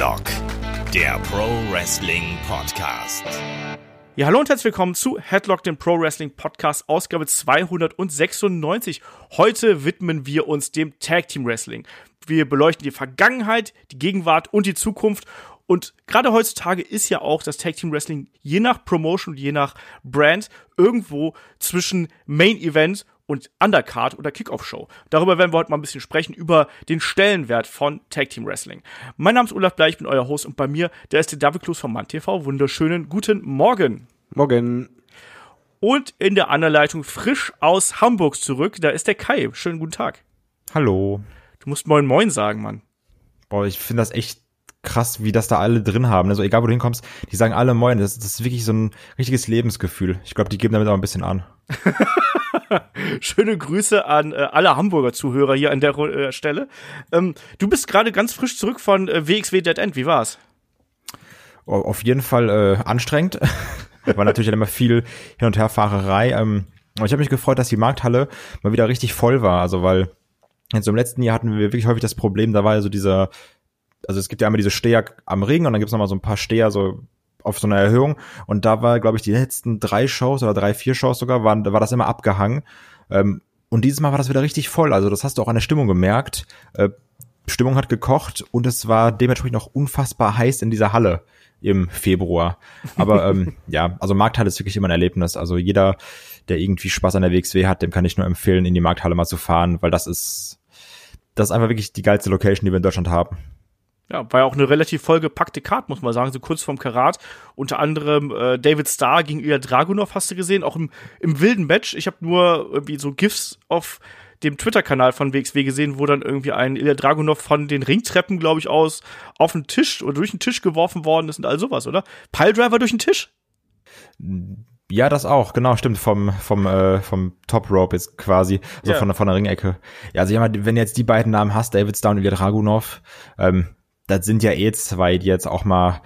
Headlock, der Pro Wrestling Podcast. Ja, hallo und herzlich willkommen zu Headlock, dem Pro Wrestling Podcast, Ausgabe 296. Heute widmen wir uns dem Tag Team Wrestling. Wir beleuchten die Vergangenheit, die Gegenwart und die Zukunft. Und gerade heutzutage ist ja auch das Tag Team Wrestling je nach Promotion, je nach Brand irgendwo zwischen Main Event und Undercard oder Kickoff-Show. Darüber werden wir heute mal ein bisschen sprechen, über den Stellenwert von Tag Team Wrestling. Mein Name ist Olaf Bleich, ich bin euer Host und bei mir, der ist der David Klus von MannTV. Wunderschönen guten Morgen. Morgen. Und in der Anleitung frisch aus Hamburg zurück, da ist der Kai. Schönen guten Tag. Hallo. Du musst Moin Moin sagen, Mann. Boah, ich finde das echt krass, wie das da alle drin haben. Also egal, wo du hinkommst, die sagen alle Moin. Das, das ist wirklich so ein richtiges Lebensgefühl. Ich glaube, die geben damit auch ein bisschen an. Schöne Grüße an äh, alle Hamburger Zuhörer hier an der äh, Stelle. Ähm, du bist gerade ganz frisch zurück von äh, WXW Dead End. Wie war's? Auf jeden Fall äh, anstrengend. War natürlich immer viel Hin- und Herfahrerei. Ähm, aber ich habe mich gefreut, dass die Markthalle mal wieder richtig voll war. Also weil jetzt im letzten Jahr hatten wir wirklich häufig das Problem, da war ja so dieser, also es gibt ja einmal diese Steher am Ring und dann gibt's noch mal so ein paar Steher so auf so einer Erhöhung. Und da war, glaube ich, die letzten drei Shows oder drei, vier Shows sogar, waren, da war das immer abgehangen. Ähm, und dieses Mal war das wieder richtig voll. Also das hast du auch an der Stimmung gemerkt. Äh, Stimmung hat gekocht und es war dementsprechend auch unfassbar heiß in dieser Halle im Februar. Aber ähm, ja, also Markthalle ist wirklich immer ein Erlebnis. Also jeder, der irgendwie Spaß an der WXW hat, dem kann ich nur empfehlen, in die Markthalle mal zu fahren, weil das ist, das ist einfach wirklich die geilste Location, die wir in Deutschland haben. Ja, war ja auch eine relativ vollgepackte Card, muss man sagen, so kurz vorm Karat. Unter anderem äh, David Starr gegen Ilya Dragunov, hast du gesehen, auch im, im wilden Match. Ich habe nur irgendwie so GIFs auf dem Twitter-Kanal von WXW gesehen, wo dann irgendwie ein Ilya Dragunov von den Ringtreppen, glaube ich, aus auf den Tisch oder durch den Tisch geworfen worden ist und all sowas, oder? Piledriver durch den Tisch? Ja, das auch, genau, stimmt, vom, vom, äh, vom Top Rope jetzt quasi, also Ja. von, der- von der Ringecke. Ja, also ich meine, wenn du jetzt die beiden Namen hast, David Starr und Ilya Dragunov, ähm, das sind ja eh zwei, die jetzt auch mal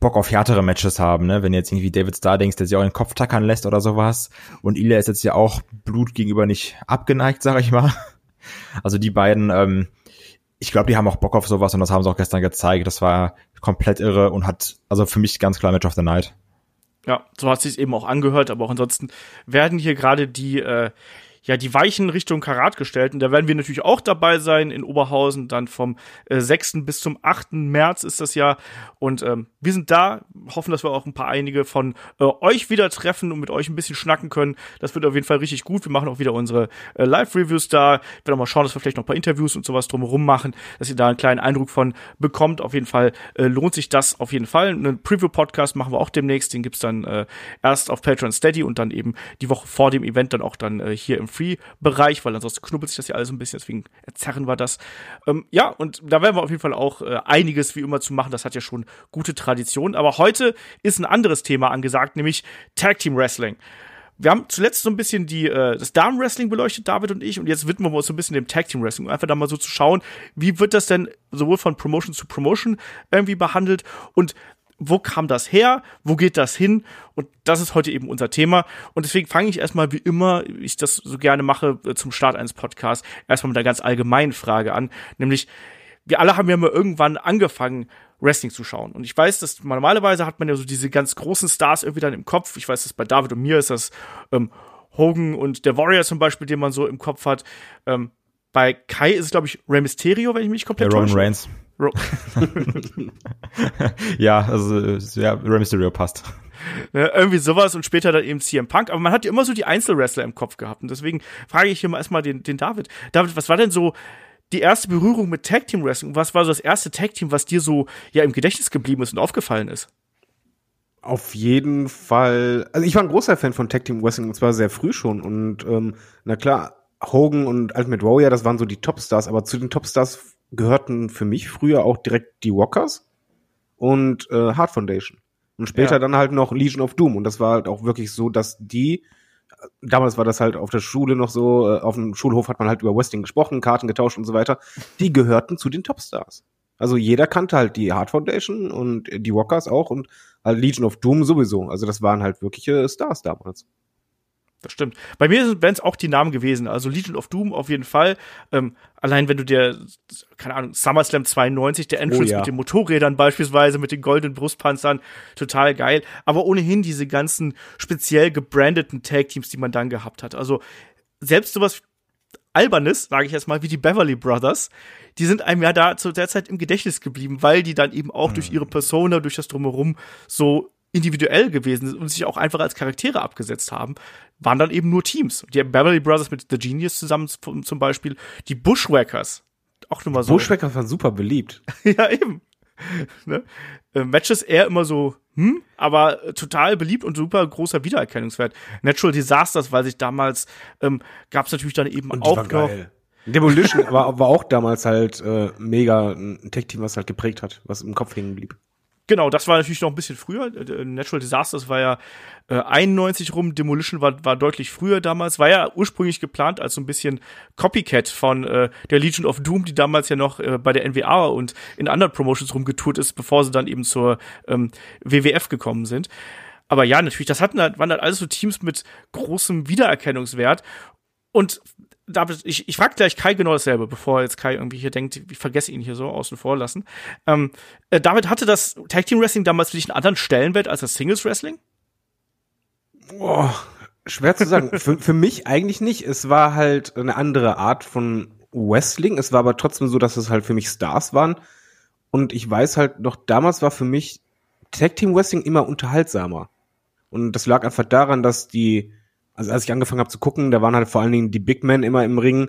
Bock auf härtere Matches haben, ne? Wenn jetzt irgendwie David Starr denkst, der sich auch den Kopf tackern lässt oder sowas. Und Ilya ist jetzt ja auch Blut gegenüber nicht abgeneigt, sag ich mal. Also die beiden, ähm, ich glaube, die haben auch Bock auf sowas und das haben sie auch gestern gezeigt. Das war komplett irre und hat, also für mich ganz klar Match of the Night. Ja, so hat sich eben auch angehört, aber auch ansonsten werden hier gerade die äh, ja die Weichen Richtung Karat gestellt und da werden wir natürlich auch dabei sein in Oberhausen dann vom äh, 6. bis zum 8. März ist das Jahr und ähm, wir sind da, hoffen, dass wir auch ein paar einige von äh, euch wieder treffen und mit euch ein bisschen schnacken können. Das wird auf jeden Fall richtig gut. Wir machen auch wieder unsere äh, Live-Reviews da. Werden auch mal schauen, dass wir vielleicht noch ein paar Interviews und sowas drumherum machen, dass ihr da einen kleinen Eindruck von bekommt. Auf jeden Fall äh, lohnt sich das auf jeden Fall. Einen Preview-Podcast machen wir auch demnächst. Den gibt's dann äh, erst auf Patreon Steady und dann eben die Woche vor dem Event dann auch dann äh, hier im Free-Bereich, weil ansonsten knubbelt sich das ja alles ein bisschen, deswegen erzerren wir das. Ähm, ja, und da werden wir auf jeden Fall auch äh, einiges wie immer zu machen. Das hat ja schon gute Tradition. Aber heute ist ein anderes Thema angesagt, nämlich Tag Team Wrestling. Wir haben zuletzt so ein bisschen die, äh, das Damen-Wrestling beleuchtet, David und ich, und jetzt widmen wir uns so ein bisschen dem Tag Team Wrestling, um einfach da mal so zu schauen, wie wird das denn sowohl von Promotion zu Promotion irgendwie behandelt und wo kam das her, wo geht das hin und das ist heute eben unser Thema und deswegen fange ich erstmal wie immer, ich das so gerne mache äh, zum Start eines Podcasts, erstmal mit einer ganz allgemeinen Frage an, nämlich wir alle haben ja mal irgendwann angefangen, Wrestling zu schauen. Und ich weiß, dass normalerweise hat man ja so diese ganz großen Stars irgendwie dann im Kopf. Ich weiß, dass bei David und mir ist das ähm, Hogan und der Warrior zum Beispiel, den man so im Kopf hat. Ähm, bei Kai ist es, glaube ich, Rey Mysterio, wenn ich mich komplett Roman täusche. Reigns. Ja, also ja, Rey Mysterio passt. Ne, irgendwie sowas und später dann eben CM Punk. Aber man hat ja immer so die Einzelwrestler im Kopf gehabt. Und deswegen frage ich hier mal erstmal den, den David. David, was war denn so die erste Berührung mit Tag Team Wrestling? Was war so das erste Tag Team, was dir so ja im Gedächtnis geblieben ist und aufgefallen ist? Auf jeden Fall. Also ich war ein großer Fan von Tag Team Wrestling und zwar sehr früh schon. Und ähm, na klar, Hogan und Ultimate Warrior, das waren so die Topstars, aber zu den Topstars gehörten für mich früher auch direkt die Walkers und äh, Hard Foundation. Und später Ja. dann halt noch Legion of Doom. Und das war halt auch wirklich so, dass die, damals war das halt auf der Schule noch so, äh, auf dem Schulhof hat man halt über Wrestling gesprochen, Karten getauscht und so weiter. Die gehörten zu den Topstars. Also jeder kannte halt die Hard Foundation und die Walkers auch und halt Legion of Doom sowieso. Also das waren halt wirkliche Stars damals. Das stimmt. Bei mir wären es auch die Namen gewesen. Also Legion of Doom auf jeden Fall. Ähm, allein wenn du dir, keine Ahnung, SummerSlam 92, der Entrance Oh ja. mit den Motorrädern beispielsweise, mit den goldenen Brustpanzern, total geil. Aber ohnehin diese ganzen speziell gebrandeten Tag-Teams, die man dann gehabt hat. Also selbst sowas Albernes, sage ich jetzt mal, wie die Beverly Brothers, die sind einem ja da zu der Zeit im Gedächtnis geblieben, weil die dann eben auch durch ihre Persona, durch das Drumherum so individuell gewesen sind und sich auch einfach als Charaktere abgesetzt haben, waren dann eben nur Teams. Die Beverly Brothers mit The Genius zusammen zum Beispiel, die Bushwhackers, auch nur mal so. Bushwackers waren super beliebt. ja, eben. ne? äh, Matches eher immer so, hm, aber äh, total beliebt und super großer Wiedererkennungswert. Natural Disasters, weil sich damals ähm, gab es natürlich dann eben Und auch noch. Demolition war, war auch damals halt äh, mega ein Tech-Team, was halt geprägt hat, was im Kopf hängen blieb. Genau, das war natürlich noch ein bisschen früher. Äh, Natural Disasters war ja äh, 91 rum, Demolition war, war deutlich früher damals. War ja ursprünglich geplant als so ein bisschen Copycat von äh, der Legion of Doom, die damals ja noch äh, bei der NWA und in anderen Promotions rumgetourt ist, bevor sie dann eben zur ähm, WWF gekommen sind. Aber ja, natürlich, das hatten halt, waren halt alles so Teams mit großem Wiedererkennungswert. Und David, ich, ich frage gleich Kai genau dasselbe, bevor jetzt Kai irgendwie hier denkt, ich vergesse ihn hier so außen vor lassen. Ähm, äh, David, hatte das Tag Team Wrestling damals für dich einen anderen Stellenwert als das Singles Wrestling? Boah, schwer zu sagen. für, für mich eigentlich nicht. Es war halt eine andere Art von Wrestling. Es war aber trotzdem so, dass es halt für mich Stars waren. Und ich weiß halt noch, damals war für mich Tag Team Wrestling immer unterhaltsamer. Und das lag einfach daran, dass die, also als ich angefangen habe zu gucken, da waren halt vor allen Dingen die Big Men immer im Ring.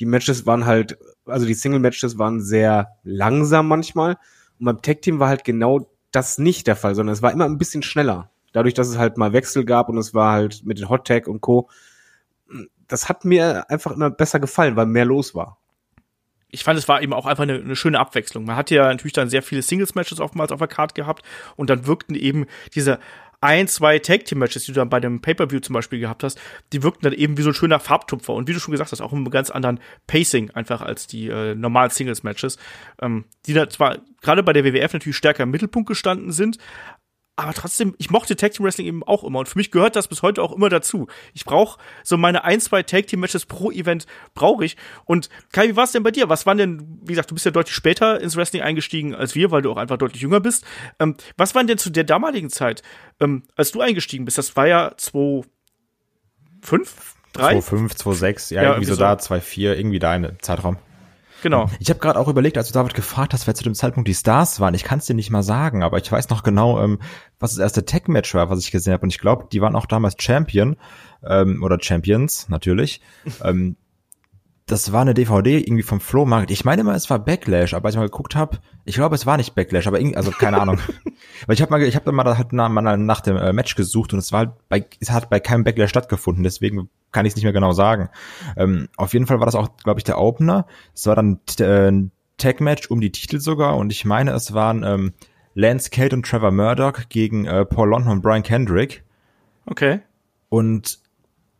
Die Matches waren halt, also die Single Matches waren sehr langsam manchmal. Und beim Tag Team war halt genau das nicht der Fall, sondern es war immer ein bisschen schneller. Dadurch, dass es halt mal Wechsel gab und es war halt mit den Hot Tag und Co. Das hat mir einfach immer besser gefallen, weil mehr los war. ich fand, es war eben auch einfach eine, eine schöne Abwechslung. Man hatte ja natürlich dann sehr viele Singles-Matches oftmals auf der Card gehabt und dann wirkten eben diese ein, zwei Tag-Team-Matches, die du dann bei dem Pay-Per-View zum Beispiel gehabt hast, die wirkten dann eben wie so ein schöner Farbtupfer. Und wie du schon gesagt hast, auch mit einem ganz anderen Pacing einfach als die äh, normalen Singles-Matches, ähm, die da zwar gerade bei der WWF natürlich stärker im Mittelpunkt gestanden sind, aber trotzdem, ich mochte Tag Team Wrestling eben auch immer und für mich gehört das bis heute auch immer dazu. Ich brauche so meine ein, zwei Tag Team Matches pro Event brauche ich. Und Kai, wie war es denn bei dir? Was waren denn, wie gesagt, du bist ja deutlich später ins Wrestling eingestiegen als wir, weil du auch einfach deutlich jünger bist. Ähm, was waren denn zu der damaligen Zeit, ähm, als du eingestiegen bist? Das war ja 2005, 3? 2,5, 2,6, ja, Ja, irgendwie so irgendwie da, 2,4, irgendwie da in Zeitraum. Genau. Ich habe gerade auch überlegt, als du David gefragt hast, wer zu dem Zeitpunkt die Stars waren. Ich kann es dir nicht mal sagen, aber ich weiß noch genau, ähm, was das erste Tech-Match war, was ich gesehen habe. Und ich glaube, die waren auch damals Champion ähm, oder Champions natürlich. ähm, das war eine DVD irgendwie vom Flohmarkt. Ich meine immer, es war Backlash, aber als ich mal geguckt habe, ich glaube, es war nicht Backlash, aber irgendwie, also keine Ahnung. Weil ich habe mal, ich habe mal halt nach, mal nach dem äh, Match gesucht und es war halt bei, es hat bei keinem Backlash stattgefunden, deswegen kann ich es nicht mehr genau sagen. Ähm, auf jeden Fall war das auch, glaube ich, der Opener. Es war dann äh, ein Tag-Match um die Titel sogar und ich meine, es waren ähm, Lance Cade und Trevor Murdoch gegen äh, Paul London und Brian Kendrick. Okay. Und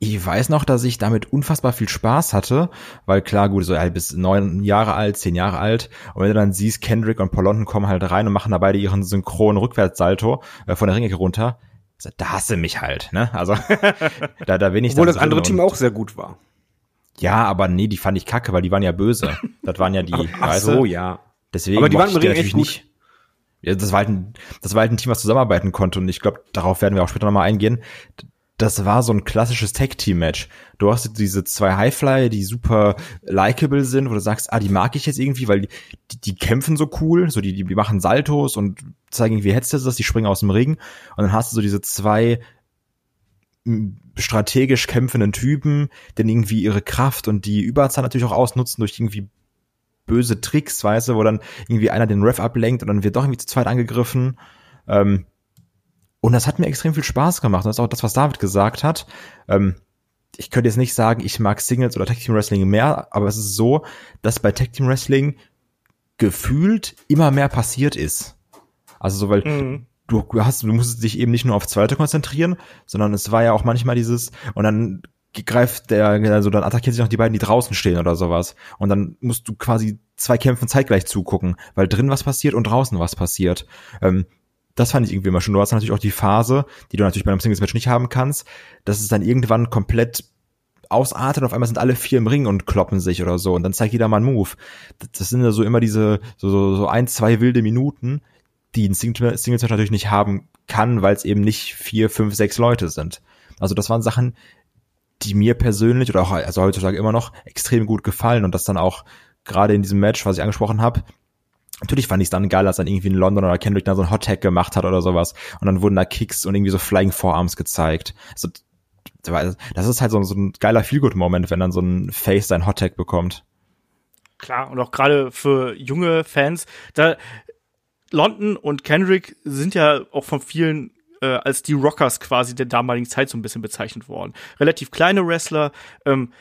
ich weiß noch, dass ich damit unfassbar viel Spaß hatte, weil klar, gut, so ja, bis neun Jahre alt, zehn Jahre alt, und wenn du dann siehst, Kendrick und Paul London kommen halt rein und machen da beide ihren synchronen Rückwärtssalto äh, von der Ringecke runter, also, da hasse mich halt, ne? Also da, da bin ich Obwohl das andere Team auch sehr gut war. Ja, aber nee, die fand ich kacke, weil die waren ja böse. Das waren ja die, Ach weißt so, ja. Deswegen Aber die waren im Ring natürlich echt gut. nicht. Ja, das war halt ein, das war halt ein Team, was zusammenarbeiten konnte und ich glaube, darauf werden wir auch später nochmal eingehen. Das war so ein klassisches Tag-Team-Match. Du hast diese zwei Highflyer, die super likable sind, wo du sagst, ah, die mag ich jetzt irgendwie, weil die, die, die kämpfen so cool, so die, die machen Saltos und zeigen irgendwie Headsets, dass die springen aus dem Ring. Und dann hast du so diese zwei strategisch kämpfenden Typen, denn irgendwie ihre Kraft und die Überzahl natürlich auch ausnutzen durch irgendwie böse Tricks, weißt du, wo dann irgendwie einer den Ref ablenkt und dann wird doch irgendwie zu zweit angegriffen. Ähm, und das hat mir extrem viel Spaß gemacht. Und das ist auch das, was David gesagt hat. Ähm, ich könnte jetzt nicht sagen, ich mag Singles oder Tag Team Wrestling mehr, aber es ist so, dass bei Tag Team Wrestling gefühlt immer mehr passiert ist. Also so, weil Mhm. du hast, du musstest dich eben nicht nur auf zwei Leute konzentrieren, sondern es war ja auch manchmal dieses, und dann greift der, also dann attackieren sich noch die beiden, die draußen stehen oder sowas. Und dann musst du quasi zwei Kämpfen zeitgleich zugucken, weil drin was passiert und draußen was passiert. Ähm, das fand ich irgendwie immer schon. Du hast natürlich auch die Phase, die du natürlich bei einem Singles-Match nicht haben kannst, dass es dann irgendwann komplett ausartet und auf einmal sind alle vier im Ring und kloppen sich oder so und dann zeigt jeder mal einen Move. Das sind ja so immer diese so, so, so ein, zwei wilde Minuten, die ein Singles-Match natürlich nicht haben kann, weil es eben nicht vier, fünf, sechs Leute sind. Also das waren Sachen, die mir persönlich oder auch also heutzutage immer noch extrem gut gefallen und das dann auch gerade in diesem Match, was ich angesprochen habe, Natürlich fand ich es dann geil, als dann irgendwie in London oder Kendrick da so ein Hot Tag gemacht hat oder sowas. Und dann wurden da Kicks und irgendwie so Flying Forearms gezeigt. Also, das ist halt so, so ein geiler Feelgood-Moment, wenn dann so ein Face sein Hot Tag bekommt. Klar, und auch gerade für junge Fans, da London und Kendrick sind ja auch von vielen äh, als die Rockers quasi der damaligen Zeit so ein bisschen bezeichnet worden. Relativ kleine Wrestler, ähm,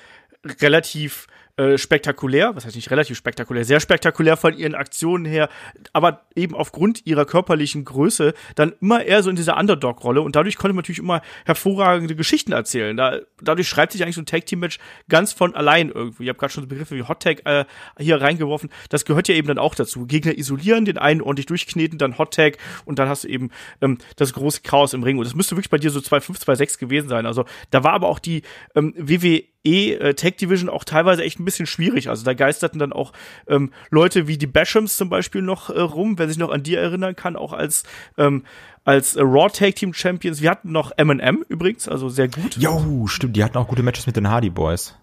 relativ äh, spektakulär, was heißt nicht relativ spektakulär, sehr spektakulär von ihren Aktionen her, aber eben aufgrund ihrer körperlichen Größe dann immer eher so in dieser Underdog-Rolle und dadurch konnte man natürlich immer hervorragende Geschichten erzählen. Da, dadurch schreibt sich eigentlich so ein Tag-Team-Match ganz von allein irgendwie. Ich habe gerade schon so Begriffe wie Hot-Tag äh, hier reingeworfen. Das gehört ja eben dann auch dazu. Gegner isolieren, den einen ordentlich durchkneten, dann Hot-Tag und dann hast du eben ähm, das große Chaos im Ring. Und das müsste wirklich bei dir so 2-5, 2-6 gewesen sein. Also da war aber auch die ähm, WWE eh Tech Division auch teilweise echt ein bisschen schwierig. Also da geisterten dann auch ähm, Leute wie die Bashams zum Beispiel noch äh, rum, wer sich noch an die erinnern kann, auch als ähm, als äh, Raw Tag Team Champions. Wir hatten noch M&M übrigens, also sehr gut. Jo, stimmt, die hatten auch gute Matches mit den Hardy Boys.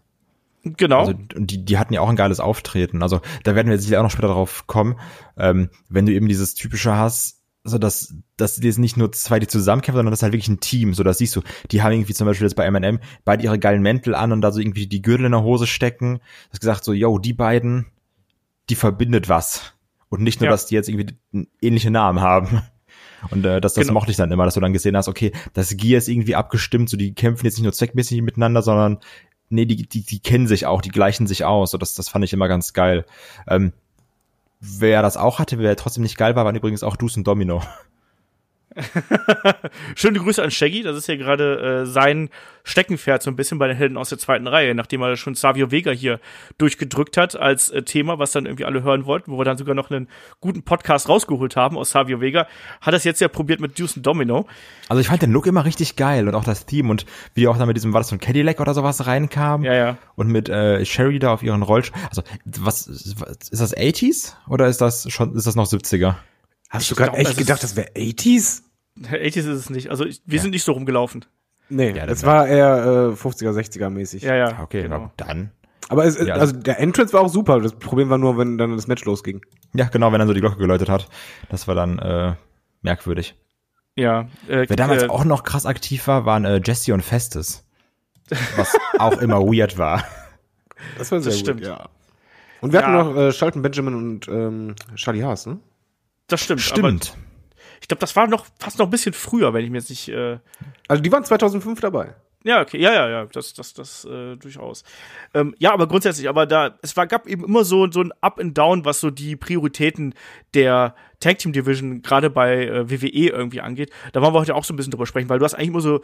Genau. Also, die, die hatten ja auch ein geiles Auftreten. Also da werden wir sicher auch noch später drauf kommen. Ähm, wenn du eben dieses typische hast, so dass dass die jetzt nicht nur zwei die zusammenkämpfen, sondern das ist halt wirklich ein Team, so dass siehst du, die haben irgendwie zum Beispiel jetzt bei M&M beide ihre geilen Mäntel an und da so irgendwie die Gürtel in der Hose stecken. Das gesagt so, yo, die beiden, die verbindet was und nicht nur, ja. dass die jetzt irgendwie ähnliche Namen haben. Und äh, das, das genau. mochte ich dann immer, dass du dann gesehen hast, okay, das Gear ist irgendwie abgestimmt, so die kämpfen jetzt nicht nur zweckmäßig miteinander, sondern nee, die, die, die kennen sich auch, die gleichen sich aus. So, das, das fand ich immer ganz geil. Ähm, Wer das auch hatte, wer trotzdem nicht geil war, waren übrigens auch Dus und Domino. Schöne Grüße an Shaggy, das ist ja gerade äh, sein Steckenpferd so ein bisschen bei den Helden aus der zweiten Reihe, nachdem er schon Savio Vega hier durchgedrückt hat als äh, Thema, was dann irgendwie alle hören wollten, wo wir dann sogar noch einen guten Podcast rausgeholt haben aus Savio Vega, hat das jetzt ja probiert mit Deuce und Domino. Also ich fand den Look immer richtig geil und auch das Theme und wie auch dann mit diesem, war das so ein Cadillac oder sowas reinkam. Ja, ja. Und mit äh, Sherry da auf ihren Rollstuhl. Also was, ist das 80s oder ist das schon, ist das noch 70er? Hast du gerade echt gedacht, das wäre 80s? 80s ist es nicht. Also ich, wir ja. sind nicht so rumgelaufen. Nee, ja, das, war eher äh, 50er, 60er mäßig. Ja, ja. Okay, genau. dann. Aber es, ja, also der Entrance war auch super. Das Problem war nur, wenn dann das Match losging. Ja, genau, wenn dann so die Glocke geläutet hat. Das war dann äh, merkwürdig. Ja. Äh, Wer damals äh, auch noch krass aktiv war, waren äh, Jesse und Festus. Was auch immer weird war. Das war sehr das stimmt. ja. Und wir ja. hatten noch äh, Schalten Benjamin und ähm, Charlie Haas, ne? Das stimmt. Stimmt. Ich glaube, das war noch fast noch ein bisschen früher, wenn ich mir jetzt nicht. Äh also die waren 2005 dabei. Ja, okay, ja, ja, ja, das, das, das äh, durchaus. Ähm, ja, aber grundsätzlich, aber da, es war, gab eben immer so, so ein Up and Down, was so die Prioritäten der Tag Team Division gerade bei äh, WWE irgendwie angeht. Da wollen wir heute auch so ein bisschen drüber sprechen, weil du hast eigentlich immer so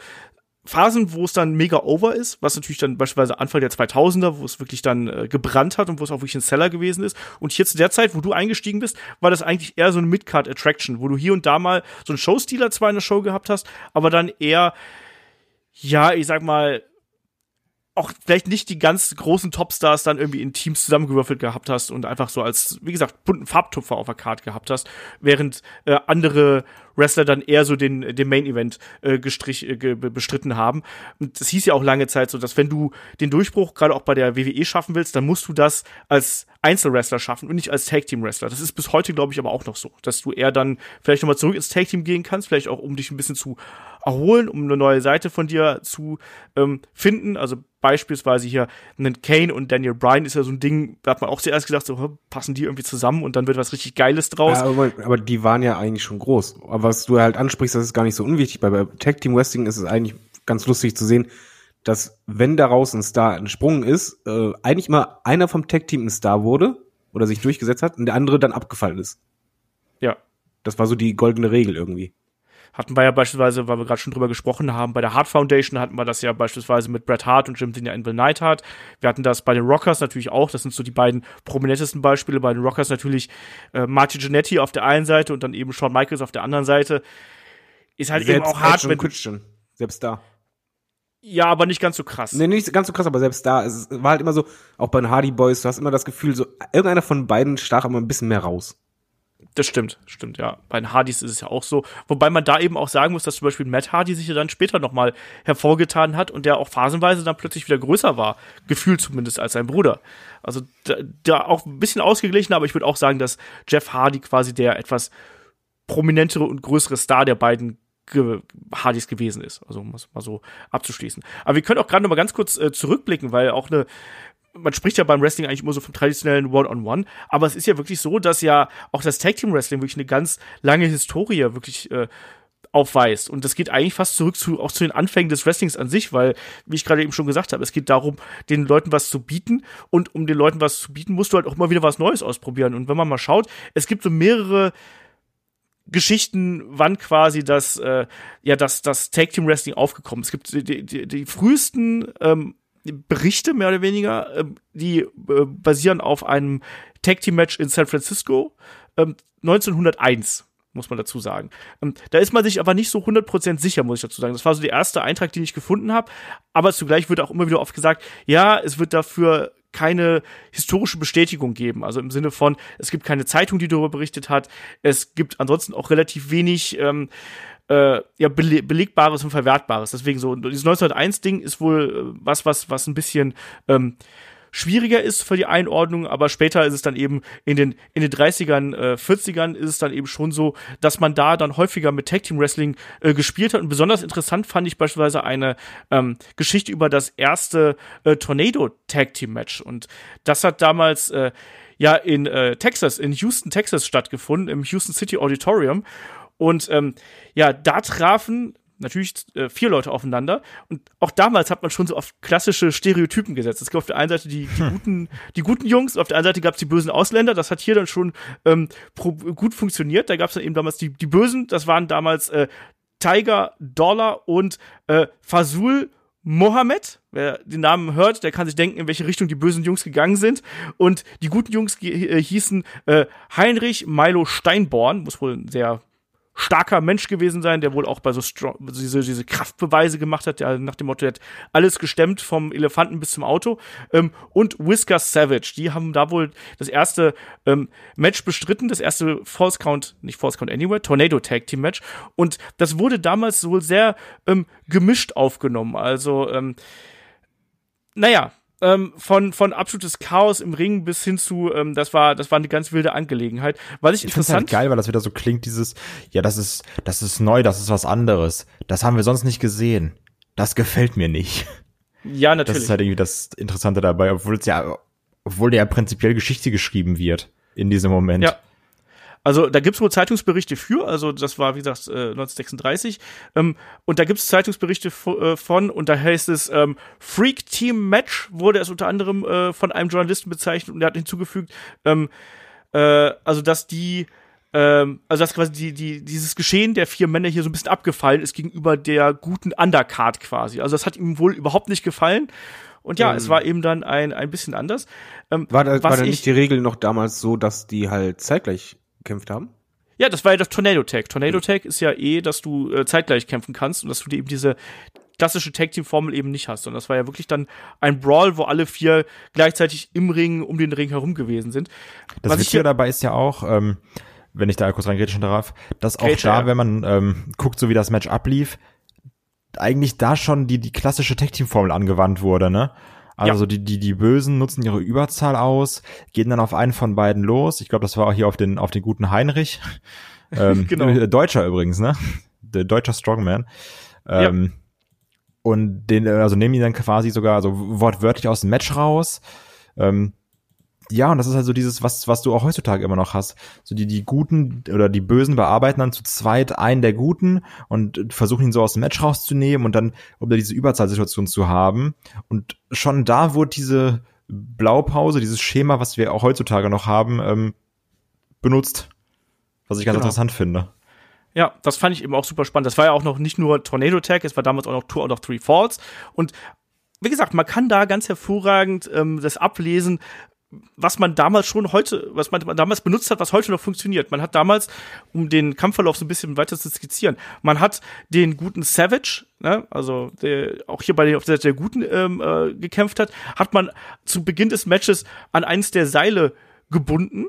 Phasen, wo es dann mega over ist, was natürlich dann beispielsweise Anfang der 2000er, wo es wirklich dann äh, gebrannt hat und wo es auch wirklich ein Seller gewesen ist. Und hier zu der Zeit, wo du eingestiegen bist, war das eigentlich eher so eine Midcard-Attraction, wo du hier und da mal so einen Showstealer zwar in der Show gehabt hast, aber dann eher, ja, ich sag mal, auch vielleicht nicht die ganz großen Topstars dann irgendwie in Teams zusammengewürfelt gehabt hast und einfach so als, wie gesagt, bunten Farbtupfer auf der Karte gehabt hast, während äh, andere Wrestler dann eher so den, den Main Event äh, gestrich, äh, bestritten haben. Und das hieß ja auch lange Zeit so, dass wenn du den Durchbruch gerade auch bei der WWE schaffen willst, dann musst du das als Einzelwrestler schaffen und nicht als Tag Team Wrestler. Das ist bis heute, glaube ich, aber auch noch so, dass du eher dann vielleicht nochmal zurück ins Tag Team gehen kannst, vielleicht auch um dich ein bisschen zu erholen, um eine neue Seite von dir zu ähm, finden. Also beispielsweise hier einen Kane und Daniel Bryan ist ja so ein Ding, da hat man auch zuerst gedacht, so passen die irgendwie zusammen und dann wird was richtig Geiles draus. Ja, aber, aber, die waren ja eigentlich schon groß. Aber was du halt ansprichst, das ist gar nicht so unwichtig. Bei, bei Tag Team Wrestling ist es eigentlich ganz lustig zu sehen, dass wenn daraus ein Star entsprungen ist, äh, eigentlich immer einer vom Tag Team ein Star wurde oder sich durchgesetzt hat und der andere dann abgefallen ist. Ja. Das war so die goldene Regel irgendwie. Hatten wir ja beispielsweise, weil wir gerade schon drüber gesprochen haben, bei der Hart Foundation hatten wir das ja beispielsweise mit Bret Hart und Jim Dinier in Bill Neidhart. Wir hatten das bei den Rockers natürlich auch. Das sind so die beiden prominentesten Beispiele. Bei den Rockers natürlich äh, Marty Jannetty auf der einen Seite und dann eben Shawn Michaels auf der anderen Seite. Ist halt Selbst eben auch hart, wenn, Christian. Selbst da. ja, aber nicht ganz so krass. Nee, nicht ganz so krass, aber selbst da, es war halt immer so, auch bei den Hardy Boys, du hast immer das Gefühl, so, irgendeiner von beiden stach immer ein bisschen mehr raus. Das stimmt, stimmt, ja. Bei den Hardys ist es ja auch so. Wobei man da eben auch sagen muss, dass zum Beispiel Matt Hardy sich ja dann später nochmal hervorgetan hat und der auch phasenweise dann plötzlich wieder größer war. Gefühlt zumindest als sein Bruder. Also da, da auch ein bisschen ausgeglichen, aber ich würde auch sagen, dass Jeff Hardy quasi der etwas prominentere und größere Star der beiden Ge Hardys gewesen ist. Also um es mal so abzuschließen. Aber wir können auch gerade noch mal ganz kurz äh, zurückblicken, weil auch eine man spricht ja beim Wrestling eigentlich immer so vom traditionellen One-on-One, aber es ist ja wirklich so, dass ja auch das Tag Team Wrestling wirklich eine ganz lange Historie wirklich äh, aufweist. Und das geht eigentlich fast zurück zu, auch zu den Anfängen des Wrestlings an sich, weil, wie ich gerade eben schon gesagt habe, es geht darum, den Leuten was zu bieten. Und um den Leuten was zu bieten, musst du halt auch immer wieder was Neues ausprobieren. Und wenn man mal schaut, es gibt so mehrere Geschichten, wann quasi das, äh, ja, das, das Tag Team Wrestling aufgekommen ist. Es gibt die, die, die frühesten ähm, Berichte, mehr oder weniger, ähm, die äh, basieren auf einem Tag Team Match in San Francisco ähm, 1901 muss man dazu sagen. Ähm, da ist man sich aber nicht so 100% sicher, muss ich dazu sagen. Das war so der erste Eintrag, den ich gefunden habe. Aber zugleich wird auch immer wieder oft gesagt, ja, es wird dafür keine historische Bestätigung geben. Also im Sinne von, es gibt keine Zeitung, die darüber berichtet hat. Es gibt ansonsten auch relativ wenig ähm, äh, ja, bele belegbares und verwertbares. Deswegen so, dieses 1901-Ding ist wohl äh, was, was, was ein bisschen ähm, schwieriger ist für die Einordnung, aber später ist es dann eben in den, in den 30ern, äh, 40ern ist es dann eben schon so, dass man da dann häufiger mit Tag Team Wrestling äh, gespielt hat. Und besonders interessant fand ich beispielsweise eine ähm, Geschichte über das erste äh, Tornado Tag Team Match. Und das hat damals äh, ja in äh, Texas, in Houston, Texas stattgefunden, im Houston City Auditorium. Und ähm, ja, da trafen natürlich äh, vier Leute aufeinander. Und auch damals hat man schon so auf klassische Stereotypen gesetzt. Es gab auf der einen Seite die, die, guten, die guten Jungs, auf der anderen Seite gab es die bösen Ausländer. Das hat hier dann schon ähm, pro, gut funktioniert. Da gab es dann eben damals die, die Bösen, das waren damals äh, Tiger, Dollar und äh, Fasul Mohammed. Wer den Namen hört, der kann sich denken, in welche Richtung die bösen Jungs gegangen sind. Und die guten Jungs äh, hießen äh, Heinrich Milo Steinborn, muss wohl ein sehr starker Mensch gewesen sein, der wohl auch bei so strong, diese, diese Kraftbeweise gemacht hat, der nach dem Motto, der hat alles gestemmt, vom Elefanten bis zum Auto. Ähm, und Whisker Savage, die haben da wohl das erste ähm, Match bestritten, das erste False Count, nicht False Count Anywhere, Tornado Tag Team Match. Und das wurde damals wohl sehr ähm, gemischt aufgenommen. Also, ähm, naja, ähm, von, von absolutes Chaos im Ring bis hin zu, ähm, das war, das war eine ganz wilde Angelegenheit. Was ich, Ich halt interessant, geil, weil das wieder so klingt, dieses, ja, das ist, das ist neu, das ist was anderes. Das haben wir sonst nicht gesehen. Das gefällt mir nicht. ja, Das natürlich. ist halt irgendwie das Interessante dabei, obwohl es ja, obwohl ja prinzipiell Geschichte geschrieben wird in diesem Moment. Ja. Also da gibt's wohl Zeitungsberichte für, also das war wie gesagt äh, 1936 ähm, und da gibt's Zeitungsberichte vo- äh, von und da heißt es ähm, Freak Team Match wurde es unter anderem äh, von einem Journalisten bezeichnet und der hat hinzugefügt, ähm, äh, also dass die ähm, also dass quasi die, die, dieses Geschehen der vier Männer hier so ein bisschen abgefallen ist gegenüber der guten Undercard quasi. Also das hat ihm wohl überhaupt nicht gefallen. Und ja, Ähm. es war eben dann ein, ein bisschen anders. Ähm, War da, war da ich- nicht die Regel noch damals so, dass die halt zeitgleich gekämpft haben? Ja, das war ja das Tornado Tag. Tornado Tag ist ja eh, dass du äh, zeitgleich kämpfen kannst und dass du eben diese klassische Tag Team Formel eben nicht hast. Und das war ja wirklich dann ein Brawl, wo alle vier gleichzeitig im Ring um den Ring herum gewesen sind. Das Was Witzige hier- dabei ist ja auch, ähm, wenn ich da kurz reingrätschen darf, dass auch Grätsche, da, ja. wenn man ähm, guckt, so wie das Match ablief, eigentlich da schon die, die klassische Tag-Team-Formel angewandt wurde, ne? Also Ja. die, die, die Bösen nutzen ihre Überzahl aus, gehen dann auf einen von beiden los. Ich glaube, das war auch hier auf den, auf den guten Heinrich. ähm, Genau. äh, Deutscher übrigens, ne? Der deutscher Strongman. Ähm, Und den, also nehmen ihn dann quasi sogar, also wortwörtlich aus dem Match raus. Ähm, ja, und das ist halt so dieses, was, was du auch heutzutage immer noch hast. So die, die Guten oder die Bösen bearbeiten dann zu zweit einen der Guten und versuchen ihn so aus dem Match rauszunehmen und dann, um da diese Überzahlsituation zu haben. Und schon da wurde diese Blaupause, dieses Schema, was wir auch heutzutage noch haben, ähm, benutzt. Was ich ganz Genau. interessant finde. Ja, das fand ich eben auch super spannend. Das war ja auch noch nicht nur Tornado Tag, es war damals auch noch Tour out of Three Falls. Und wie gesagt, man kann da ganz hervorragend ähm, das ablesen, was man damals schon heute, was man damals benutzt hat, was heute noch funktioniert. Man hat damals, um den Kampfverlauf so ein bisschen weiter zu skizzieren, man hat den guten Savage, ne, also der auch hier bei den auf der, der guten ähm, äh, gekämpft hat, hat man zu Beginn des Matches an eins der Seile gebunden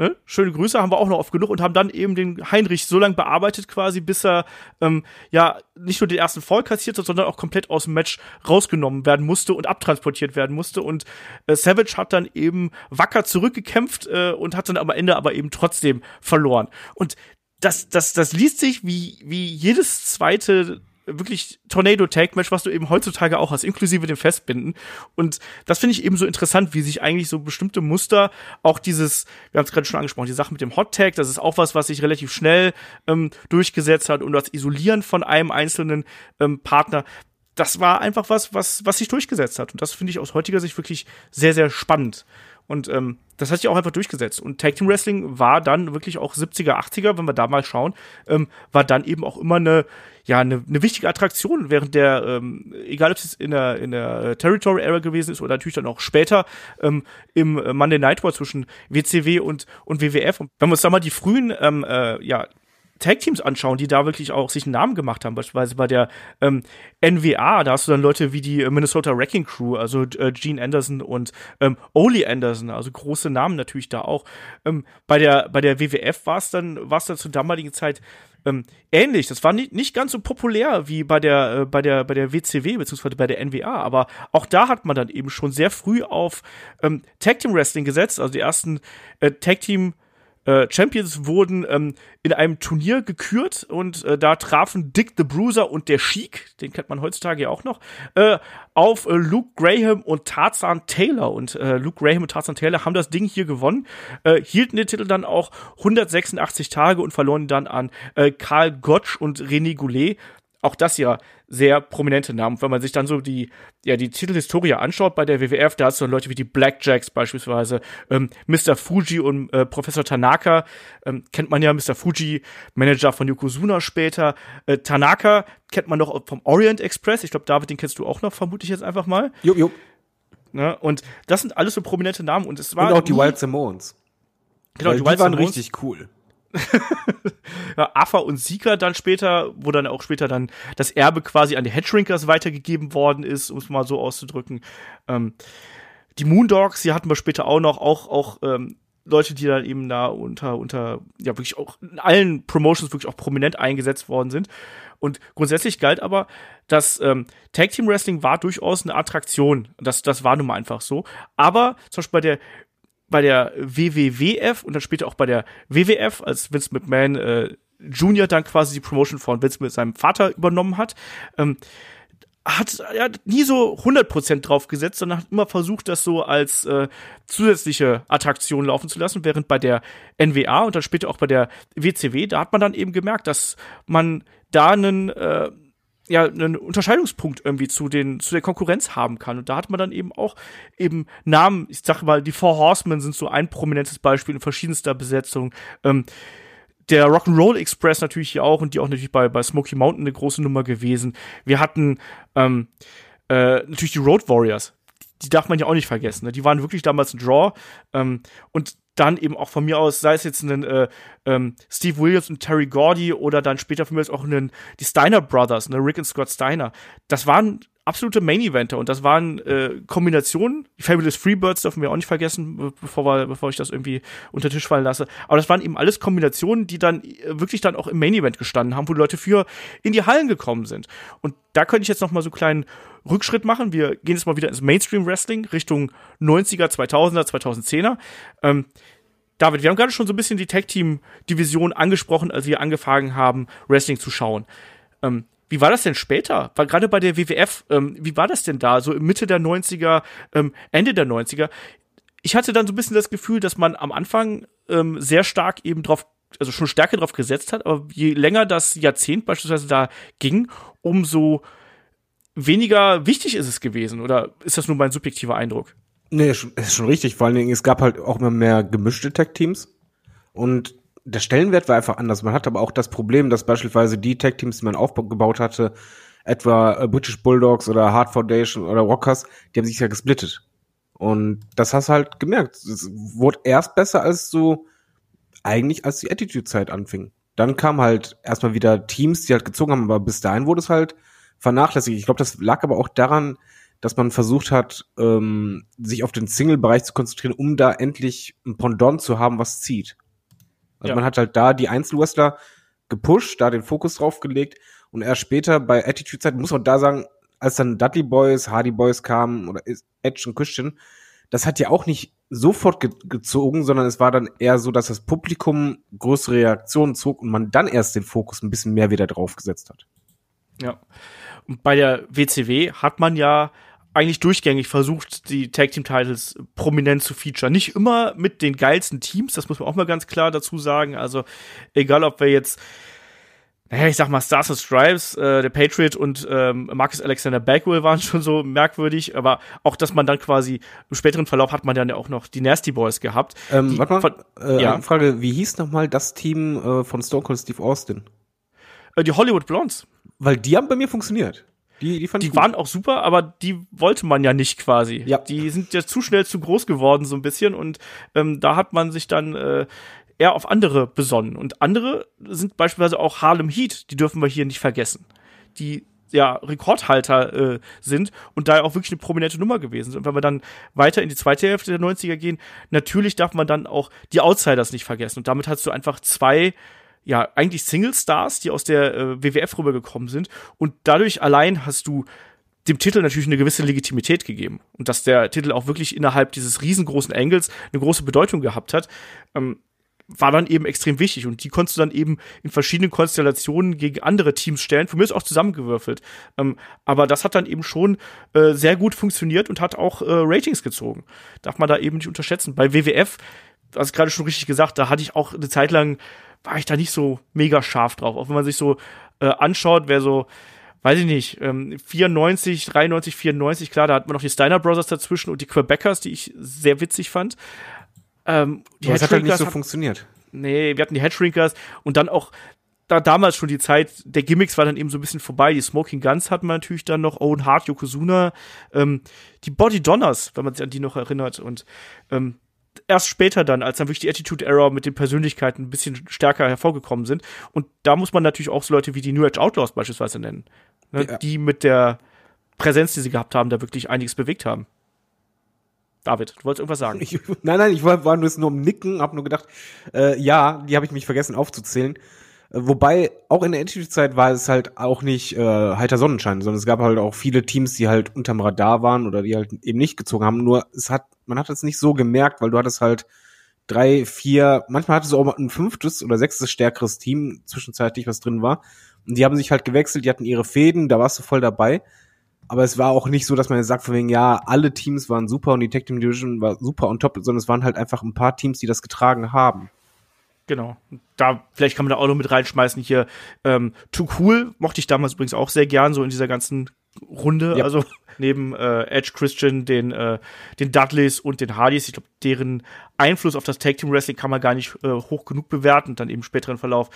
Ne? Schöne Grüße haben wir auch noch oft genug und haben dann eben den Heinrich so lange bearbeitet quasi, bis er ähm, ja nicht nur den ersten Fall kassiert hat, sondern auch komplett aus dem Match rausgenommen werden musste und abtransportiert werden musste. Und äh, Savage hat dann eben wacker zurückgekämpft äh, und hat dann am Ende aber eben trotzdem verloren. Und das, das, das liest sich wie, wie jedes zweite wirklich Tornado Tag Match, was du eben heutzutage auch hast, inklusive dem Festbinden. Und das finde ich eben so interessant, wie sich eigentlich so bestimmte Muster, auch dieses, wir haben es gerade schon angesprochen, die Sache mit dem Hot Tag, das ist auch was, was sich relativ schnell ähm, durchgesetzt hat und das Isolieren von einem einzelnen ähm, Partner. Das war einfach was, was, was sich durchgesetzt hat. Und das finde ich aus heutiger Sicht wirklich sehr, sehr spannend. Und ähm, das hat sich auch einfach durchgesetzt. Und Tag Team Wrestling war dann wirklich auch 70er, 80er, wenn wir da mal schauen, ähm, war dann eben auch immer eine, ja, eine, eine wichtige Attraktion während der, ähm, egal ob es in der, in der Territory Era gewesen ist oder natürlich dann auch später ähm, im Monday Night War zwischen WCW und, und WWF. Und wenn wir uns da mal die frühen, ähm, äh, ja, Tag-Teams anschauen, die da wirklich auch sich einen Namen gemacht haben, beispielsweise bei der ähm, NWA, da hast du dann Leute wie die äh, Minnesota Wrecking Crew, also äh, Gene Anderson und ähm, Ole Anderson, also große Namen natürlich da auch. Ähm, bei der bei der WWF war es dann war es dann zur damaligen Zeit ähm, ähnlich. Das war nicht, nicht ganz so populär wie bei der äh, bei der bei der WCW beziehungsweise bei der NWA, aber auch da hat man dann eben schon sehr früh auf ähm, Tag Team Wrestling gesetzt, also die ersten äh, Tag Team äh, Champions wurden ähm, in einem Turnier gekürt und äh, da trafen Dick the Bruiser und der Sheik, den kennt man heutzutage ja auch noch, äh, auf äh, Luke Graham und Tarzan Taylor. Und äh, Luke Graham und Tarzan Taylor haben das Ding hier gewonnen, äh, hielten den Titel dann auch 186 Tage und verloren dann an äh, Karl Gotch und René Goulet auch das ja sehr prominente Namen. Wenn man sich dann so die, ja, die Titelhistorie anschaut bei der WWF, da hast du Leute wie die Blackjacks beispielsweise, ähm, Mr. Fuji und äh, Professor Tanaka, ähm, kennt man ja, Mr. Fuji, Manager von Yokozuna später. Äh, Tanaka kennt man noch vom Orient Express. Ich glaube, David, den kennst du auch noch, vermute ich jetzt einfach mal. Jupp, jupp. Ne? Und das sind alles so prominente Namen. Und es war. Und auch die Wild Samoans. Genau, die, die waren Samoans. richtig cool. ja, Afa und Sika dann später, wo dann auch später dann das Erbe quasi an die Headshrinkers weitergegeben worden ist, um es mal so auszudrücken. Ähm, die Moondogs, die hatten wir später auch noch, auch, auch ähm, Leute, die dann eben da unter, unter, ja, wirklich auch in allen Promotions wirklich auch prominent eingesetzt worden sind. Und grundsätzlich galt aber, dass ähm, Tag Team Wrestling war durchaus eine Attraktion. Das, das war nun mal einfach so. Aber zum Beispiel bei der bei der WWWF und dann später auch bei der WWF, als Vince McMahon äh, Jr. dann quasi die Promotion von Vince mit seinem Vater übernommen hat, ähm, hat er hat nie so 100% drauf gesetzt, sondern hat immer versucht, das so als äh, zusätzliche Attraktion laufen zu lassen, während bei der NWA und dann später auch bei der WCW, da hat man dann eben gemerkt, dass man da einen äh, ja einen Unterscheidungspunkt irgendwie zu den zu der Konkurrenz haben kann und da hat man dann eben auch eben Namen ich sag mal die Four Horsemen sind so ein prominentes Beispiel in verschiedenster Besetzung ähm, der Rock'n'Roll Express natürlich hier auch und die auch natürlich bei bei Smoky Mountain eine große Nummer gewesen wir hatten ähm, äh, natürlich die Road Warriors die darf man ja auch nicht vergessen. Ne? Die waren wirklich damals ein Draw. Ähm, und dann eben auch von mir aus, sei es jetzt einen äh, ähm, Steve Williams und Terry Gordy oder dann später von mir aus auch einen, die Steiner Brothers, ne, Rick und Scott Steiner. Das waren absolute Main-Eventer und das waren äh, Kombinationen. Die Fabulous Freebirds dürfen wir auch nicht vergessen, be- bevor, wir, bevor ich das irgendwie unter den Tisch fallen lasse. Aber das waren eben alles Kombinationen, die dann äh, wirklich dann auch im Main-Event gestanden haben, wo die Leute für in die Hallen gekommen sind. Und da könnte ich jetzt noch mal so einen kleinen Rückschritt machen. Wir gehen jetzt mal wieder ins Mainstream-Wrestling Richtung 90er, 2000er, 2010er. Ähm, David, wir haben gerade schon so ein bisschen die Tag-Team-Division angesprochen, als wir angefangen haben, Wrestling zu schauen. Ähm, wie war das denn später? War gerade bei der WWF, ähm, wie war das denn da? So Mitte der 90er, ähm, Ende der 90er? Ich hatte dann so ein bisschen das Gefühl, dass man am Anfang ähm, sehr stark eben drauf, also schon stärker drauf gesetzt hat, aber je länger das Jahrzehnt beispielsweise da ging, umso weniger wichtig ist es gewesen. Oder ist das nur mein subjektiver Eindruck? Nee, ist schon- richtig. Vor allen Dingen, es gab halt auch immer mehr gemischte Tech-Teams. Und der Stellenwert war einfach anders. Man hat aber auch das Problem, dass beispielsweise die Tag-Teams, die man aufgebaut hatte, etwa äh, British Bulldogs oder Hard Foundation oder Rockers, die haben sich ja gesplittet. Und das hast du halt gemerkt. Es wurde erst besser, als so eigentlich als die Attitude-Zeit anfing. Dann kam halt erstmal wieder Teams, die halt gezogen haben, aber bis dahin wurde es halt vernachlässigt. Ich glaube, das lag aber auch daran, dass man versucht hat, ähm, sich auf den Single-Bereich zu konzentrieren, um da endlich ein Pendant zu haben, was zieht. Also Ja. man hat halt da die Einzelwrestler gepusht, da den Fokus drauf gelegt und erst später bei Attitude Zeit muss man da sagen, als dann Dudley Boys, Hardy Boys kamen oder Edge und Christian, das hat ja auch nicht sofort ge gezogen, sondern es war dann eher so, dass das Publikum größere Reaktionen zog und man dann erst den Fokus ein bisschen mehr wieder drauf gesetzt hat. Ja. Und bei der WCW hat man ja eigentlich durchgängig versucht, die Tag Team Titles prominent zu featuren. Nicht immer mit den geilsten Teams, das muss man auch mal ganz klar dazu sagen. Also, egal ob wir jetzt, naja, ich sag mal, Stars and Stripes, äh, der Patriot und ähm, Marcus Alexander Bagwell waren schon so merkwürdig, aber auch, dass man dann quasi im späteren Verlauf hat man dann ja auch noch die Nasty Boys gehabt. Ähm, Die warte mal, äh, ja. Frage, wie hieß nochmal das Team äh, von Stone Cold Steve Austin? Äh, die Hollywood Blondes. Weil die haben bei mir funktioniert. Die, die Die waren auch super, aber die wollte man ja nicht quasi. Ja. Die sind ja zu schnell zu groß geworden, so ein bisschen. Und ähm, da hat man sich dann äh, eher auf andere besonnen. Und andere sind beispielsweise auch Harlem Heat, die dürfen wir hier nicht vergessen. Die ja Rekordhalter äh, sind und da auch wirklich eine prominente Nummer gewesen sind. Und wenn wir dann weiter in die zweite Hälfte der 90er gehen, natürlich darf man dann auch die Outsiders nicht vergessen. Und damit hast du einfach zwei ja, eigentlich Single-Stars, die aus der äh, WWF rübergekommen sind. Und dadurch allein hast du dem Titel natürlich eine gewisse Legitimität gegeben. Und dass der Titel auch wirklich innerhalb dieses riesengroßen Engels eine große Bedeutung gehabt hat, ähm, war dann eben extrem wichtig. Und die konntest du dann eben in verschiedenen Konstellationen gegen andere Teams stellen. Für mich ist auch zusammengewürfelt. Ähm, aber das hat dann eben schon äh, sehr gut funktioniert und hat auch äh, Ratings gezogen. Darf man da eben nicht unterschätzen. Bei WWF, du hast gerade schon richtig gesagt, da hatte ich auch eine Zeit lang, war ich da nicht so mega scharf drauf. Auch wenn man sich so äh, anschaut, wer so, weiß ich nicht, ähm, 94, 93, 94, klar, da hat man noch die Steiner Brothers dazwischen und die Quebecers, die ich sehr witzig fand. Ähm, die es hat halt nicht so hat- funktioniert. nee, wir hatten die Headshrinkers und dann auch da damals schon die Zeit der Gimmicks war dann eben so ein bisschen vorbei. Die Smoking Guns hatten wir natürlich dann noch, Owen Hart, Yokozuna, ähm, die Body Donners, wenn man sich an die noch erinnert und ähm, erst später dann, als dann wirklich die Attitude Era mit den Persönlichkeiten ein bisschen stärker hervorgekommen sind und da muss man natürlich auch so Leute wie die New Age Outlaws beispielsweise nennen, ne, Ja. die mit der Präsenz, die sie gehabt haben, da wirklich einiges bewegt haben. David, du wolltest irgendwas sagen. Ich, nein, nein, ich war, war nur, nur im Nicken, hab nur gedacht, äh, ja, die habe ich mich vergessen aufzuzählen. Wobei, auch in der Attitude-Zeit war es halt auch nicht äh, heiter Sonnenschein, sondern es gab halt auch viele Teams, die halt unterm Radar waren oder die halt eben nicht gezogen haben. Nur es hat, man hat es nicht so gemerkt, weil du hattest halt drei, vier, manchmal hattest du auch mal ein fünftes oder sechstes stärkeres Team zwischenzeitlich, was drin war. Und die haben sich halt gewechselt, die hatten ihre Fäden, da warst du voll dabei. Aber es war auch nicht so, dass man jetzt sagt, von wegen, ja, alle Teams waren super und die Tag Team Division war super on top, sondern es waren halt einfach ein paar Teams, die das getragen haben. Genau. Da, vielleicht kann man da auch noch mit reinschmeißen hier. Ähm, Too Cool mochte ich damals übrigens auch sehr gern, so in dieser ganzen Runde. Ja. Also neben äh, Edge Christian, den, äh, den Dudleys und den Hardys. Ich glaube, deren Einfluss auf das Tag Team Wrestling kann man gar nicht äh, hoch genug bewerten, dann im späteren Verlauf.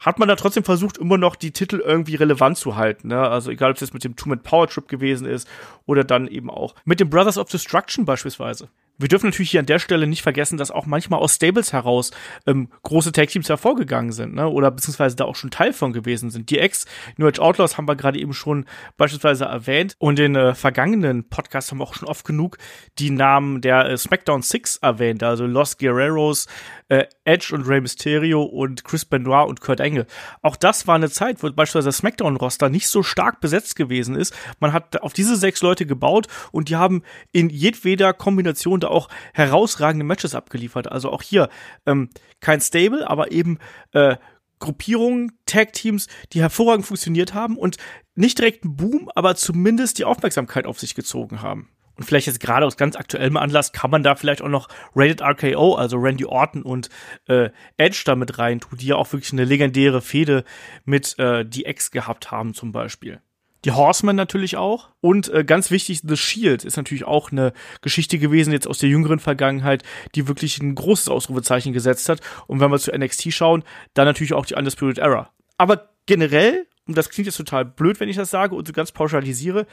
Hat man da trotzdem versucht, immer noch die Titel irgendwie relevant zu halten. Ne? Also egal, ob es jetzt mit dem Two-Man Power Trip gewesen ist oder dann eben auch mit dem Brothers of Destruction beispielsweise. Wir dürfen natürlich hier an der Stelle nicht vergessen, dass auch manchmal aus Stables heraus ähm, große Tag-Teams hervorgegangen sind, ne? oder beziehungsweise da auch schon Teil von gewesen sind. Die Ex-New Age Outlaws haben wir gerade eben schon beispielsweise erwähnt und in äh, vergangenen Podcasts haben wir auch schon oft genug die Namen der äh, SmackDown Six erwähnt, also Los Guerreros, äh, Edge und Rey Mysterio und Chris Benoit und Kurt Angle. Auch das war eine Zeit, wo beispielsweise das SmackDown-Roster nicht so stark besetzt gewesen ist. Man hat auf diese sechs Leute gebaut und die haben in jedweder Kombination da auch herausragende Matches abgeliefert. Also auch hier ähm, kein Stable, aber eben äh, Gruppierungen, Tag-Teams, die hervorragend funktioniert haben und nicht direkt einen Boom, aber zumindest die Aufmerksamkeit auf sich gezogen haben. Und vielleicht jetzt gerade aus ganz aktuellem Anlass kann man da vielleicht auch noch Rated RKO, also Randy Orton und äh, Edge damit rein tun, die ja auch wirklich eine legendäre Fehde mit äh, die Ex gehabt haben zum Beispiel. die Horsemen natürlich auch. Und äh, ganz wichtig, The Shield ist natürlich auch eine Geschichte gewesen, jetzt aus der jüngeren Vergangenheit, die wirklich ein großes Ausrufezeichen gesetzt hat. Und wenn wir zu NXT schauen, dann natürlich auch die Undisputed Era. Aber generell, und das klingt jetzt total blöd, wenn ich das sage und so ganz pauschalisiere,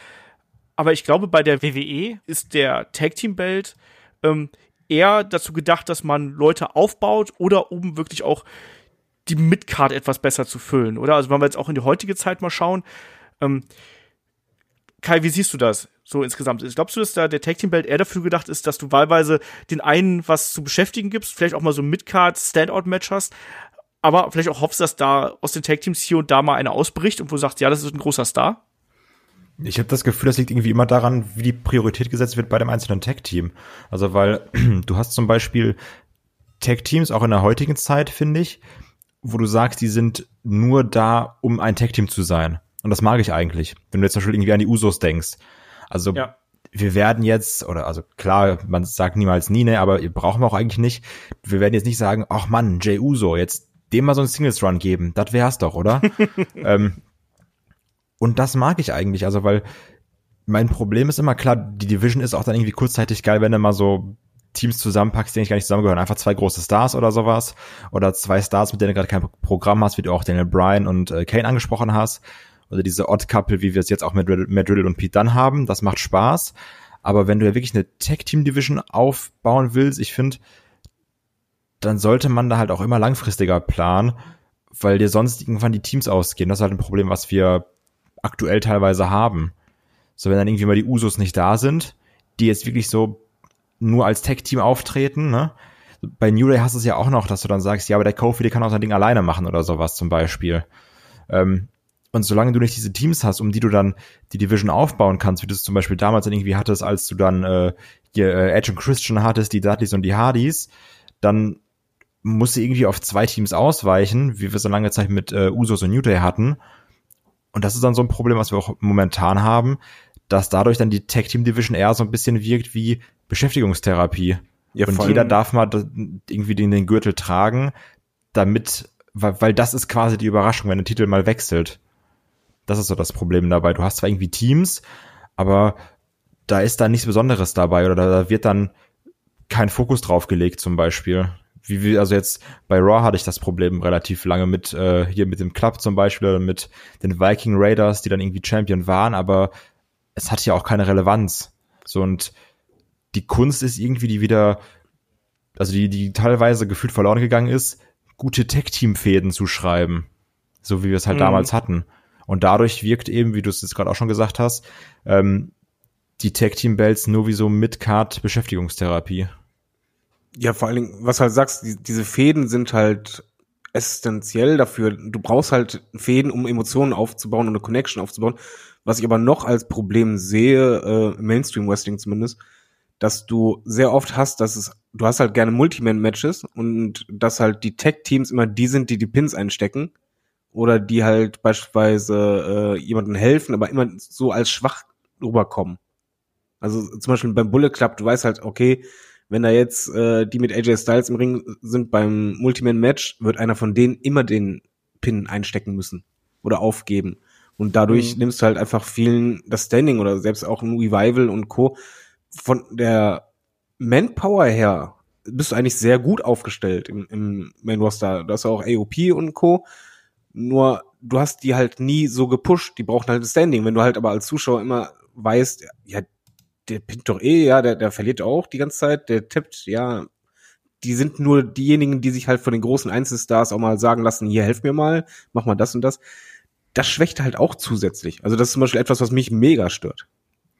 aber ich glaube, bei der WWE ist der Tag Team Belt ähm, eher dazu gedacht, dass man Leute aufbaut oder um wirklich auch die Midcard etwas besser zu füllen, oder? Also wenn wir jetzt auch in die heutige Zeit mal schauen, ähm, Kai, wie siehst du das so insgesamt? Glaubst du, dass da der Tag Team Belt eher dafür gedacht ist, dass du wahlweise den einen was zu beschäftigen gibst, vielleicht auch mal so Midcard Standout Match hast, aber vielleicht auch hoffst, dass da aus den Tag Teams hier und da mal einer ausbricht und wo du sagst, ja, das ist ein großer Star? Ich habe das Gefühl, das liegt irgendwie immer daran, wie die Priorität gesetzt wird bei dem einzelnen Tag-Team. Also weil du hast zum Beispiel Tag-Teams auch in der heutigen Zeit, finde ich, wo du sagst, die sind nur da, um ein Tag-Team zu sein. Und das mag ich eigentlich, wenn du jetzt zum Beispiel irgendwie an die Usos denkst. Also ja. wir werden jetzt, oder also klar, man sagt niemals nie, ne, aber brauchen wir auch eigentlich nicht. Wir werden jetzt nicht sagen, ach Mann, Jay Uso, jetzt dem mal so einen Singles-Run geben. Das wär's doch, oder? ähm, und das mag ich eigentlich, also weil mein Problem ist immer klar, die Division ist auch dann irgendwie kurzzeitig geil, wenn du mal so Teams zusammenpackst, die eigentlich gar nicht zusammengehören. Einfach zwei große Stars oder sowas. Oder zwei Stars, mit denen du gerade kein Programm hast, wie du auch Daniel Bryan und äh, Kane angesprochen hast. Oder diese Odd Couple, wie wir es jetzt auch mit Matt Riddle und Pete Dunne haben. Das macht Spaß. Aber wenn du ja wirklich eine Tag-Team-Division aufbauen willst, ich finde, dann sollte man da halt auch immer langfristiger planen, weil dir sonst irgendwann die Teams ausgehen. Das ist halt ein Problem, was wir aktuell teilweise haben. So, wenn dann irgendwie mal die Usos nicht da sind, die jetzt wirklich so nur als Tech-Team auftreten, ne? Bei New Day hast du es ja auch noch, dass du dann sagst, ja, aber der Kofi, der kann auch sein Ding alleine machen oder sowas zum Beispiel. Ähm, und solange du nicht diese Teams hast, um die du dann die Division aufbauen kannst, wie du es zum Beispiel damals dann irgendwie hattest, als du dann äh, hier, äh, Edge und Christian hattest, die Dudleys und die Hardys, dann musst du irgendwie auf zwei Teams ausweichen, wie wir so lange Zeit mit äh, Usos und New Day hatten. Und das ist dann so ein Problem, was wir auch momentan haben, dass dadurch dann die Tag Team Division eher so ein bisschen wirkt wie Beschäftigungstherapie. Ja, und jeder darf mal irgendwie den, den Gürtel tragen, damit, weil, weil das ist quasi die Überraschung, wenn der Titel mal wechselt. Das ist so das Problem dabei. Du hast zwar irgendwie Teams, aber da ist dann nichts Besonderes dabei oder da wird dann kein Fokus drauf gelegt zum Beispiel. Wie wir, also jetzt bei Raw hatte ich das Problem relativ lange mit, äh, hier mit dem Club zum Beispiel oder mit den Viking Raiders, die dann irgendwie Champion waren, aber es hat ja auch keine Relevanz. So und die Kunst ist irgendwie, die wieder, also die, die teilweise gefühlt verloren gegangen ist, gute Tech-Team-Fäden zu schreiben. So wie wir es halt mhm. damals hatten. Und dadurch wirkt eben, wie du es jetzt gerade auch schon gesagt hast, ähm, die Tag-Team-Bells nur wie so Mid-Card-Beschäftigungstherapie. Ja, vor allen Dingen, was halt sagst, die, diese Fäden sind halt essentiell dafür. Du brauchst halt Fäden, um Emotionen aufzubauen und eine Connection aufzubauen. Was ich aber noch als Problem sehe, äh, Mainstream Wrestling zumindest, dass du sehr oft hast, dass es, du hast halt gerne Multiman-Matches und dass halt die Tech-Teams immer die sind, die die Pins einstecken oder die halt beispielsweise äh, jemandem helfen, aber immer so als schwach rüberkommen. Also zum Beispiel beim Bullet Club, du weißt halt, okay, wenn da jetzt äh, die mit AJ Styles im Ring sind beim Multiman-Match, wird einer von denen immer den Pin einstecken müssen oder aufgeben. Und dadurch mhm. nimmst du halt einfach vielen das Standing oder selbst auch ein Revival und Co. Von der Manpower her bist du eigentlich sehr gut aufgestellt im, im Main Roster. Da hast du auch AOP und Co. Nur du hast die halt nie so gepusht. Die brauchen halt ein Standing. Wenn du halt aber als Zuschauer immer weißt, ja, der pinnt doch eh, ja, der, der verliert auch die ganze Zeit, der tippt, ja, die sind nur diejenigen, die sich halt von den großen Einzelstars auch mal sagen lassen, hier, helf mir mal, mach mal das und das das schwächt halt auch zusätzlich. Also das ist zum Beispiel etwas, was mich mega stört.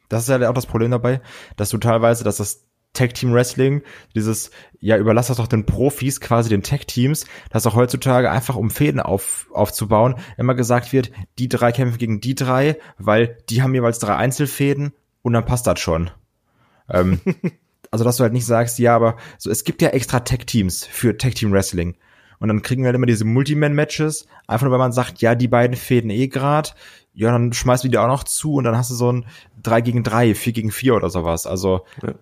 Das ist ja auch das Problem dabei, dass du teilweise, dass das Tag Team Wrestling, dieses, ja, überlass das doch den Profis, quasi den Tag Teams, dass auch heutzutage einfach um Fäden auf, aufzubauen, immer gesagt wird, die drei kämpfen gegen die drei, weil die haben jeweils drei Einzelfäden und dann passt das schon. ähm, also, dass du halt nicht sagst, ja, aber so, es gibt ja extra Tag Teams für Tag Team Wrestling. Und dann kriegen wir halt immer diese Multiman-Matches, einfach nur weil man sagt, ja, die beiden fäden eh grad, ja, dann schmeißt du die auch noch zu und dann hast du so ein 3 gegen 3, 4 gegen 4 oder sowas. Also ja.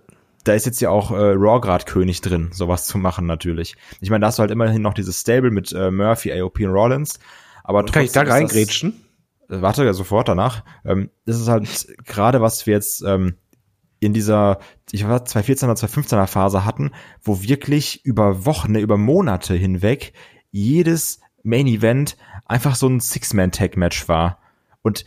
da ist jetzt ja auch äh, Raw grad König drin, sowas zu machen natürlich. Ich meine, da hast du halt immerhin noch dieses Stable mit äh, Murphy, AOP und Rollins. Aber Kann ich da reingrätschen? Warte, sofort danach. Ähm, das ist halt gerade, was wir jetzt ähm, in dieser, ich war 2014er, 2015er Phase hatten, wo wirklich über Wochen, über Monate hinweg jedes Main Event einfach so ein Six-Man-Tag-Match war. Und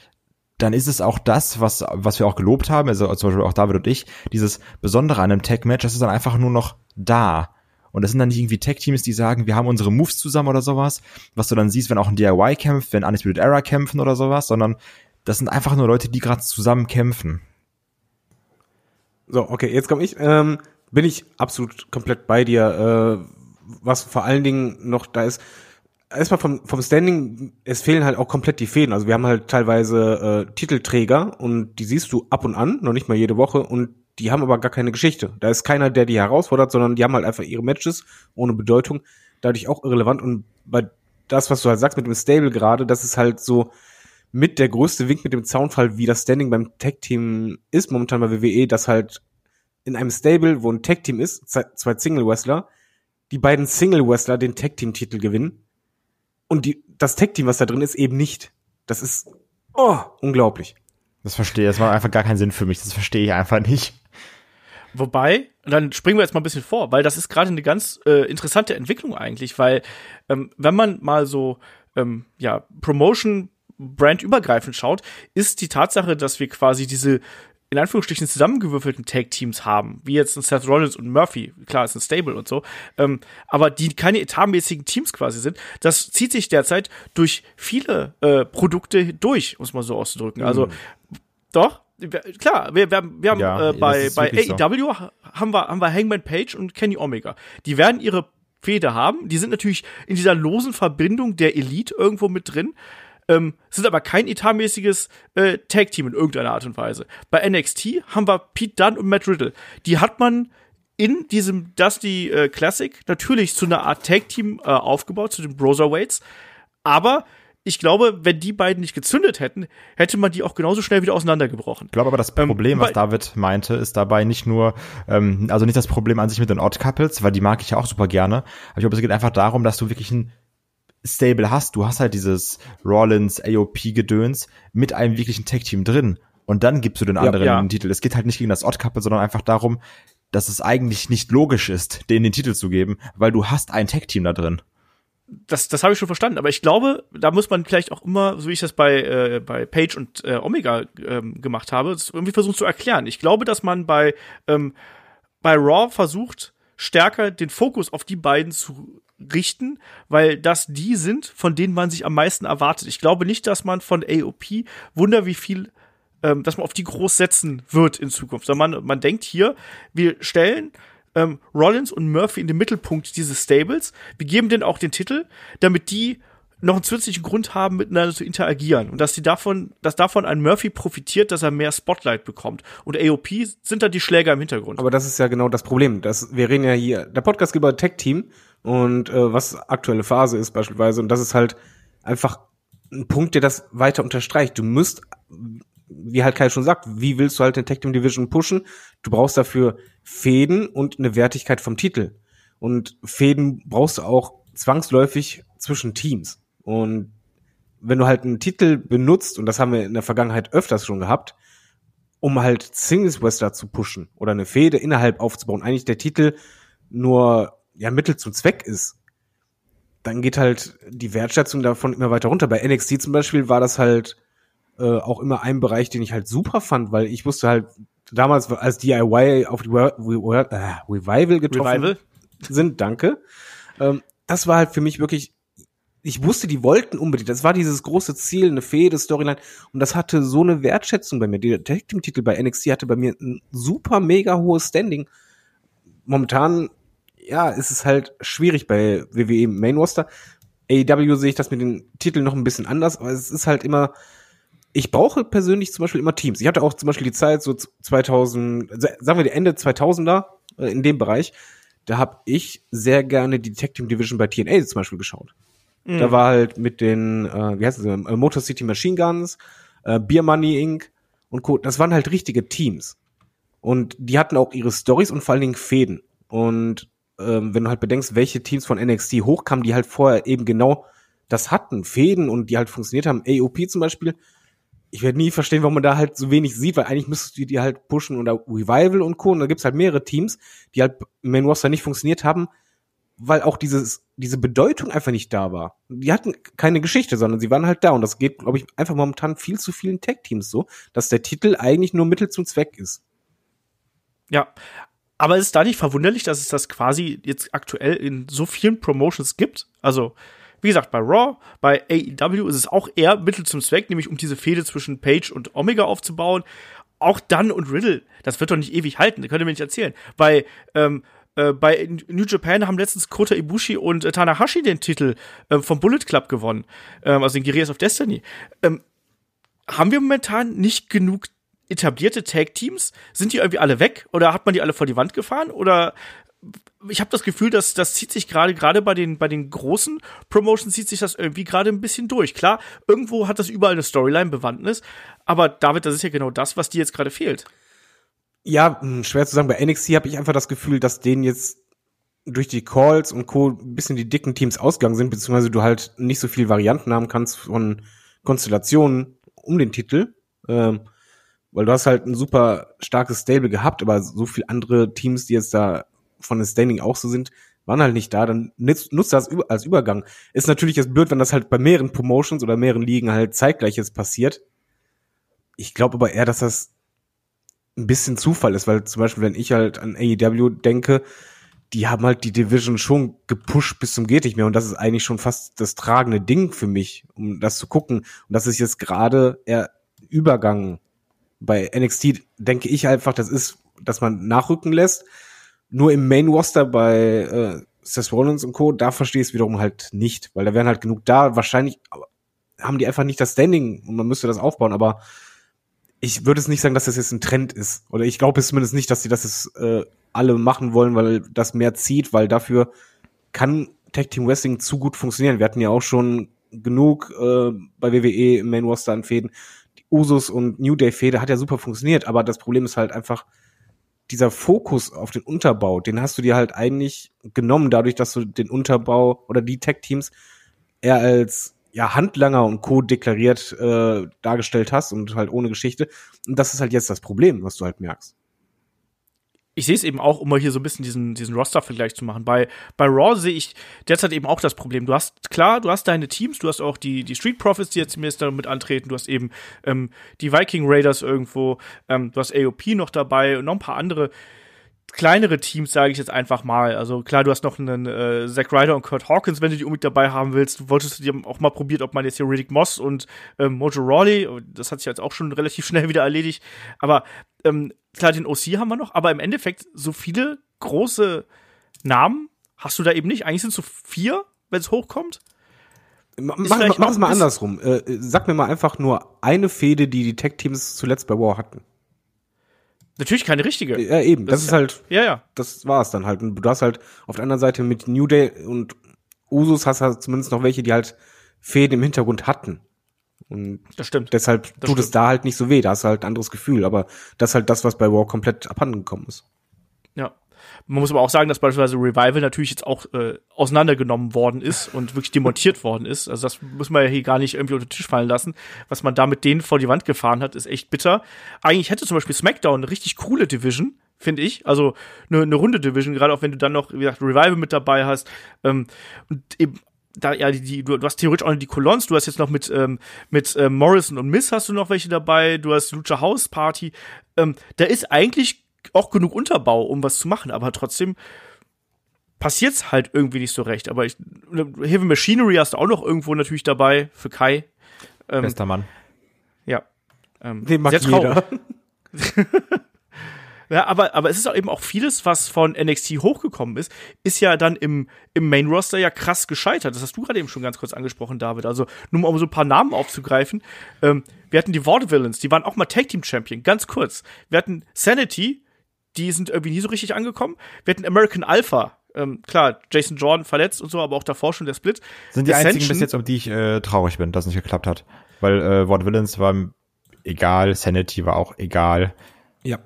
dann ist es auch das, was, was wir auch gelobt haben, also zum Beispiel auch David und ich, dieses Besondere an einem Tag-Match, das ist dann einfach nur noch da. Und das sind dann nicht irgendwie Tag-Teams, die sagen, wir haben unsere Moves zusammen oder sowas, was du dann siehst, wenn auch ein DIY kämpft, wenn Undisputed Era kämpfen oder sowas, sondern das sind einfach nur Leute, die gerade zusammen kämpfen. So, okay, jetzt komme ich. Ähm, bin ich absolut komplett bei dir. Äh, was vor allen Dingen noch da ist, erstmal vom, vom Standing, es fehlen halt auch komplett die Fäden. Also wir haben halt teilweise äh, Titelträger und die siehst du ab und an, noch nicht mal jede Woche und die haben aber gar keine Geschichte. Da ist keiner, der die herausfordert, sondern die haben halt einfach ihre Matches ohne Bedeutung, dadurch auch irrelevant und bei das, was du halt sagst mit dem Stable gerade, das ist halt so mit der größte Wink mit dem Zaunfall, wie das Standing beim Tag-Team ist momentan bei WWE, dass halt in einem Stable, wo ein Tag-Team ist, zwei Single-Wrestler, die beiden Single-Wrestler den Tag-Team-Titel gewinnen und die, das Tag-Team, was da drin ist, eben nicht. Das ist oh, unglaublich. Das verstehe, das macht einfach gar keinen Sinn für mich. Das verstehe ich einfach nicht. Wobei, dann springen wir jetzt mal ein bisschen vor, weil das ist gerade eine ganz äh, interessante Entwicklung eigentlich, weil ähm, wenn man mal so ähm, ja Promotion brandübergreifend schaut, ist die Tatsache, dass wir quasi diese in Anführungsstrichen zusammengewürfelten Tag-Teams haben, wie jetzt ein Seth Rollins und Murphy, klar, ist ein Stable und so, ähm, aber die keine etatmäßigen Teams quasi sind, das zieht sich derzeit durch viele äh, Produkte durch, um es mal so auszudrücken. Also, doch, klar, wir, wir, wir haben Ja, äh, bei, bei wirklich so. AEW haben wir, haben wir Hangman Page und Kenny Omega. Die werden ihre Fehde haben. Die sind natürlich in dieser losen Verbindung der Elite irgendwo mit drin. Ähm, sind aber kein etatmäßiges äh, Tag-Team in irgendeiner Art und Weise. Bei NXT haben wir Pete Dunne und Matt Riddle. Die hat man in diesem Dusty äh, Classic natürlich zu einer Art Tag-Team äh, aufgebaut, zu den Broserweights. Aber ich glaube, wenn die beiden nicht gezündet hätten, hätte man die auch genauso schnell wieder auseinandergebrochen. Ich glaube aber, das Ähm, Problem, was weil- David meinte, ist dabei nicht nur, ähm, also nicht das Problem an sich mit den Odd Couples, weil die mag ich ja auch super gerne. Aber ich glaube, es geht einfach darum, dass du wirklich ein Stable hast. Du hast halt dieses Rollins, AOP-Gedöns mit einem wirklichen Tag-Team drin. Und dann gibst du den anderen ja. den Titel. Es geht halt nicht gegen das Odd Couple, sondern einfach darum, dass es eigentlich nicht logisch ist, denen den Titel zu geben, weil du hast ein Tag-Team da drin. Das, das habe ich schon verstanden, aber ich glaube, da muss man vielleicht auch immer, so wie ich das bei, äh, bei Page und äh, Omega ähm, gemacht habe, irgendwie versuchen zu erklären. Ich glaube, dass man bei, ähm, bei Raw versucht, stärker den Fokus auf die beiden zu richten, weil das die sind, von denen man sich am meisten erwartet. Ich glaube nicht, dass man von AOP Wunder wie viel ähm, dass man auf die groß setzen wird in Zukunft. Sondern man, man denkt hier, wir stellen ähm, Rollins und Murphy in den Mittelpunkt dieses Stables. Wir geben denen auch den Titel, damit die noch einen zusätzlichen Grund haben, miteinander zu interagieren. Und dass die davon, dass davon ein Murphy profitiert, dass er mehr Spotlight bekommt. Und AOP sind dann die Schläger im Hintergrund. Aber das ist ja genau das Problem. Das, wir reden ja hier, der Podcast geht über Tech-Team und äh, was aktuelle Phase ist beispielsweise. Und das ist halt einfach ein Punkt, der das weiter unterstreicht. Du musst, wie halt Kai schon sagt, wie willst du halt eine Tech-Team Division pushen? Du brauchst dafür Fäden und eine Wertigkeit vom Titel. Und Fäden brauchst du auch zwangsläufig zwischen Teams. Und wenn du halt einen Titel benutzt, und das haben wir in der Vergangenheit öfters schon gehabt, um halt Singles Wrestler zu pushen oder eine Fehde innerhalb aufzubauen, eigentlich der Titel nur ja Mittel zum Zweck ist, dann geht halt die Wertschätzung davon immer weiter runter. Bei NXT zum Beispiel war das halt äh, auch immer ein Bereich, den ich halt super fand, weil ich wusste halt damals, als DIY auf die Re Re äh, Revival getroffen Revival? sind, danke. Ähm, das war halt für mich wirklich, ich wusste, die wollten unbedingt. Das war dieses große Ziel, eine Fehde, Storyline. Und das hatte so eine Wertschätzung bei mir. Der Tag Team Titel bei NXT hatte bei mir ein super mega hohes Standing. Momentan, ja, ist es halt schwierig bei WWE Main Roster. AEW sehe ich das mit den Titeln noch ein bisschen anders, aber es ist halt immer, ich brauche persönlich zum Beispiel immer Teams. Ich hatte auch zum Beispiel die Zeit, so 2000, sagen wir die Ende 2000er, äh, in dem Bereich, da habe ich sehr gerne die Team Division bei TNA zum Beispiel geschaut. Da war halt mit den, äh, wie heißt es, äh, Motor City Machine Guns, äh, Beer Money Inc. und Co. Das waren halt richtige Teams. Und die hatten auch ihre Stories und vor allen Dingen Fäden. Und ähm, wenn du halt bedenkst, welche Teams von NXT hochkamen, die halt vorher eben genau das hatten, Fäden und die halt funktioniert haben, AOP zum Beispiel, ich werde nie verstehen, warum man da halt so wenig sieht, weil eigentlich müsstest du die halt pushen oder Revival und Co. Und da gibt's halt mehrere Teams, die halt Main Roster nicht funktioniert haben, weil auch dieses, diese Bedeutung einfach nicht da war. Die hatten keine Geschichte, sondern sie waren halt da. Und das geht, glaube ich, einfach momentan viel zu vielen Tag-Teams so, dass der Titel eigentlich nur Mittel zum Zweck ist. Ja, aber ist da nicht verwunderlich, dass es das quasi jetzt aktuell in so vielen Promotions gibt? Also, wie gesagt, bei Raw, bei AEW ist es auch eher Mittel zum Zweck, nämlich um diese Fehde zwischen Page und Omega aufzubauen. Auch Dunn und Riddle, das wird doch nicht ewig halten, das könnt ihr mir nicht erzählen. Bei, ähm, äh, bei New Japan haben letztens Kota Ibushi und äh, Tanahashi den Titel äh, vom Bullet Club gewonnen, ähm, also den Guerrillas of Destiny. Ähm, haben wir momentan nicht genug etablierte Tag-Teams? Sind die irgendwie alle weg oder hat man die alle vor die Wand gefahren? Oder ich habe das Gefühl, dass das zieht sich gerade gerade bei den bei den großen Promotions zieht sich das irgendwie gerade ein bisschen durch. Klar, irgendwo hat das überall eine Storyline Bewandtnis, aber David, das ist ja genau das, was dir jetzt gerade fehlt. Ja, hm, schwer zu sagen. Bei NXT habe ich einfach das Gefühl, dass denen jetzt durch die Calls und Co. ein bisschen die dicken Teams ausgegangen sind, beziehungsweise du halt nicht so viel Varianten haben kannst von Konstellationen um den Titel. Ähm, weil du hast halt ein super starkes Stable gehabt, aber so viel andere Teams, die jetzt da von den Standing auch so sind, waren halt nicht da, dann nutzt, nutzt das als Übergang. Ist natürlich jetzt blöd, wenn das halt bei mehreren Promotions oder mehreren Ligen halt zeitgleich jetzt passiert. Ich glaube aber eher, dass das ein bisschen Zufall ist, weil zum Beispiel, wenn ich halt an AEW denke, die haben halt die Division schon gepusht bis zum geht nicht mehr und das ist eigentlich schon fast das tragende Ding für mich, um das zu gucken. Und das ist jetzt gerade eher Übergang. Bei NXT denke ich einfach, das ist, dass man nachrücken lässt, nur im Main Roster bei äh, Seth Rollins und Co., da verstehe ich es wiederum halt nicht, weil da wären halt genug da. Wahrscheinlich haben die einfach nicht das Standing und man müsste das aufbauen, aber ich würde es nicht sagen, dass das jetzt ein Trend ist. Oder ich glaube es zumindest nicht, dass sie das jetzt, äh, alle machen wollen, weil das mehr zieht, weil dafür kann Tag Team Wrestling zu gut funktionieren. Wir hatten ja auch schon genug äh, bei WWE im Main Roster an Fäden. Die Usus und New Day Fäde hat ja super funktioniert, aber das Problem ist halt einfach, dieser Fokus auf den Unterbau, den hast du dir halt eigentlich genommen, dadurch, dass du den Unterbau oder die Tech-Teams eher als ja, Handlanger und Co. deklariert äh, dargestellt hast und halt ohne Geschichte. Und das ist halt jetzt das Problem, was du halt merkst ich sehe es eben auch, um mal hier so ein bisschen diesen, diesen Roster-Vergleich zu machen. Bei, bei Raw sehe ich derzeit eben auch das Problem. Du hast, klar, du hast deine Teams, du hast auch die, die Street Profits, die jetzt zumindest damit antreten, du hast eben ähm, die Viking Raiders irgendwo, ähm, du hast AOP noch dabei und noch ein paar andere kleinere Teams, sage ich jetzt einfach mal. Also klar, du hast noch einen äh, Zack Ryder und Kurt Hawkins, wenn du die unbedingt dabei haben willst. Du wolltest dir auch mal probiert, ob man jetzt hier Riddick Moss und ähm, Mojo Rawley, das hat sich jetzt auch schon relativ schnell wieder erledigt. Aber ähm, klar, den OC haben wir noch, aber im Endeffekt so viele große Namen hast du da eben nicht. Eigentlich sind es so vier, wenn es hochkommt. Mach, mach, mach es mal andersrum. Äh, sag mir mal einfach nur eine Fehde, die die Tech-Teams zuletzt bei War hatten. Natürlich keine richtige. Ja, eben. Das, das ist halt. Ja, ja. Das war es dann halt. Und du hast halt auf der anderen Seite mit New Day und Usus hast halt zumindest noch welche, die halt Fäden im Hintergrund hatten. Und das stimmt. Deshalb das tut stimmt. es da halt nicht so weh. Da hast du halt ein anderes Gefühl. Aber das ist halt das, was bei War komplett abhanden gekommen ist. Ja. Man muss aber auch sagen, dass beispielsweise Revival natürlich jetzt auch äh, auseinandergenommen worden ist und wirklich demontiert worden ist. Also das muss man ja hier gar nicht irgendwie unter den Tisch fallen lassen. Was man da mit denen vor die Wand gefahren hat, ist echt bitter. Eigentlich hätte zum Beispiel SmackDown eine richtig coole Division, finde ich. Also eine, eine runde Division, gerade auch wenn du dann noch, wie gesagt, Revival mit dabei hast. Ähm, und eben da ja die, die du, hast theoretisch auch noch die Colons, du hast jetzt noch mit ähm, mit ähm, Morrison und Miss hast du noch welche dabei, du hast Lucha House Party. Ähm, da ist eigentlich auch genug Unterbau, um was zu machen, aber trotzdem passiert's halt irgendwie nicht so recht. Aber ich, Heavy Machinery hast du auch noch irgendwo natürlich dabei für Kai. Ähm, Bester Mann. Ja. Ähm, Den mag sehr traurig. ja, aber, aber es ist auch eben auch vieles, was von NXT hochgekommen ist, ist ja dann im, im Main Roster ja krass gescheitert. Das hast du gerade eben schon ganz kurz angesprochen, David. Also, nur um so ein paar Namen aufzugreifen. Ähm, wir hatten die Villains, die waren auch mal Tag Team Champion, ganz kurz. Wir hatten Sanity, die sind irgendwie nie so richtig angekommen. Wir hatten American Alpha. Ähm, klar, Jason Jordan verletzt und so, aber auch davor schon der Split. Sind die Ascension, einzigen bis jetzt, um die ich äh, traurig bin, dass es nicht geklappt hat. Weil äh, Ward Villains war egal, Sanity war auch egal. Ja.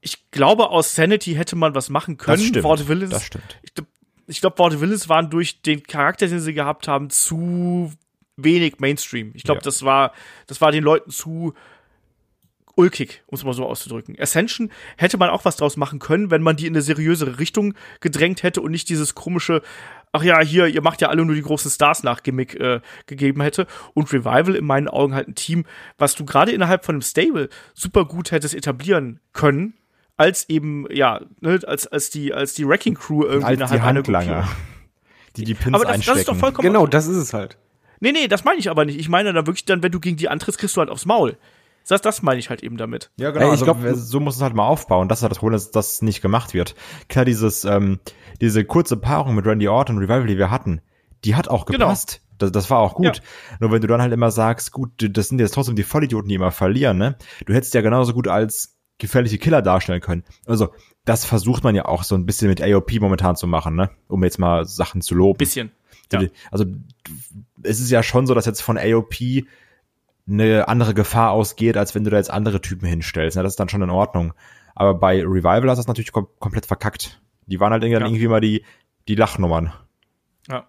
Ich glaube, aus Sanity hätte man was machen können. Das stimmt. Ward das stimmt. Ich, ich glaube, Ward Villains waren durch den Charakter, den sie gehabt haben, zu wenig Mainstream. Ich glaube, Ja. das war, das war den Leuten zu ulkig, um es mal so auszudrücken. Ascension hätte man auch was draus machen können, wenn man die in eine seriösere Richtung gedrängt hätte und nicht dieses komische, ach ja, hier, ihr macht ja alle nur die großen Stars nach Gimmick äh, gegeben hätte. Und Revival in meinen Augen halt ein Team, was du gerade innerhalb von einem Stable super gut hättest etablieren können, als eben, ja, ne, als, als die, als die Wrecking Crew irgendwie Als die innerhalb einer Handlanger, Gruppierung. die die Pins Aber das, einstecken. das ist doch vollkommen Genau, das ist es halt. Nee, nee, das meine ich aber nicht. Ich meine da wirklich dann, wenn du gegen die antrittst, kriegst du halt aufs Maul. Das, das meine ich halt eben damit. Ja, genau. Ey, ich also, glaub- so muss es halt mal aufbauen. Das ist halt das Problem, dass das nicht gemacht wird. Klar, dieses, ähm, diese kurze Paarung mit Randy Orton und Revival, die wir hatten, die hat auch Genau. gepasst. Das, das war auch gut. Nur wenn du dann halt immer sagst, gut, das sind jetzt trotzdem die Vollidioten, die immer verlieren, ne? Du hättest ja genauso gut als gefährliche Killer darstellen können. Also, das versucht man ja auch so ein bisschen mit AOP momentan zu machen, ne? Um jetzt mal Sachen zu loben. Bisschen. Ja. Also es ist ja schon so, dass jetzt von AOP eine andere Gefahr ausgeht, als wenn du da jetzt andere Typen hinstellst. Ne? Das ist dann schon in Ordnung. Aber bei Revival hast du das natürlich kom komplett verkackt. Die waren halt irgendwie, Ja. irgendwie mal die, die Lachnummern. Ja.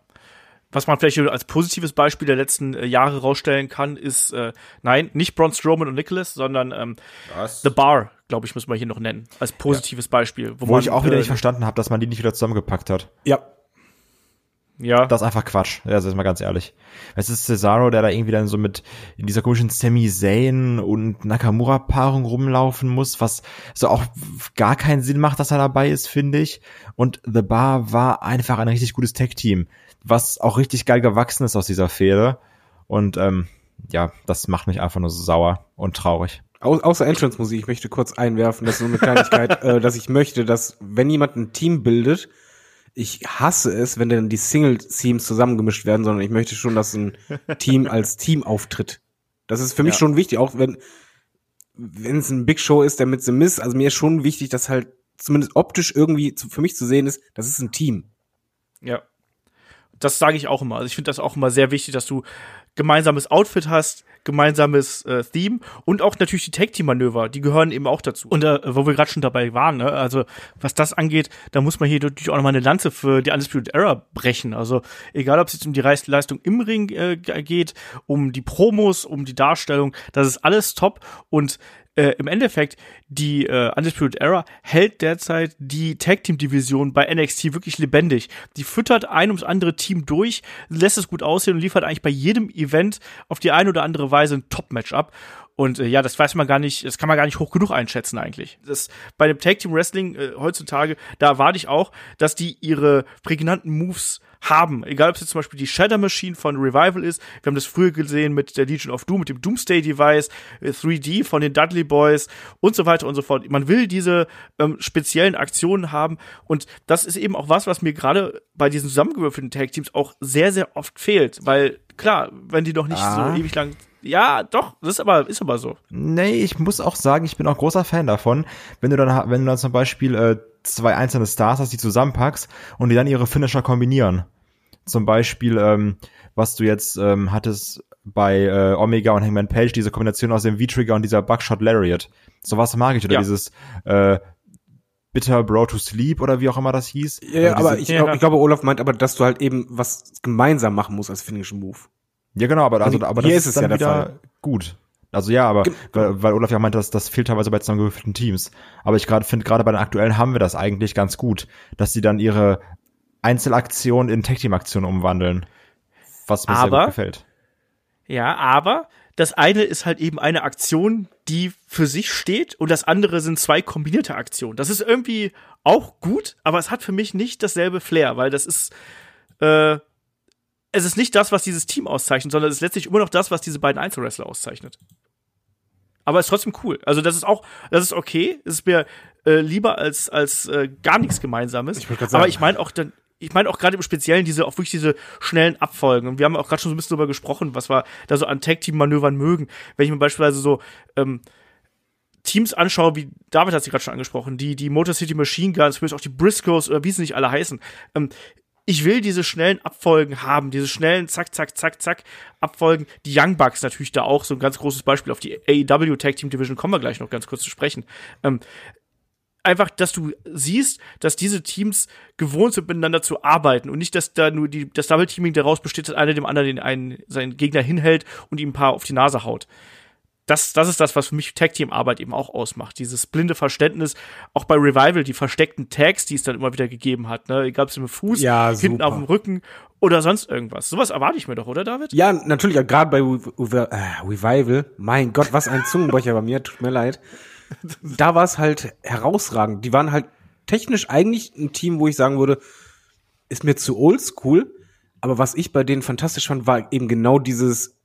Was man vielleicht als positives Beispiel der letzten äh, Jahre rausstellen kann, ist, äh, nein, nicht Braun Strowman und Nicholas, sondern ähm, The Bar, glaube ich, muss man hier noch nennen, als positives Beispiel. Wo man, ich auch wieder äh, nicht verstanden habe, dass man die nicht wieder zusammengepackt hat. Ja. Ja, Das ist einfach Quatsch. Ja, das ist mal ganz ehrlich. Es ist Cesaro, der da irgendwie dann so mit in dieser komischen Sami Zayn und Nakamura-Paarung rumlaufen muss, was so auch gar keinen Sinn macht, dass er dabei ist, finde ich. Und The Bar war einfach ein richtig gutes Tech-Team, was auch richtig geil gewachsen ist aus dieser Fehde. Und ähm, ja, das macht mich einfach nur so sauer und traurig. Au außer Entrance-Musik, ich möchte kurz einwerfen, das ist so eine Kleinigkeit, äh, dass ich möchte, dass wenn jemand ein Team bildet, ich hasse es, wenn dann die Single-Teams zusammengemischt werden, sondern ich möchte schon, dass ein Team als Team auftritt. Das ist für mich Ja. schon wichtig, auch wenn wenn es ein Big Show ist, der mit The Miz, also mir ist schon wichtig, dass halt zumindest optisch irgendwie zu, für mich zu sehen ist, das ist ein Team. Ja. Das sage ich auch immer. Also ich finde das auch immer sehr wichtig, dass du gemeinsames Outfit hast, gemeinsames äh, Theme und auch natürlich die Tag-Team-Manöver, die gehören eben auch dazu. Und äh, wo wir gerade schon dabei waren, ne? also was das angeht, da muss man hier natürlich auch nochmal eine Lanze für die Undisputed Era brechen. Also egal, ob es jetzt um die Leistung im Ring äh, geht, um die Promos, um die Darstellung, das ist alles top und äh, im Endeffekt, die äh, Undisputed Era hält derzeit die Tag Team Division bei NXT wirklich lebendig. Die füttert ein ums andere Team durch, lässt es gut aussehen und liefert eigentlich bei jedem Event auf die eine oder andere Weise ein Top-Match ab. Und äh, ja, das weiß man gar nicht, das kann man gar nicht hoch genug einschätzen eigentlich. Das bei dem Tag Team Wrestling äh, heutzutage, da erwarte ich auch, dass die ihre prägnanten Moves haben. Egal, ob es jetzt zum Beispiel die Shadow Machine von Revival ist. Wir haben das früher gesehen mit der Legion of Doom, mit dem Doomsday Device, äh, 3D von den Dudley Boys und so weiter und so fort. Man will diese ähm, speziellen Aktionen haben und das ist eben auch was, was mir gerade bei diesen zusammengewürfelten Tag Teams auch sehr, sehr oft fehlt, weil klar, wenn die noch nicht Ah. so ewig lang ja, doch, das ist aber, ist aber so. Nee, ich muss auch sagen, ich bin auch großer Fan davon, wenn du dann, wenn du dann zum Beispiel äh, zwei einzelne Stars hast, die zusammenpackst und die dann ihre Finisher kombinieren. Zum Beispiel, ähm, was du jetzt ähm, hattest bei äh, Omega und Hangman Page, diese Kombination aus dem V-Trigger und dieser Buckshot Lariat. Sowas mag ich. Oder Ja. dieses äh, Bitter Bro to Sleep oder wie auch immer das hieß. Ja, Also aber diese- ich, Ja. glaub, ich glaube, Olaf meint aber, dass du halt eben was gemeinsam machen musst als Finishing Move. Ja, genau, aber, also, Und aber hier das ist ist, es dann ja der wieder Fall. gut. Also ja, aber weil, weil Olaf ja meinte, dass das fehlt teilweise bei zusammengewürfelten Teams. Aber ich gerade finde, gerade bei den aktuellen haben wir das eigentlich ganz gut, dass sie dann ihre Einzelaktionen in Tag-Team-Aktionen umwandeln. Was mir sehr Aber- gut gefällt. Ja, aber das eine ist halt eben eine Aktion, die für sich steht und das andere sind zwei kombinierte Aktionen. Das ist irgendwie auch gut, aber es hat für mich nicht dasselbe Flair, weil das ist, äh, es ist nicht das, was dieses Team auszeichnet, sondern es ist letztlich immer noch das, was diese beiden Einzelwrestler auszeichnet. Aber ist trotzdem cool. Also das ist auch, das ist okay. Es ist mir äh, lieber als als äh, gar nichts Gemeinsames. Ich sagen. Aber ich meine auch dann, ich meine auch gerade im Speziellen diese auch wirklich diese schnellen Abfolgen. Und wir haben auch gerade schon so ein bisschen darüber gesprochen, was wir da so an Tag Team Manövern mögen. Wenn ich mir beispielsweise so ähm, Teams anschaue, wie David hat sie gerade schon angesprochen, die die Motor City Machine Guns, vielleicht auch die Briscoes oder wie sie nicht alle heißen. Ähm, ich will diese schnellen Abfolgen haben, diese schnellen Zack, Zack, Zack, Zack Abfolgen. Die Young Bucks natürlich da auch so ein ganz großes Beispiel auf die AEW Tag Team Division kommen wir gleich noch ganz kurz zu sprechen. Ähm, einfach, dass du siehst, dass diese Teams gewohnt sind, miteinander zu arbeiten und nicht, dass da nur die, das Double Teaming daraus besteht, dass einer dem anderen den einen, seinen Gegner hinhält und ihm ein paar auf die Nase haut. Das, das ist das, was für mich Tag Team Arbeit eben auch ausmacht. Dieses blinde Verständnis, auch bei Revival, die versteckten Tags, die es dann immer wieder gegeben hat, ne, egal ob es im Fuß, Ja, hinten auf dem Rücken oder sonst irgendwas. Sowas erwarte ich mir doch, oder David? Ja, natürlich, gerade bei Re- äh, Revival, mein Gott, was ein Zungenbrecher bei mir, tut mir leid. Da war es halt herausragend. Die waren halt technisch eigentlich ein Team, wo ich sagen würde, ist mir zu oldschool, aber was ich bei denen fantastisch fand, war eben genau dieses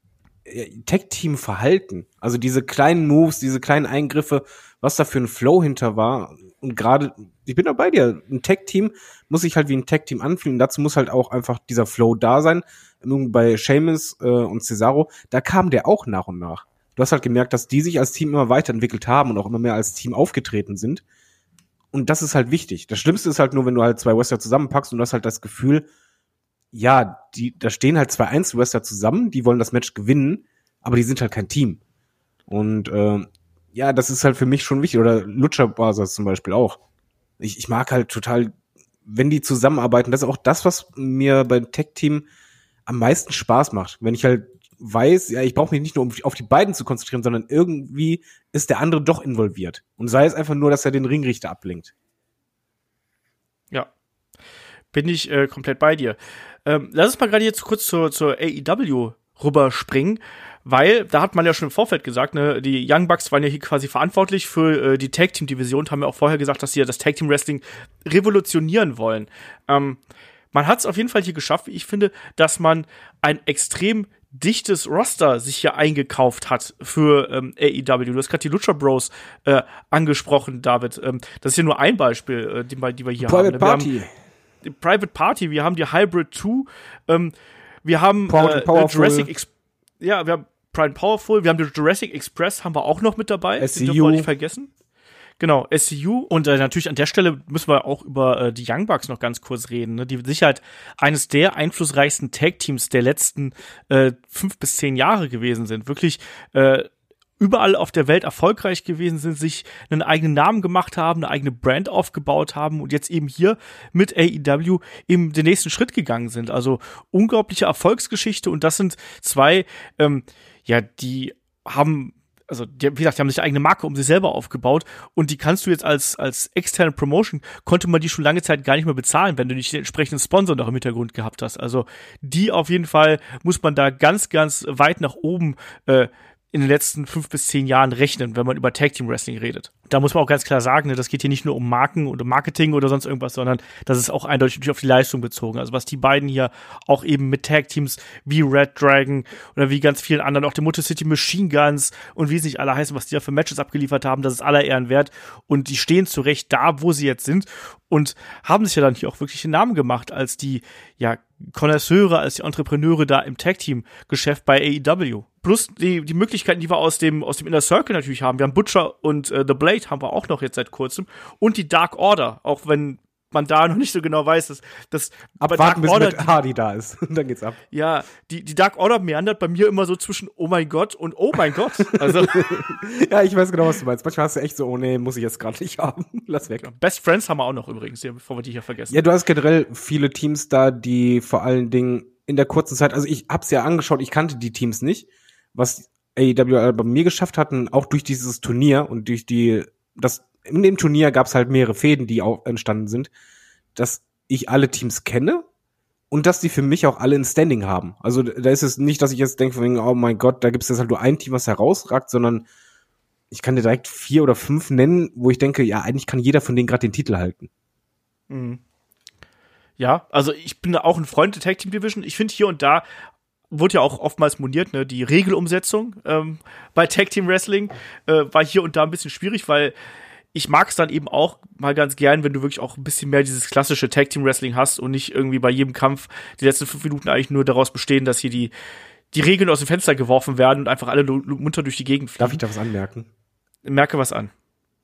Tech-Team-Verhalten. Also diese kleinen Moves, diese kleinen Eingriffe, was da für ein Flow hinter war. Und gerade, ich bin da bei dir, ein Tech-Team muss sich halt wie ein Tech-Team anfühlen. Dazu muss halt auch einfach dieser Flow da sein. Nun Bei Seamus äh, und Cesaro, da kam der auch nach und nach. Du hast halt gemerkt, dass die sich als Team immer weiterentwickelt haben und auch immer mehr als Team aufgetreten sind. Und das ist halt wichtig. Das Schlimmste ist halt nur, wenn du halt zwei Wrestler zusammenpackst und du hast halt das Gefühl, ja, die, da stehen halt zwei Einzelwrestler zusammen, die wollen das Match gewinnen, aber die sind halt kein Team. Und äh, ja, das ist halt für mich schon wichtig. Oder Lucha Brothers zum Beispiel auch. Ich, ich mag halt total, wenn die zusammenarbeiten, das ist auch das, was mir beim Tech-Team am meisten Spaß macht. Wenn ich halt weiß, ja, ich brauche mich nicht nur um, auf die beiden zu konzentrieren, sondern irgendwie ist der andere doch involviert. Und sei es einfach nur, dass er den Ringrichter ablenkt. Ja. Bin ich äh, komplett bei dir. Ähm, lass uns mal gerade jetzt kurz zur, zur AEW rüberspringen, weil da hat man ja schon im Vorfeld gesagt, ne, die Young Bucks waren ja hier quasi verantwortlich für äh, die Tag Team Division und haben ja auch vorher gesagt, dass sie ja das Tag Team Wrestling revolutionieren wollen. Ähm, man hat es auf jeden Fall hier geschafft, wie ich finde, dass man ein extrem dichtes Roster sich hier eingekauft hat für ähm, AEW. Du hast gerade die Lucha Bros äh, angesprochen, David. Ähm, das ist hier nur ein Beispiel, äh, die, wir- die wir hier haben. Private ne? Wir haben Party. die Private Party, wir haben die Hybrid 2, ähm, wir haben äh, Powerful. Jurassic Ex ja, wir haben Pride and Powerful, wir haben die Jurassic Express, haben wir auch noch mit dabei. Die SCU. dürfen wir nicht vergessen. Genau, SCU. Und äh, natürlich an der Stelle müssen wir auch über äh, die Young Bucks noch ganz kurz reden, ne? die mit Sicherheit eines der einflussreichsten Tag-Teams der letzten äh, fünf bis zehn Jahre gewesen sind. Wirklich äh, überall auf der Welt erfolgreich gewesen sind, sich einen eigenen Namen gemacht haben, eine eigene Brand aufgebaut haben und jetzt eben hier mit AEW eben den nächsten Schritt gegangen sind. Also unglaubliche Erfolgsgeschichte und das sind zwei, ähm, ja, die haben also die, wie gesagt, die haben sich eigene Marke um sich selber aufgebaut und die kannst du jetzt als als externe Promotion konnte man die schon lange Zeit gar nicht mehr bezahlen, wenn du nicht den entsprechenden Sponsor noch im Hintergrund gehabt hast. Also die auf jeden Fall muss man da ganz ganz weit nach oben äh, in den letzten fünf bis zehn Jahren rechnen, wenn man über Tag Team Wrestling redet. Da muss man auch ganz klar sagen, ne, das geht hier nicht nur um Marken oder Marketing oder sonst irgendwas, sondern das ist auch eindeutig natürlich auf die Leistung bezogen. Also was die beiden hier auch eben mit Tag Teams wie Red Dragon oder wie ganz vielen anderen, auch die Motor City Machine Guns und wie sie nicht alle heißen, was die da für Matches abgeliefert haben, das ist aller Ehren wert. Und die stehen zu Recht da, wo sie jetzt sind und haben sich ja dann hier auch wirklich einen Namen gemacht als die, ja, Connoisseure, als die Entrepreneure da im Tag-Team-Geschäft bei AEW. Plus die, die Möglichkeiten, die wir aus dem, aus dem Inner Circle natürlich haben. Wir haben Butcher und äh, The Blade haben wir auch noch jetzt seit kurzem. Und die Dark Order, auch wenn man da noch nicht so genau weiß, dass, dass bei Abwarten, bis Order, mit Hardy da ist. Und dann geht's ab. ja, die, die Dark Order meandert bei mir immer so zwischen Oh mein Gott und Oh mein Gott. Also Ja, ich weiß genau, was du meinst. Manchmal hast du echt so, oh nee, muss ich jetzt gerade nicht haben. Lass weg. Best Friends haben wir auch noch übrigens, bevor wir die hier vergessen. Ja, du hast generell viele Teams da, die vor allen Dingen in der kurzen Zeit, also ich hab's ja angeschaut, ich kannte die Teams nicht, was AEW bei mir geschafft hatten, auch durch dieses Turnier und durch die, das, in dem Turnier gab's halt mehrere Fäden, die auch entstanden sind, dass ich alle Teams kenne und dass die für mich auch alle ein Standing haben. Also da ist es nicht, dass ich jetzt denke, oh mein Gott, da gibt's jetzt halt nur ein Team, was herausragt, sondern ich kann dir direkt vier oder fünf nennen, wo ich denke, ja, eigentlich kann jeder von denen gerade den Titel halten. Mhm. Ja, also ich bin auch ein Freund der Tag Team Division. Ich finde hier und da wurde ja auch oftmals moniert, ne, die Regelumsetzung ähm, bei Tag Team Wrestling äh, war hier und da ein bisschen schwierig, weil ich mag es dann eben auch mal ganz gern, wenn du wirklich auch ein bisschen mehr dieses klassische Tag Team Wrestling hast und nicht irgendwie bei jedem Kampf die letzten fünf Minuten eigentlich nur daraus bestehen, dass hier die die Regeln aus dem Fenster geworfen werden und einfach alle munter durch die Gegend fliegen. Darf ich da was anmerken? Merke was an.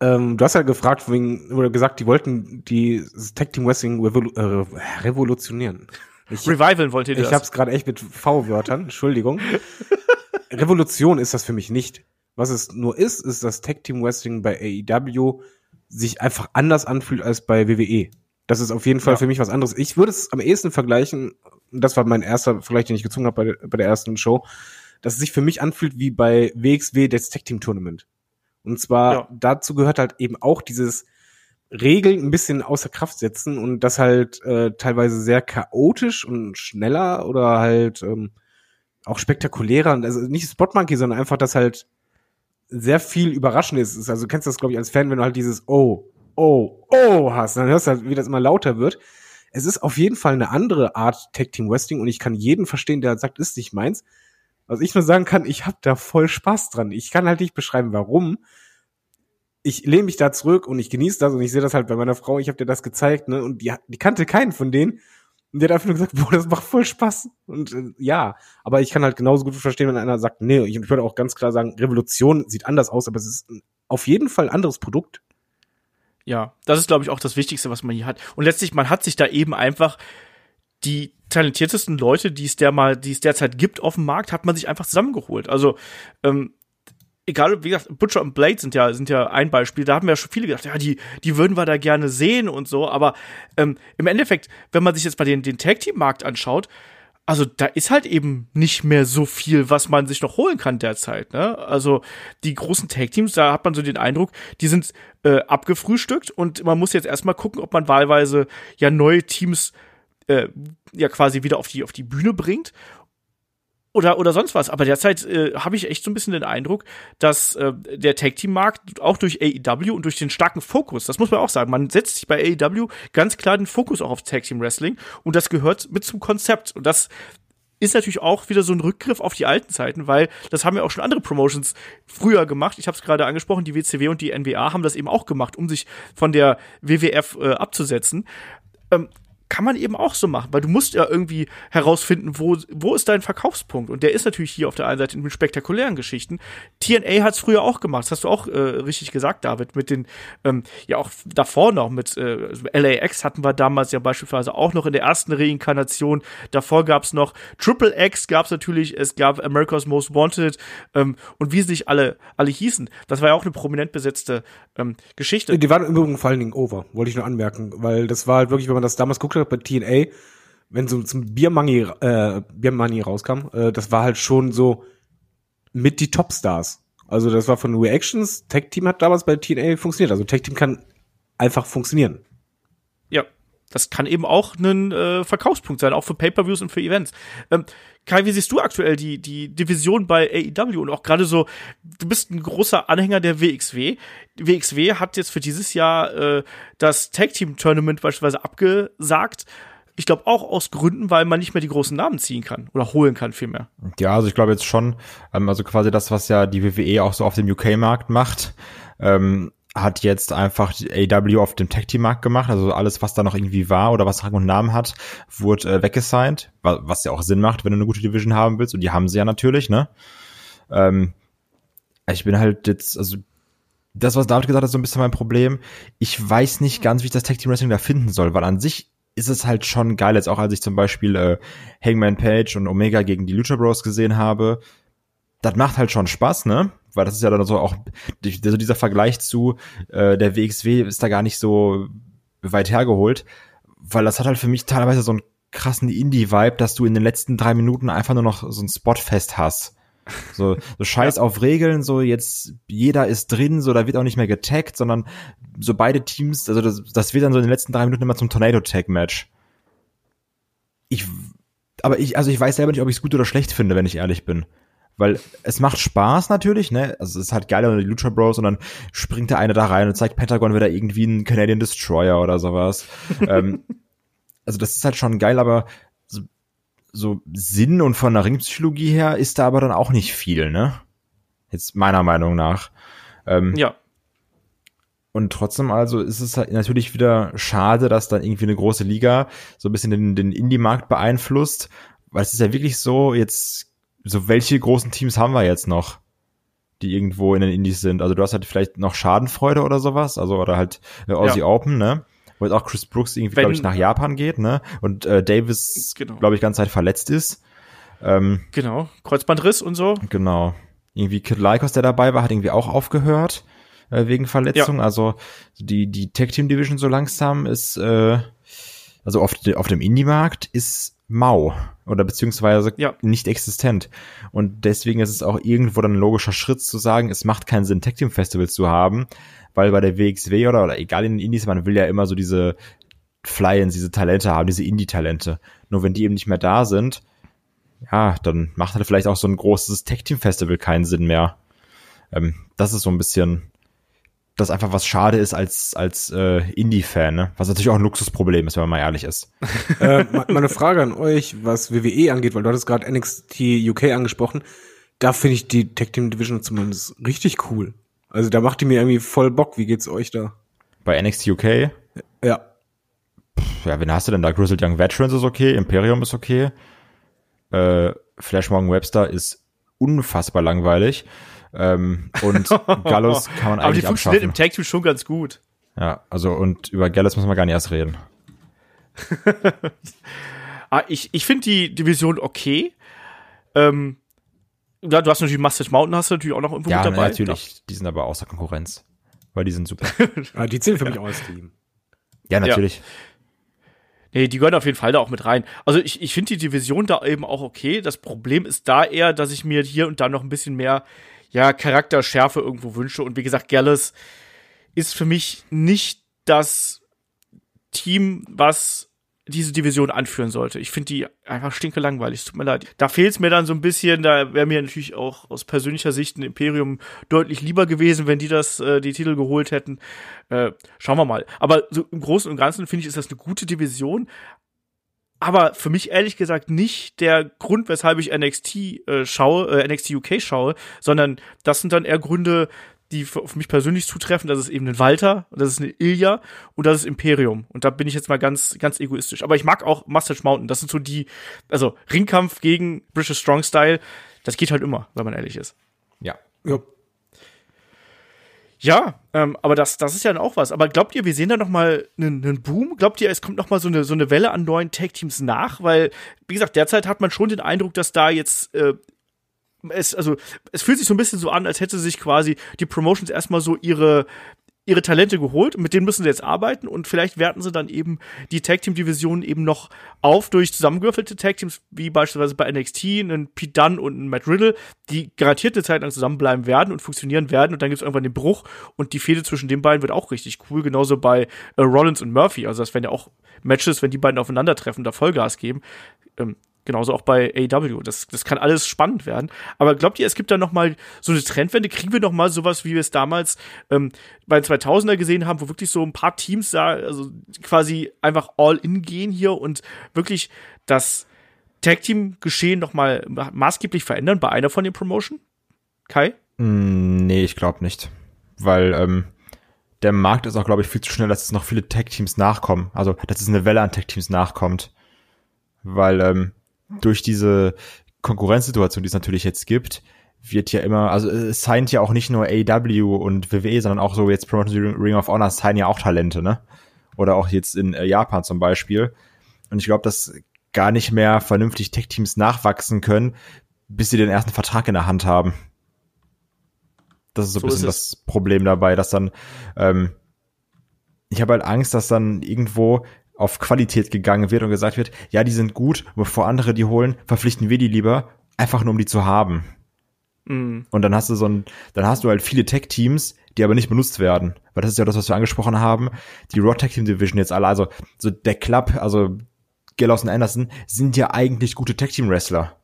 Ähm, du hast ja gefragt, wegen, oder gesagt, die wollten die Tag Team Wrestling revolu äh, revolutionieren. Ich, Revivalen wollt ihr ich das? hab's gerade echt mit V-Wörtern, Entschuldigung. Revolution ist das für mich nicht. Was es nur ist, ist, dass Tag Team Wrestling bei AEW sich einfach anders anfühlt als bei WWE. Das ist auf jeden Fall Ja. für mich was anderes. Ich würde es am ehesten vergleichen, das war mein erster Vergleich, den ich gezogen habe bei, der- bei der ersten Show, dass es sich für mich anfühlt wie bei WXW das Tag Team Tournament. Und zwar Ja. dazu gehört halt eben auch dieses Regeln ein bisschen außer Kraft setzen und das halt äh, teilweise sehr chaotisch und schneller oder halt ähm, auch spektakulärer. Also nicht Spot Monkey, sondern einfach, dass halt sehr viel überraschend ist. Also du kennst das, glaube ich, als Fan, wenn du halt dieses Oh, oh, oh hast, dann hörst du halt, wie das immer lauter wird. Es ist auf jeden Fall eine andere Art Tag Team Wrestling und ich kann jeden verstehen, der sagt, ist nicht meins. Was ich nur sagen kann, ich habe da voll Spaß dran. Ich kann halt nicht beschreiben, warum. Ich lehne mich da zurück und ich genieße das und ich sehe das halt bei meiner Frau. Ich habe dir das gezeigt, ne? Und die, die kannte keinen von denen. Und die hat einfach nur gesagt, boah, das macht voll Spaß. Und äh, ja, aber ich kann halt genauso gut verstehen, wenn einer sagt, nee, ich würde auch ganz klar sagen, Revolution sieht anders aus, aber es ist auf jeden Fall ein anderes Produkt. Ja, das ist, glaube ich, auch das Wichtigste, was man hier hat. Und letztlich, man hat sich da eben einfach die talentiertesten Leute, die es der mal, die es derzeit gibt auf dem Markt, hat man sich einfach zusammengeholt. Also, ähm, egal, wie gesagt, Butcher und Blade sind ja, sind ja ein Beispiel. Da haben ja schon viele gedacht, ja, die, die würden wir da gerne sehen und so. Aber ähm, im Endeffekt, wenn man sich jetzt mal den, den Tag-Team-Markt anschaut, also da ist halt eben nicht mehr so viel, was man sich noch holen kann derzeit. Ne? Also die großen Tag-Teams, da hat man so den Eindruck, die sind äh, abgefrühstückt und man muss jetzt erstmal gucken, ob man wahlweise ja neue Teams äh, ja quasi wieder auf die, auf die Bühne bringt oder, oder sonst was. Aber derzeit äh, habe ich echt so ein bisschen den Eindruck, dass äh, der Tag-Team-Markt auch durch AEW und durch den starken Fokus, das muss man auch sagen, man setzt sich bei AEW ganz klar den Fokus auch auf Tag-Team-Wrestling und das gehört mit zum Konzept. Und das ist natürlich auch wieder so ein Rückgriff auf die alten Zeiten, weil das haben ja auch schon andere Promotions früher gemacht. Ich habe es gerade angesprochen, die WCW und die NWA haben das eben auch gemacht, um sich von der WWF äh, abzusetzen. Ähm, kann man eben auch so machen, weil du musst ja irgendwie herausfinden, wo, wo ist dein Verkaufspunkt? Und der ist natürlich hier auf der einen Seite mit spektakulären Geschichten. TNA hat es früher auch gemacht, das hast du auch äh, richtig gesagt, David, mit den, ähm, ja auch davor noch mit äh, LAX hatten wir damals ja beispielsweise auch noch in der ersten Reinkarnation. Davor gab es noch Triple X, gab es natürlich, es gab America's Most Wanted ähm, und wie sie sich alle, alle hießen. Das war ja auch eine prominent besetzte ähm, Geschichte. Die waren im Übrigen vor allen Dingen over, wollte ich nur anmerken, weil das war halt wirklich, wenn man das damals guckt hat bei TNA, wenn so zum Beer Money, äh, Beer Money rauskam, äh, das war halt schon so mit die Topstars. Also das war von Reactions, Tag Team hat damals bei TNA funktioniert. Also Tag Team kann einfach funktionieren. Ja, das kann eben auch ein äh, Verkaufspunkt sein, auch für Pay-per-Views und für Events. Ähm, Kai, wie siehst du aktuell die, die Division bei AEW und auch gerade so, du bist ein großer Anhänger der WXW. WXW hat jetzt für dieses Jahr äh, das Tag-Team-Tournament beispielsweise abgesagt. Ich glaube auch aus Gründen, weil man nicht mehr die großen Namen ziehen kann oder holen kann vielmehr. Ja, also ich glaube jetzt schon, ähm, also quasi das, was ja die WWE auch so auf dem UK-Markt macht, ähm, hat jetzt einfach AW auf dem Tag-Team-Markt gemacht. Also alles, was da noch irgendwie war oder was Rang und Namen hat, wurde äh, weggesigned, wa was ja auch Sinn macht, wenn du eine gute Division haben willst. Und die haben sie ja natürlich, ne? Ähm, ich bin halt jetzt, also das, was David gesagt hat, ist so ein bisschen mein Problem. Ich weiß nicht ganz, wie ich das Tag Team Wrestling da finden soll, weil an sich ist es halt schon geil, jetzt auch als ich zum Beispiel äh, Hangman Page und Omega gegen die Lucha Bros gesehen habe. Das macht halt schon Spaß, ne? Weil das ist ja dann so auch, so dieser Vergleich zu äh, der WXW ist da gar nicht so weit hergeholt, weil das hat halt für mich teilweise so einen krassen Indie-Vibe, dass du in den letzten drei Minuten einfach nur noch so ein Spotfest hast. So, so scheiß auf Regeln, so jetzt jeder ist drin, so da wird auch nicht mehr getaggt, sondern so beide Teams, also das, das wird dann so in den letzten drei Minuten immer zum Tornado-Tag-Match. Ich, aber ich, also ich weiß selber nicht, ob ich es gut oder schlecht finde, wenn ich ehrlich bin. Weil es macht Spaß natürlich, ne? Also es ist halt geil, wenn die Lucha Bros und dann springt der eine da rein und zeigt Pentagon wieder irgendwie einen Canadian Destroyer oder sowas. ähm, also das ist halt schon geil, aber so, so Sinn und von der Ringpsychologie her ist da aber dann auch nicht viel, ne? Jetzt meiner Meinung nach. Ähm, Ja, und trotzdem also ist es halt natürlich wieder schade, dass dann irgendwie eine große Liga so ein bisschen den, den Indie-Markt beeinflusst, weil es ist ja wirklich so, jetzt, so welche großen Teams haben wir jetzt noch, die irgendwo in den Indies sind? Also du hast halt vielleicht noch Schadenfreude oder sowas, also oder halt äh, Aussie Ja. Open, ne? Wo jetzt auch Chris Brooks irgendwie, glaube ich, nach Japan geht, ne? Und äh, Davis, Genau. glaube ich, ganze Zeit verletzt ist. Ähm, genau. Kreuzbandriss und so. Genau. Irgendwie Kid Lycos, der dabei war, hat irgendwie auch aufgehört. äh, wegen Verletzung. Also die, die Tag Team Division so langsam ist, äh, also auf, de, auf dem Indie-Markt ist mau oder beziehungsweise Ja. nicht existent. Und deswegen ist es auch irgendwo dann ein logischer Schritt zu sagen, es macht keinen Sinn, Tag Team Festivals zu haben, weil bei der WXW oder, oder egal in den Indies, man will ja immer so diese Fly-ins, diese Talente haben, diese Indie-Talente. Nur wenn die eben nicht mehr da sind, ja, dann macht halt vielleicht auch so ein großes Tag Team Festival keinen Sinn mehr. Ähm, das ist so ein bisschen, das einfach was schade ist als als äh, Indie-Fan, ne? Was natürlich auch ein Luxusproblem ist, wenn man mal ehrlich ist. äh, ma- mal eine Frage an euch, was WWE angeht, weil du hattest gerade NXT UK angesprochen. Da finde ich die Tag Team Division zumindest richtig cool. Also da macht die mir irgendwie voll Bock. Wie geht's euch da? Bei NXT UK, Ja. ja, wen hast du denn da? Grizzled Young Veterans ist okay, Imperium ist okay, äh, Flash Morgan Webster ist unfassbar langweilig. Ähm, und Gallus kann man Aber die eigentlich funktioniert abschaffen. im Tag Team schon ganz gut. Ja, also und über Gallus müssen wir gar nicht erst reden. Ah, ich ich finde die Division okay. Ähm, ja, du hast natürlich Mustache Mountain, hast du natürlich auch noch irgendwo Ja, mit dabei. natürlich. Die sind aber außer Konkurrenz. Weil die sind super. Ah, die zählen für mich auch als Team. Ja, natürlich. Nee, die gehören auf jeden Fall da auch mit rein. Also ich, ich finde die Division da eben auch okay. Das Problem ist da eher, dass ich mir hier und da noch ein bisschen mehr ja, Charakterschärfe irgendwo wünsche. Und wie gesagt, Gallus ist für mich nicht das Team, was diese Division anführen sollte. Ich finde die einfach stinke langweilig. Es tut mir leid. Da fehlt es mir dann so ein bisschen. Da wäre mir natürlich auch aus persönlicher Sicht ein Imperium deutlich lieber gewesen, wenn die das, äh, die Titel geholt hätten. Äh, schauen wir mal. Aber so im Großen und Ganzen finde ich, ist das eine gute Division. Aber für mich ehrlich gesagt nicht der Grund, weshalb ich NXT äh, schaue, äh, NXT UK schaue, sondern das sind dann eher Gründe, die für, für mich persönlich zutreffen. Das ist eben ein Walter, das ist eine Ilya und das ist Imperium. Und da bin ich jetzt mal ganz, ganz egoistisch. Aber ich mag auch Mustache Mountain. Das sind so die, also Ringkampf gegen British Strong Style. Das geht halt immer, wenn man ehrlich ist. Ja. Ja. Ja, ähm, aber das, das ist ja dann auch was. Aber glaubt ihr, wir sehen da noch mal einen, einen Boom? Glaubt ihr, es kommt noch mal so eine, so eine Welle an neuen Tag-Teams nach? Weil, wie gesagt, derzeit hat man schon den Eindruck, dass da jetzt äh, es, also, es fühlt sich so ein bisschen so an, als hätte sich quasi die Promotions erstmal so ihre, ihre Talente geholt mit denen müssen sie jetzt arbeiten und vielleicht werten sie dann eben die Tag Team Division eben noch auf durch zusammengewürfelte Tag Teams, wie beispielsweise bei NXT, einen Pete Dunne und einen Matt Riddle, die garantiert eine Zeit lang zusammenbleiben werden und funktionieren werden und dann gibt es irgendwann den Bruch und die Fehde zwischen den beiden wird auch richtig cool, genauso bei äh, Rollins und Murphy, also das wären ja auch Matches, wenn die beiden aufeinandertreffen, da Vollgas geben. Ähm, Genauso auch bei AW. Das, das kann alles spannend werden. Aber glaubt ihr, es gibt da noch mal so eine Trendwende? Kriegen wir noch mal sowas, wie wir es damals ähm, bei den 2000er gesehen haben, wo wirklich so ein paar Teams da also quasi einfach all in gehen hier und wirklich das Tag-Team-Geschehen noch mal ma- maßgeblich verändern bei einer von den Promotion? Kai? Mm, Nee, ich glaube nicht. Weil ähm, der Markt ist auch, glaube ich, viel zu schnell, dass es noch viele Tech-Teams nachkommen. Also, dass es eine Welle an Tech-Teams nachkommt. Weil ähm, durch diese Konkurrenzsituation, die es natürlich jetzt gibt, wird ja immer, also es signed ja auch nicht nur AW und WWE, sondern auch so jetzt Promotion Ring of Honor signen ja auch Talente, ne? Oder auch jetzt in äh, Japan zum Beispiel. Und ich glaube, dass gar nicht mehr vernünftig Tech-Teams nachwachsen können, bis sie den ersten Vertrag in der Hand haben. Das ist so ein So bisschen ist es. das Problem dabei, dass dann, ähm, ich habe halt Angst, dass dann irgendwo auf Qualität gegangen wird und gesagt wird, ja, die sind gut, bevor andere die holen, verpflichten wir die lieber, einfach nur um die zu haben. Mhm. Und dann hast du so ein, dann hast du halt viele Tech-Teams, die aber nicht benutzt werden. Weil das ist ja das, was wir angesprochen haben. Die Raw Tech Team Division jetzt alle, also so der Club, also Gallows und Anderson sind ja eigentlich gute Tech Team Wrestler.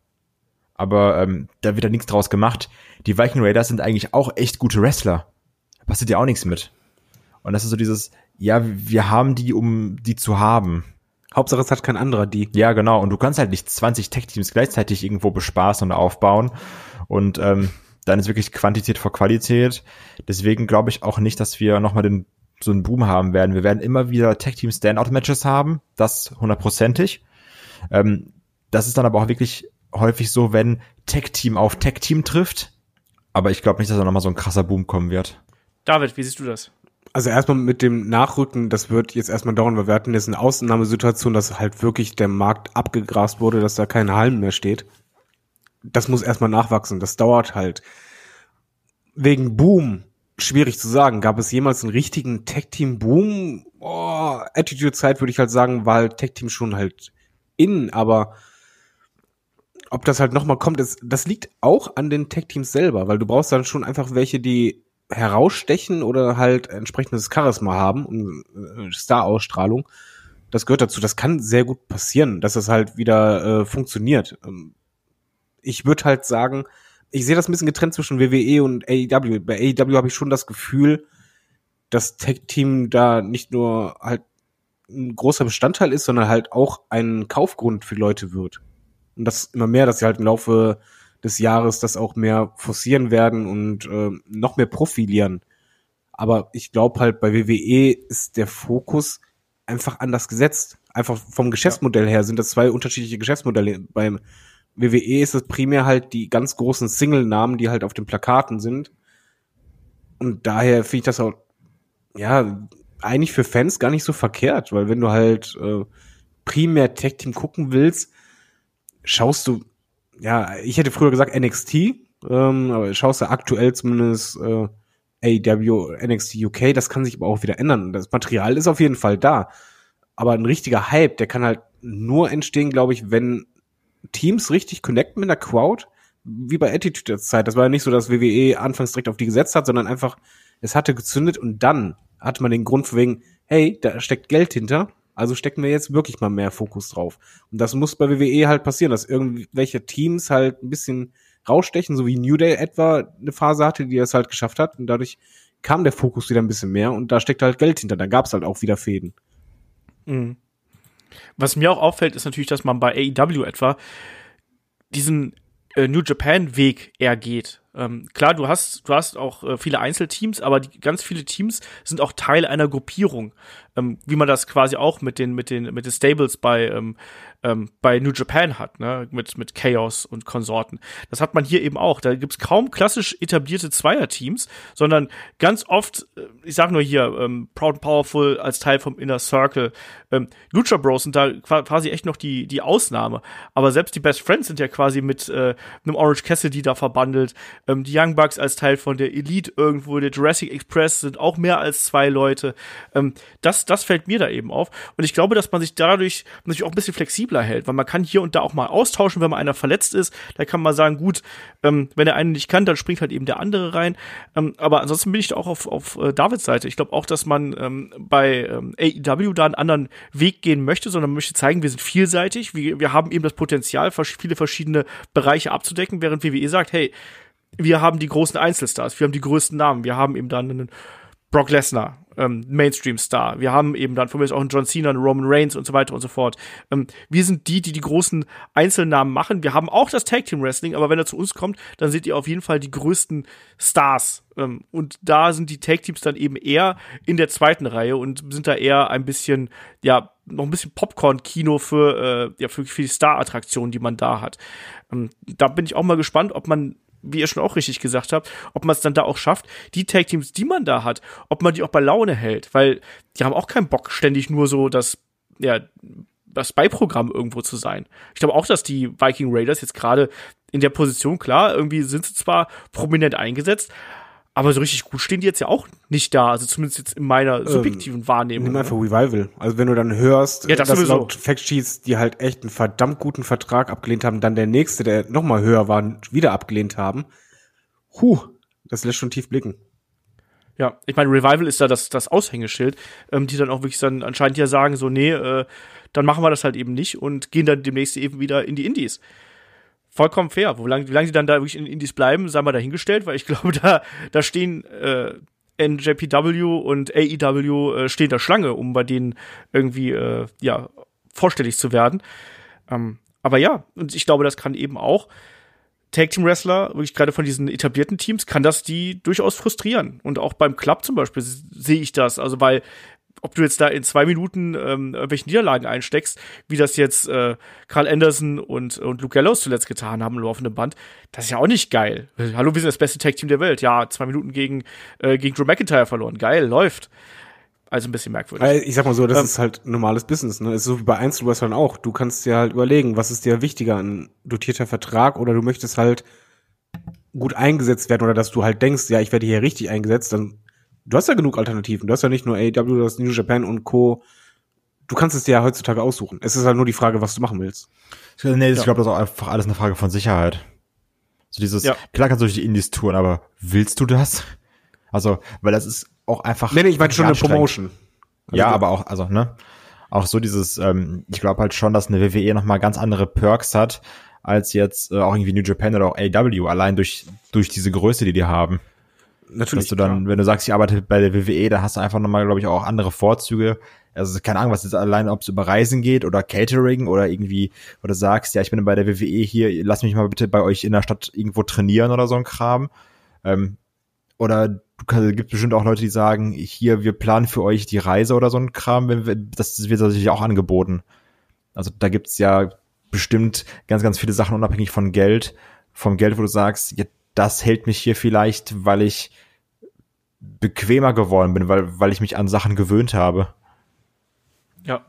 Aber ähm, da wird ja nichts draus gemacht. Die Viking Raiders sind eigentlich auch echt gute Wrestler. Da passiert ja auch nichts mit. Und das ist so dieses, ja, wir haben die, um die zu haben. Hauptsache, es hat kein anderer die. Ja, genau. Und du kannst halt nicht 20 Tech-Teams gleichzeitig irgendwo bespaßen und aufbauen. Und ähm, dann ist wirklich Quantität vor Qualität. Deswegen glaube ich auch nicht, dass wir nochmal den so einen Boom haben werden. Wir werden immer wieder Tech-Team Standout-Matches haben. Das hundertprozentig. Ähm, das ist dann aber auch wirklich häufig so, wenn Tech-Team auf Tech-Team trifft. Aber ich glaube nicht, dass da nochmal so ein krasser Boom kommen wird. David, wie siehst du das? Also erstmal mit dem Nachrücken, das wird jetzt erstmal dauern, weil wir hatten jetzt eine Ausnahmesituation, dass halt wirklich der Markt abgegrast wurde, dass da kein Halm mehr steht. Das muss erstmal nachwachsen, das dauert halt. Wegen Boom, schwierig zu sagen. Gab es jemals einen richtigen Tech-Team-Boom? Oh, Attitude-Zeit würde ich halt sagen, war halt Tech-Team schon halt in, aber ob das halt nochmal kommt, ist, das liegt auch an den Tech-Teams selber, weil du brauchst dann schon einfach welche, die herausstechen oder halt entsprechendes Charisma haben und äh, Star-Ausstrahlung. Das gehört dazu. Das kann sehr gut passieren, dass das halt wieder äh, funktioniert. Ähm, ich würde halt sagen, ich sehe das ein bisschen getrennt zwischen WWE und AEW. Bei AEW habe ich schon das Gefühl, dass Tech-Team da nicht nur halt ein großer Bestandteil ist, sondern halt auch ein Kaufgrund für Leute wird. Und das immer mehr, dass sie halt im Laufe des Jahres das auch mehr forcieren werden und äh, noch mehr profilieren. Aber ich glaube halt, bei WWE ist der Fokus einfach anders gesetzt. Einfach vom Geschäftsmodell her sind das zwei unterschiedliche Geschäftsmodelle. Beim WWE ist es primär halt die ganz großen Single-Namen, die halt auf den Plakaten sind. Und daher finde ich das auch, ja, eigentlich für Fans gar nicht so verkehrt, weil wenn du halt äh, primär Tag Team gucken willst, schaust du, ja, ich hätte früher gesagt NXT, ähm, aber schaust du aktuell zumindest äh, AEW, NXT UK, das kann sich aber auch wieder ändern. Das Material ist auf jeden Fall da. Aber ein richtiger Hype, der kann halt nur entstehen, glaube ich, wenn Teams richtig connecten mit der Crowd, wie bei Attitude Zeit. Das war ja nicht so, dass WWE anfangs direkt auf die gesetzt hat, sondern einfach, es hatte gezündet und dann hatte man den Grund für wegen, hey, da steckt Geld hinter, also stecken wir jetzt wirklich mal mehr Fokus drauf. Und das muss bei WWE halt passieren, dass irgendwelche Teams halt ein bisschen rausstechen, so wie New Day etwa eine Phase hatte, die das halt geschafft hat. Und dadurch kam der Fokus wieder ein bisschen mehr und da steckt halt Geld hinter. Da gab es halt auch wieder Fäden. Mhm. Was mir auch auffällt, ist natürlich, dass man bei AEW etwa diesen äh, New Japan Weg eher geht. Ähm, klar, du hast, du hast auch äh, viele Einzelteams, aber die, ganz viele Teams sind auch Teil einer Gruppierung, ähm, wie man das quasi auch mit den, mit den, mit den Stables bei, ähm, ähm, bei New Japan hat, ne, mit, mit Chaos und Konsorten. Das hat man hier eben auch. Da gibt's kaum klassisch etablierte Zweierteams, sondern ganz oft, äh, ich sag nur hier, ähm, Proud and Powerful als Teil vom Inner Circle. Ähm, Lucha Bros sind da quasi echt noch die, die Ausnahme. Aber selbst die Best Friends sind ja quasi mit äh, einem Orange Cassidy da verbandelt. Ähm, die Young Bucks als Teil von der Elite irgendwo, der Jurassic Express sind auch mehr als zwei Leute. Ähm, das, das fällt mir da eben auf. Und ich glaube, dass man sich dadurch natürlich auch ein bisschen flexibler flexibler hält, weil man kann hier und da auch mal austauschen, wenn mal einer verletzt ist. Da kann man sagen, gut, ähm, wenn der eine nicht kann, dann springt halt eben der andere rein. Ähm, aber ansonsten bin ich da auch auf, auf äh, Davids Seite. Ich glaube auch, dass man ähm, bei ähm, AEW da einen anderen Weg gehen möchte, sondern möchte zeigen, wir sind vielseitig, wir, wir haben eben das Potenzial, viele verschiedene Bereiche abzudecken, während WWE sagt, hey, wir haben die großen Einzelstars, wir haben die größten Namen, wir haben eben dann einen Brock Lesnar, ähm, Mainstream-Star. Wir haben eben dann von mir auch einen John Cena, einen Roman Reigns und so weiter und so fort. Ähm, wir sind die, die die großen Einzelnamen machen. Wir haben auch das Tag Team Wrestling, aber wenn er zu uns kommt, dann seht ihr auf jeden Fall die größten Stars. Ähm, und da sind die Tag Teams dann eben eher in der zweiten Reihe und sind da eher ein bisschen, ja, noch ein bisschen Popcorn-Kino für, äh, ja, für, für die Star-Attraktionen, die man da hat. Ähm, da bin ich auch mal gespannt, ob man wie ihr schon auch richtig gesagt habt, ob man es dann da auch schafft, die Tag-Teams, die man da hat, ob man die auch bei Laune hält, weil die haben auch keinen Bock, ständig nur so das, ja, das Beiprogramm irgendwo zu sein. Ich glaube auch, dass die Viking Raiders jetzt gerade in der Position, klar, irgendwie sind sie zwar prominent eingesetzt, aber so richtig gut stehen die jetzt ja auch nicht da, also zumindest jetzt in meiner ähm, subjektiven ähm, Wahrnehmung. Nimm einfach Revival. Also wenn du dann hörst, ja, das dass sowieso. laut Factsheets, die halt echt einen verdammt guten Vertrag abgelehnt haben, dann der nächste, der nochmal höher war, wieder abgelehnt haben. Huh, das lässt schon tief blicken. Ja, ich meine, Revival ist da das, das Aushängeschild, ähm, die dann auch wirklich dann anscheinend ja sagen, so, nee, äh, dann machen wir das halt eben nicht und gehen dann demnächst eben wieder in die Indies vollkommen fair. Wo lang, wie lange sie dann da wirklich in Indies bleiben, sei mal dahingestellt, weil ich glaube, da, da stehen äh, NJPW und AEW äh, stehen da Schlange, um bei denen irgendwie äh, ja vorstellig zu werden. Ähm, aber ja, und ich glaube, das kann eben auch Tag Team Wrestler, wirklich gerade von diesen etablierten Teams, kann das die durchaus frustrieren. Und auch beim Club zum Beispiel sehe ich das. Also, weil ob du jetzt da in zwei Minuten ähm, irgendwelche Niederlagen einsteckst, wie das jetzt äh, Carl Anderson und, und Luke Gallows zuletzt getan haben im laufenden Band, das ist ja auch nicht geil. Hallo, wir sind das beste Tag-Team der Welt. Ja, zwei Minuten gegen, äh, gegen Drew McIntyre verloren. Geil, läuft. Also ein bisschen merkwürdig. Ich sag mal so, das ähm, ist halt normales Business, ne? ist so wie bei Einzelwrestlern auch. Du kannst dir halt überlegen, was ist dir wichtiger, ein dotierter Vertrag oder du möchtest halt gut eingesetzt werden oder dass du halt denkst, ja, ich werde hier richtig eingesetzt, dann du hast ja genug Alternativen. Du hast ja nicht nur AEW, du hast New Japan und Co. Du kannst es dir ja heutzutage aussuchen. Es ist halt nur die Frage, was du machen willst. Nee, ich glaube, das ist auch einfach alles eine Frage von Sicherheit. So dieses, Ja. klar kannst du durch die Indies touren, aber willst du das? Also, weil das ist auch einfach. Nee, nee, ich meine schon eine. Promotion. Ja, Also, aber auch, also, ne? Auch so dieses, ähm, ich glaube halt schon, dass eine WWE nochmal ganz andere Perks hat, als jetzt äh, auch irgendwie New Japan oder auch AW, allein durch, durch diese Größe, die die haben. Natürlich. Dass du dann, wenn du sagst, ich arbeite bei der WWE, dann hast du einfach nochmal, glaube ich, auch andere Vorzüge. Also keine Ahnung, was jetzt allein, ob es über Reisen geht oder Catering oder irgendwie, oder sagst, ja, ich bin bei der WWE hier, lass mich mal bitte bei euch in der Stadt irgendwo trainieren oder so ein Kram. Ähm, oder du kann, gibt bestimmt auch Leute, die sagen, hier, wir planen für euch die Reise oder so ein Kram, wenn wir, das wird natürlich auch angeboten. Also da gibt's ja bestimmt ganz, ganz viele Sachen unabhängig von Geld, vom Geld, wo du sagst, ja, das hält mich hier vielleicht, weil ich bequemer geworden bin, weil, weil ich mich an Sachen gewöhnt habe. Ja.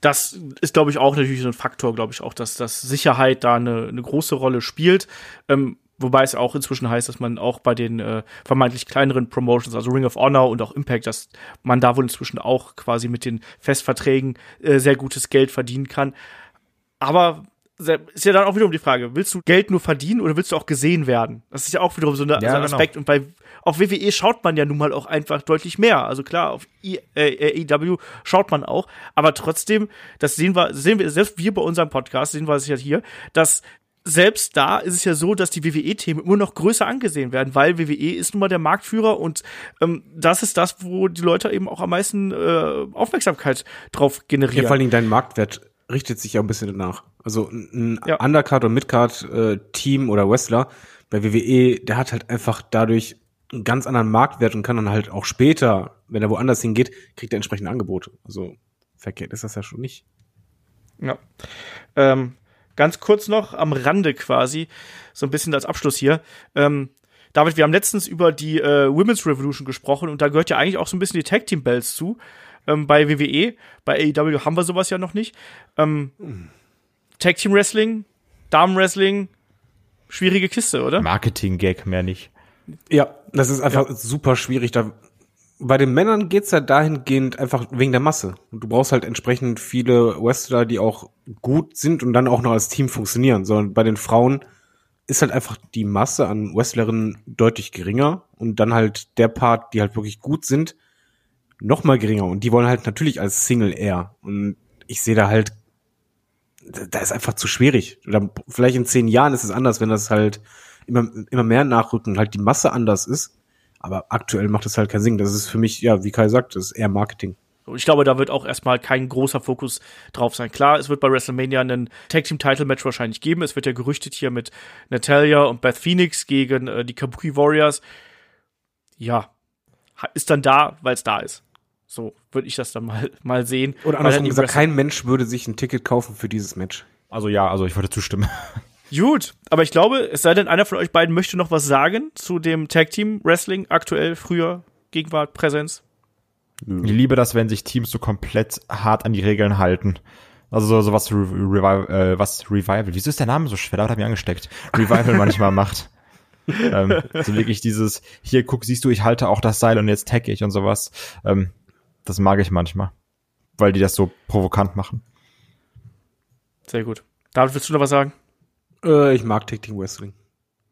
Das ist, glaube ich, auch natürlich so ein Faktor, glaube ich auch, dass, dass Sicherheit da eine, eine große Rolle spielt. Ähm, wobei es auch inzwischen heißt, dass man auch bei den äh, vermeintlich kleineren Promotions, also Ring of Honor und auch Impact, dass man da wohl inzwischen auch quasi mit den Festverträgen äh, sehr gutes Geld verdienen kann. Aber ist ja dann auch wiederum die Frage, willst du Geld nur verdienen oder willst du auch gesehen werden? Das ist ja auch wiederum so, eine, Ja, so ein genau. Aspekt. Und bei auf WWE schaut man ja nun mal auch einfach deutlich mehr. Also klar, auf I, äh, AEW schaut man auch, aber trotzdem, das sehen wir, sehen wir, selbst wir bei unserem Podcast sehen wir es ja hier, dass selbst da ist es ja so, dass die WWE-Themen immer noch größer angesehen werden, weil WWE ist nun mal der Marktführer und ähm, das ist das, wo die Leute eben auch am meisten äh, Aufmerksamkeit drauf Ja, generieren. vor allen Dingen dein Marktwert richtet sich ja ein bisschen danach. Also ein Ja. Undercard- und Midcard-Team oder Wrestler bei WWE, der hat halt einfach dadurch einen ganz anderen Marktwert und kann dann halt auch später, wenn er woanders hingeht, kriegt er entsprechende Angebote. Also verkehrt ist das ja schon nicht. Ja. Ähm, ganz kurz noch am Rande quasi, so ein bisschen als Abschluss hier. Ähm, David, wir haben letztens über die äh, Women's Revolution gesprochen und da gehört ja eigentlich auch so ein bisschen die Tag Team Bells zu. Ähm, bei WWE, bei AEW haben wir sowas ja noch nicht. Ähm, Tag Team Wrestling, Damen Wrestling, schwierige Kiste, oder? Marketing-Gag, mehr nicht. Ja, das ist einfach super schwierig. Da, bei den Männern geht's ja dahingehend einfach wegen der Masse. Und du brauchst halt entsprechend viele Wrestler, die auch gut sind und dann auch noch als Team funktionieren. Sondern bei den Frauen ist halt einfach die Masse an Wrestlerinnen deutlich geringer und dann halt der Part, die halt wirklich gut sind, noch mal geringer. Und die wollen halt natürlich als Single eher. Und ich sehe da halt, da ist einfach zu schwierig. Oder vielleicht in zehn Jahren ist es anders, wenn das halt immer, immer mehr nachrücken und halt die Masse anders ist. Aber aktuell macht es halt keinen Sinn. Das ist für mich, ja, wie Kai sagt, das ist eher Marketing. Ich glaube, da wird auch erstmal kein großer Fokus drauf sein. Klar, es wird bei WrestleMania einen Tag Team Title Match wahrscheinlich geben. Es wird ja gerüchtet hier mit Natalia und Beth Phoenix gegen äh, die Kabuki Warriors. Ja, ist dann da, weil es da ist. So würde ich das dann mal, mal sehen. Oder andersrum gesagt, Wrestler- kein Mensch würde sich ein Ticket kaufen für dieses Match. Also ja, also ich würde zustimmen. Gut, aber ich glaube, es sei denn, einer von euch beiden möchte noch was sagen zu dem Tag Team Wrestling aktuell, früher, Gegenwart, Präsenz. Ich liebe das, wenn sich Teams so komplett hart an die Regeln halten. Also so, so was, Re Revival, äh, was Revival, wieso ist der Name so schwer? Da hat er mir angesteckt. Revival manchmal macht. ähm, so wirklich dieses, hier guck, siehst du, ich halte auch das Seil und jetzt tag ich und sowas. Ähm, das mag ich manchmal. Weil die das so provokant machen. Sehr gut. David, willst du noch was sagen? Äh, ich mag Tag Team Wrestling.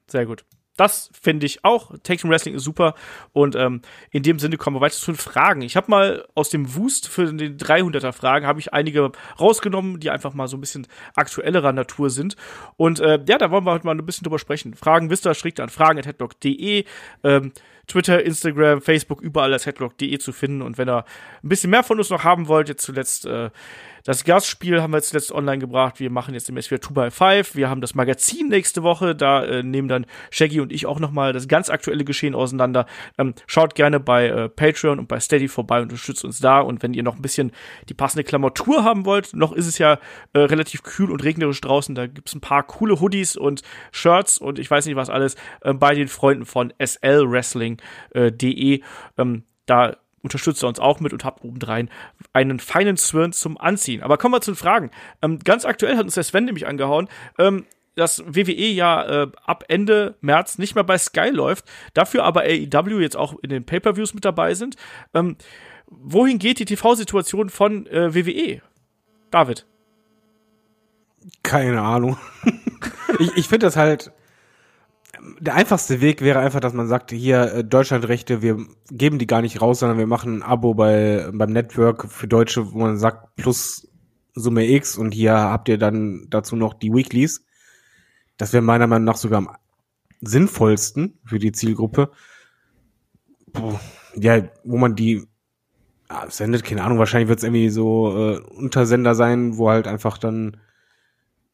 Sehr gut. Das finde ich auch. Tag Team Wrestling ist super. Und ähm, in dem Sinne kommen wir weiter zu den Fragen. Ich habe mal aus dem Wust für den 300er Fragen habe ich einige rausgenommen, die einfach mal so ein bisschen aktuellerer Natur sind. Und äh, ja, da wollen wir heute mal ein bisschen drüber sprechen. Fragen wisst ihr, schickt an fragen.headlock.de. Ähm, Twitter, Instagram, Facebook, überall als headlock.de zu finden. Und wenn ihr ein bisschen mehr von uns noch haben wollt, jetzt zuletzt äh, das Gastspiel haben wir jetzt zuletzt online gebracht. Wir machen jetzt demnächst wieder 2 by 5 Wir haben das Magazin nächste Woche. Da äh, nehmen dann Shaggy und ich auch nochmal das ganz aktuelle Geschehen auseinander. Ähm, schaut gerne bei äh, Patreon und bei Steady vorbei, unterstützt uns da. Und wenn ihr noch ein bisschen die passende Klamotur haben wollt, noch ist es ja äh, relativ kühl und regnerisch draußen. Da gibt's ein paar coole Hoodies und Shirts und ich weiß nicht was alles äh, bei den Freunden von slwrestling.de. Ähm, da unterstützt ihr uns auch mit und habt obendrein einen feinen Zwirn zum Anziehen. Aber kommen wir zu den Fragen. Ähm, ganz aktuell hat uns der Sven nämlich angehauen. Ähm, dass WWE ja äh, ab Ende März nicht mehr bei Sky läuft, dafür aber AEW jetzt auch in den Pay-per-Views mit dabei sind. Ähm, wohin geht die TV-Situation von äh, WWE? David. Keine Ahnung. ich ich finde das halt. Der einfachste Weg wäre einfach, dass man sagt, hier äh, Deutschlandrechte, wir geben die gar nicht raus, sondern wir machen ein Abo bei beim Network für Deutsche, wo man sagt plus Summe X und hier habt ihr dann dazu noch die Weeklies. Das wäre meiner Meinung nach sogar am sinnvollsten für die Zielgruppe. Puh, ja, wo man die ah, sendet, keine Ahnung, wahrscheinlich wird es irgendwie so äh, Untersender sein, wo halt einfach dann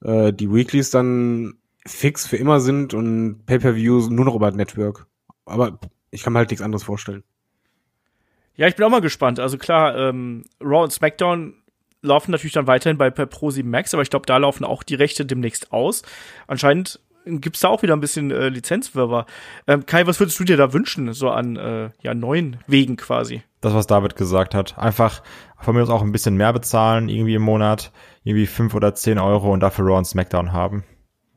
äh, die Weeklies dann fix für immer sind und Pay-per-Views nur noch über das Network. Aber ich kann mir halt nichts anderes vorstellen. Ja, ich bin auch mal gespannt. Also klar, ähm, Raw und SmackDown laufen natürlich dann weiterhin bei, bei Pro7 Max, aber ich glaube, da laufen auch die Rechte demnächst aus. Anscheinend gibt's da auch wieder ein bisschen äh, Lizenzwirrwarr. Ähm, Kai, was würdest du dir da wünschen, so an äh, ja, neuen Wegen quasi? Das, was David gesagt hat. Einfach von mir aus auch ein bisschen mehr bezahlen, irgendwie im Monat, irgendwie fünf oder zehn Euro und dafür Raw und SmackDown haben.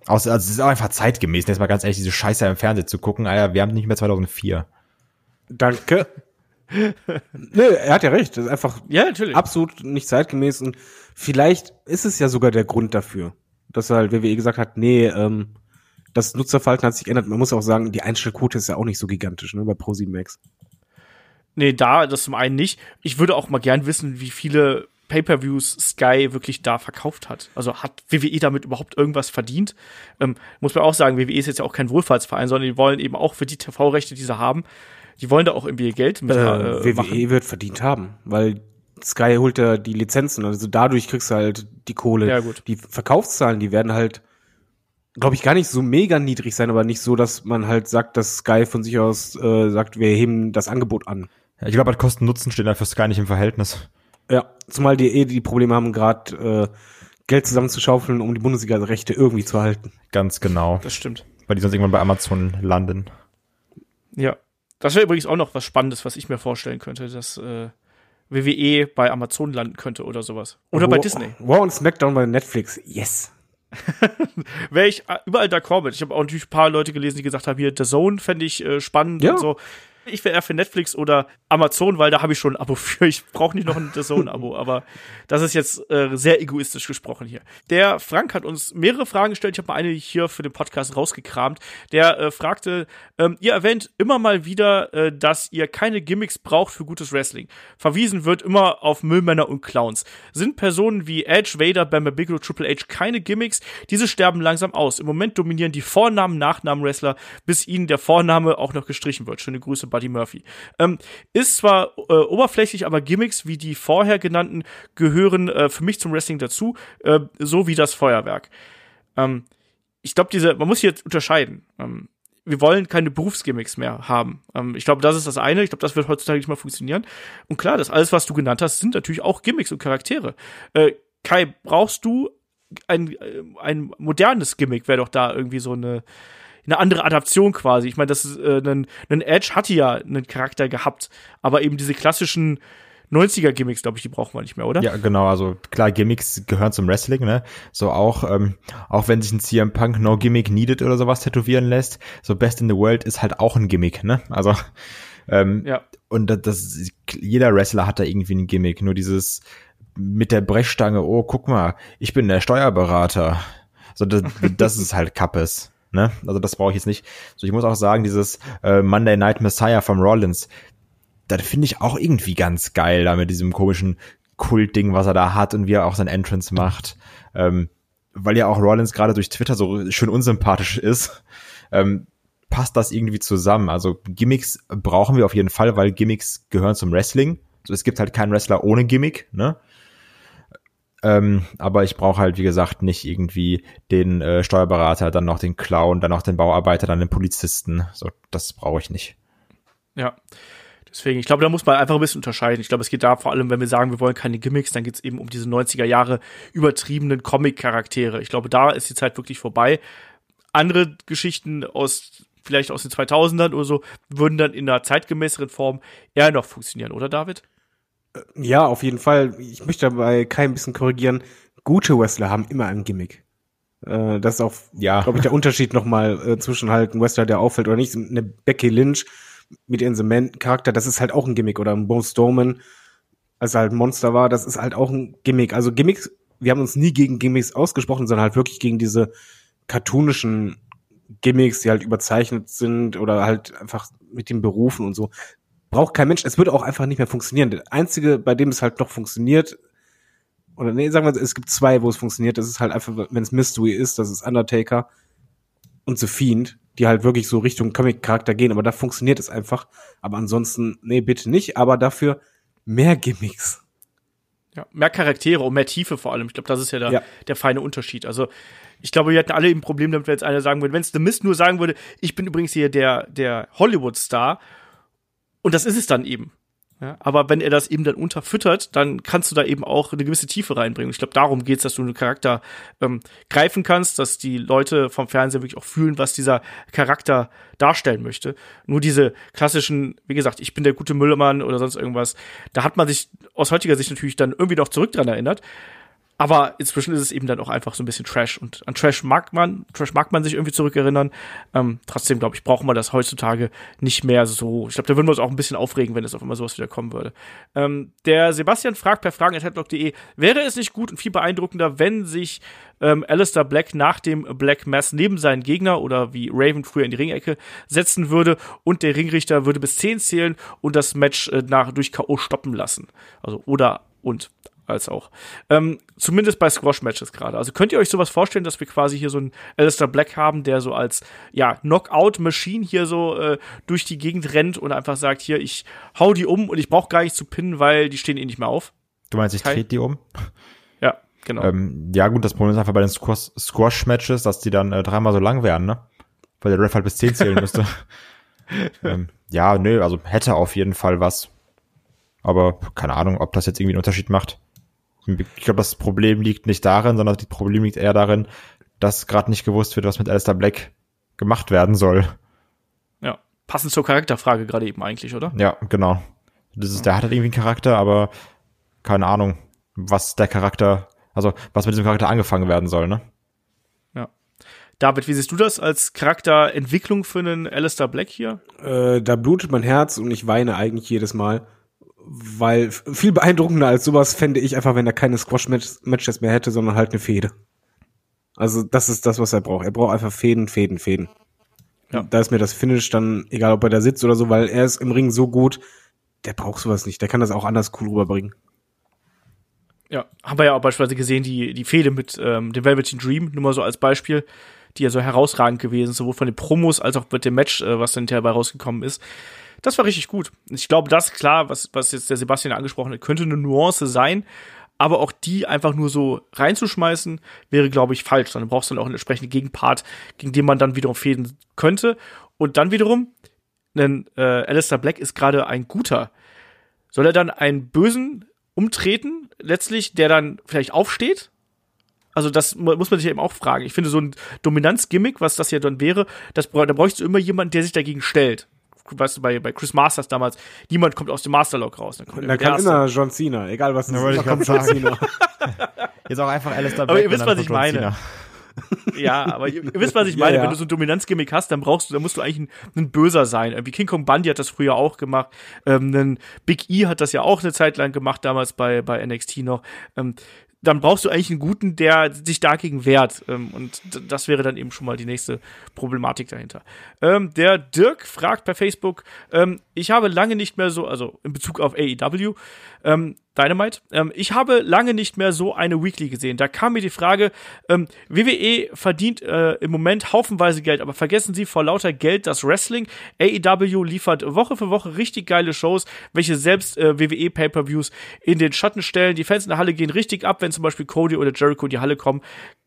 Also, also es ist auch einfach zeitgemäß, jetzt mal ganz ehrlich, diese Scheiße im Fernsehen zu gucken. Alter, wir haben nicht mehr 2004. Danke. Nö, er hat ja recht. Das ist einfach Ja, natürlich. absolut nicht zeitgemäß und vielleicht ist es ja sogar der Grund dafür, dass halt WWE gesagt hat, nee, ähm, das Nutzerverhalten hat sich geändert. Man muss auch sagen, die Einstellquote ist ja auch nicht so gigantisch, ne, bei Pro7 Max. Nee, da, das zum einen nicht. Ich würde auch mal gern wissen, wie viele Pay-per-Views Sky wirklich da verkauft hat. Also hat WWE damit überhaupt irgendwas verdient? Ähm, muss man auch sagen, WWE ist jetzt ja auch kein Wohlfahrtsverein, sondern die wollen eben auch für die TV-Rechte, die sie haben, die wollen da auch irgendwie ihr Geld mit Äh, äh, WWE machen. wird verdient haben, weil Sky holt ja die Lizenzen, also dadurch kriegst du halt die Kohle. Ja, gut. Die Verkaufszahlen, die werden halt, glaube ich, gar nicht so mega niedrig sein, aber nicht so, dass man halt sagt, dass Sky von sich aus äh, sagt, wir heben das Angebot an. Ja, ich glaube, halt Kosten-Nutzen stehen da für Sky nicht im Verhältnis. Ja, zumal die eh die Probleme haben, gerade äh, Geld zusammenzuschaufeln, um die Bundesliga-Rechte irgendwie zu halten. Ganz genau. Das stimmt. Weil die sonst irgendwann bei Amazon landen. Ja. Das wäre übrigens auch noch was Spannendes, was ich mir vorstellen könnte, dass äh, WWE bei Amazon landen könnte oder sowas. Oder bei Raw- Disney. Raw und SmackDown bei Netflix. Yes. Wäre ich äh, überall d'accord mit. Ich habe auch natürlich ein paar Leute gelesen, die gesagt haben, hier, The Zone fände ich äh, spannend Ja. und so. Ich wäre eher für Netflix oder Amazon, weil da habe ich schon ein Abo für. Ich brauche nicht noch ein Zone-Abo, aber das ist jetzt äh, sehr egoistisch gesprochen hier. Der Frank hat uns mehrere Fragen gestellt. Ich habe mal eine hier für den Podcast rausgekramt. Der äh, fragte, ähm, ihr erwähnt immer mal wieder, äh, dass ihr keine Gimmicks braucht für gutes Wrestling. Verwiesen wird immer auf Müllmänner und Clowns. Sind Personen wie Edge, Vader, Bam Bam Bigelow, Triple H keine Gimmicks? Diese sterben langsam aus. Im Moment dominieren die Vornamen, Nachnamen Wrestler, bis ihnen der Vorname auch noch gestrichen wird. Schöne Grüße, Buddy Murphy. Ähm, ist zwar äh, oberflächlich, aber Gimmicks wie die vorher genannten gehören äh, für mich zum Wrestling dazu, äh, so wie das Feuerwerk. Ähm, ich glaube, diese, man muss hier unterscheiden. Ähm, wir wollen keine Berufsgimmicks mehr haben. Ähm, ich glaube, das ist das eine. Ich glaube, das wird heutzutage nicht mehr funktionieren. Und klar, das alles, was du genannt hast, sind natürlich auch Gimmicks und Charaktere. Äh, Kai, brauchst du ein, äh, ein modernes Gimmick? Wäre doch da irgendwie so eine, eine andere Adaption quasi. Ich meine, das ist, äh, ein, ein Edge hatte ja einen Charakter gehabt, aber eben diese klassischen 90er-Gimmicks, glaube ich, die brauchen wir nicht mehr, oder? Ja, genau, also klar, Gimmicks gehören zum Wrestling, ne? So auch, ähm, auch wenn sich ein CM Punk No Gimmick Needed oder sowas tätowieren lässt, so Best in the World ist halt auch ein Gimmick, ne? Also, ähm, Ja. und das, das, jeder Wrestler hat da irgendwie ein Gimmick, nur dieses mit der Brechstange, oh, guck mal, ich bin der Steuerberater. So, das, das ist halt Kappes. Ne? Also das brauche ich jetzt nicht. So, ich muss auch sagen, dieses äh, Monday Night Messiah vom Rollins, das finde ich auch irgendwie ganz geil, da mit diesem komischen Kultding, was er da hat und wie er auch sein Entrance macht. Ähm, weil ja auch Rollins gerade durch Twitter so schön unsympathisch ist, ähm, passt das irgendwie zusammen. Also Gimmicks brauchen wir auf jeden Fall, weil Gimmicks gehören zum Wrestling. So, es gibt halt keinen Wrestler ohne Gimmick, ne? Ähm, aber ich brauche halt, wie gesagt, nicht irgendwie den äh, Steuerberater, dann noch den Clown, dann noch den Bauarbeiter, dann den Polizisten. So, das brauche ich nicht. Ja. Deswegen, ich glaube, da muss man einfach ein bisschen unterscheiden. Ich glaube, es geht da vor allem, wenn wir sagen, wir wollen keine Gimmicks, dann geht es eben um diese 90er Jahre übertriebenen Comic-Charaktere. Ich glaube, da ist die Zeit wirklich vorbei. Andere Geschichten aus, vielleicht aus den 2000ern oder so, würden dann in einer zeitgemäßeren Form eher noch funktionieren, oder David? Ja, auf jeden Fall. Ich möchte dabei kein bisschen korrigieren. Gute Wrestler haben immer ein Gimmick. Äh, das ist auch, Ja. glaube ich, der Unterschied nochmal äh, zwischen halt ein Wrestler, der auffällt oder nicht. Eine Becky Lynch mit ihrem Cement-Charakter, das ist halt auch ein Gimmick. Oder ein Bo Strowman, als er halt ein Monster war, das ist halt auch ein Gimmick. Also Gimmicks, wir haben uns nie gegen Gimmicks ausgesprochen, sondern halt wirklich gegen diese cartoonischen Gimmicks, die halt überzeichnet sind oder halt einfach mit den Berufen und so. Braucht kein Mensch. Es würde auch einfach nicht mehr funktionieren. Der einzige, bei dem es halt noch funktioniert, oder nee, sagen wir, es gibt zwei, wo es funktioniert. Das ist halt einfach, wenn es Mystery ist, das ist Undertaker und The Fiend, die halt wirklich so Richtung Comic-Charakter gehen. Aber da funktioniert es einfach. Aber ansonsten, nee, bitte nicht. Aber dafür mehr Gimmicks. Ja, mehr Charaktere und mehr Tiefe vor allem. Ich glaube, das ist ja der, Ja. der feine Unterschied. Also, ich glaube, wir hatten alle ein Problem damit, wenn jetzt einer sagen würde, wenn es The Mist nur sagen würde, ich bin übrigens hier der, der Hollywood-Star. Und das ist es dann eben. Ja, aber wenn er das eben dann unterfüttert, dann kannst du da eben auch eine gewisse Tiefe reinbringen. Ich glaube, darum geht's, dass du einen Charakter ähm, greifen kannst, dass die Leute vom Fernseher wirklich auch fühlen, was dieser Charakter darstellen möchte. Nur diese klassischen, wie gesagt, ich bin der gute Müllermann oder sonst irgendwas, da hat man sich aus heutiger Sicht natürlich dann irgendwie noch zurück dran erinnert. Aber inzwischen ist es eben dann auch einfach so ein bisschen Trash. Und an Trash mag man, Trash mag man sich irgendwie zurückerinnern. Ähm, trotzdem, glaube ich, brauchen wir das heutzutage nicht mehr so. Ich glaube, da würden wir uns auch ein bisschen aufregen, wenn es auf einmal sowas wieder kommen würde. Ähm, der Sebastian fragt per fragen.headlock.de, wäre es nicht gut und viel beeindruckender, wenn sich ähm, Alistair Black nach dem Black Mass neben seinen Gegner oder wie Raven früher in die Ringecke setzen würde und der Ringrichter würde bis 10 zählen und das Match äh, nach, durch K.O. stoppen lassen. Also oder und als auch. Ähm, zumindest bei Squash-Matches gerade. Also könnt ihr euch sowas vorstellen, dass wir quasi hier so einen Alistair Black haben, der so als ja, Knockout-Machine hier so äh, durch die Gegend rennt und einfach sagt, hier, ich hau die um und ich brauche gar nicht zu pinnen, weil die stehen eh nicht mehr auf. Du meinst, ich Kai? trete die um? Ja, genau. Ähm, ja, gut, das Problem ist einfach bei den Squash- Squash-Matches, dass die dann äh, dreimal so lang werden, ne? Weil der Ref halt bis 10 zählen müsste. ähm, ja, nö, also hätte auf jeden Fall was. Aber keine Ahnung, ob das jetzt irgendwie einen Unterschied macht. Ich glaube, das Problem liegt nicht darin, sondern das Problem liegt eher darin, dass gerade nicht gewusst wird, was mit Alistair Black gemacht werden soll. ja. Passend zur Charakterfrage gerade eben eigentlich, oder? Ja, genau. Das ist, der hat halt irgendwie einen Charakter, aber keine Ahnung, was der Charakter, also was mit diesem Charakter angefangen werden soll, ne? Ja. David, wie siehst du das als Charakterentwicklung für einen Alistair Black hier? Äh, da blutet mein Herz und ich weine eigentlich jedes Mal. Weil viel beeindruckender als sowas fände ich einfach, wenn er keine Squash-Matches mehr hätte, sondern halt eine Fehde. Also das ist das, was er braucht. Er braucht einfach Fäden, Fäden, Fäden. Ja. Da ist mir das Finish dann, egal ob er da sitzt oder so, weil er ist im Ring so gut, der braucht sowas nicht. Der kann das auch anders cool rüberbringen. Ja, haben wir ja auch beispielsweise gesehen, die, die Fehde mit ähm, dem Velveteen Dream, nur mal so als Beispiel, die ja so herausragend gewesen, ist, sowohl von den Promos als auch mit dem Match, äh, was dann hinterher dabei rausgekommen ist. Das war richtig gut. Ich glaube, das klar, was, was jetzt der Sebastian angesprochen hat, könnte eine Nuance sein, aber auch die einfach nur so reinzuschmeißen, wäre, glaube ich, falsch. Dann brauchst du dann auch einen entsprechenden Gegenpart, gegen den man dann wiederum fäden könnte. Und dann wiederum, denn äh, Alistair Black ist gerade ein guter. Soll er dann einen Bösen umtreten, letztlich, der dann vielleicht aufsteht? Also das mu- muss man sich eben auch fragen. Ich finde so ein Dominanzgimmick, was das ja dann wäre, das, da bräuchst du immer jemanden, der sich dagegen stellt. Weißt du, bei, bei Chris Masters damals, niemand kommt aus dem Masterlock raus. Dann kommt Da kann Erste. immer John Cena, egal was es ist, kommt John Cena. Jetzt auch einfach Alistair Aber Black. ihr wisst, was ich meine. Cena. Ja, aber ihr, ihr wisst, was ich Ja, meine. ja. Wenn du so ein Dominanzgimmick hast, dann brauchst du, dann musst du eigentlich ein, ein Böser sein. Irgendwie King Kong Bundy hat das früher auch gemacht. Ähm, ein Big E hat das ja auch eine Zeit lang gemacht, damals bei, bei NXT noch. Ähm, dann brauchst du eigentlich einen guten, der sich dagegen wehrt. Ähm, und das wäre dann eben schon mal die nächste Problematik dahinter. Ähm, der Dirk fragt per Facebook, ähm, ich habe lange nicht mehr so, also in Bezug auf AEW, ähm, Dynamite, ähm, ich habe lange nicht mehr so eine Weekly gesehen. Da kam mir die Frage, ähm, WWE verdient äh, im Moment haufenweise Geld, aber vergessen Sie vor lauter Geld das Wrestling. AEW liefert Woche für Woche richtig geile Shows, welche selbst äh, WWE Pay-per-Views in den Schatten stellen. Die Fans in der Halle gehen richtig ab, wenn zum Beispiel Cody oder Jericho in die Halle kommen.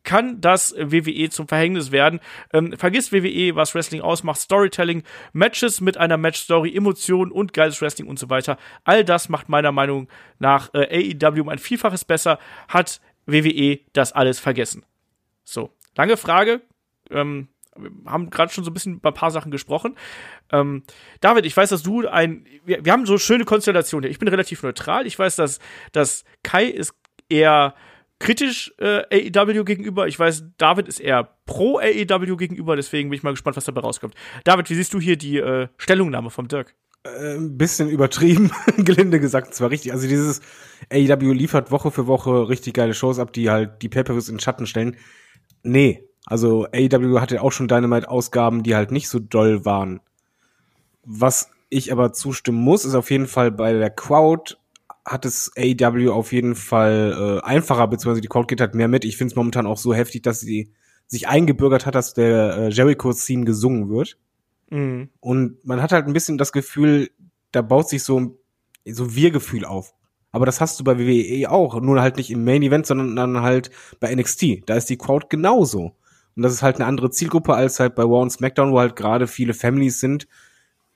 Kann das WWE zum Verhängnis werden? Ähm, vergisst WWE, was Wrestling ausmacht. Storytelling, Matches mit einer Match-Story, Emotionen und geiles Wrestling und so weiter. All das macht meiner Meinung nach äh, AEW um ein Vielfaches besser. Hat WWE das alles vergessen? So, lange Frage. Ähm, wir haben gerade schon so ein bisschen über ein paar Sachen gesprochen. Ähm, David, ich weiß, dass du ein. Wir, wir haben so schöne Konstellationen hier. Ich bin relativ neutral. Ich weiß, dass, dass Kai ist eher kritisch äh, AEW gegenüber. Ich weiß, David ist eher pro AEW gegenüber, deswegen bin ich mal gespannt, was dabei rauskommt. David, wie siehst du hier die äh, Stellungnahme vom Dirk? Ein bisschen übertrieben, gelinde gesagt, zwar richtig. Also dieses AEW liefert Woche für Woche richtig geile Shows ab, die halt die Pay-Per-Views in Schatten stellen. Nee, also AEW hatte auch schon Dynamite-Ausgaben, die halt nicht so doll waren. Was ich aber zustimmen muss, ist auf jeden Fall bei der Crowd hat es AEW auf jeden Fall äh, einfacher, beziehungsweise die Crowd geht halt mehr mit. Ich finde es momentan auch so heftig, dass sie sich eingebürgert hat, dass der äh, Jericho-Theme gesungen wird. Mhm. Und man hat halt ein bisschen das Gefühl, da baut sich so, so Wir-Gefühl auf. Aber das hast du bei WWE auch, nur halt nicht im Main Event, sondern dann halt bei NXT. Da ist die Crowd genauso. Und das ist halt eine andere Zielgruppe als halt bei Raw und SmackDown, wo halt gerade viele Families sind.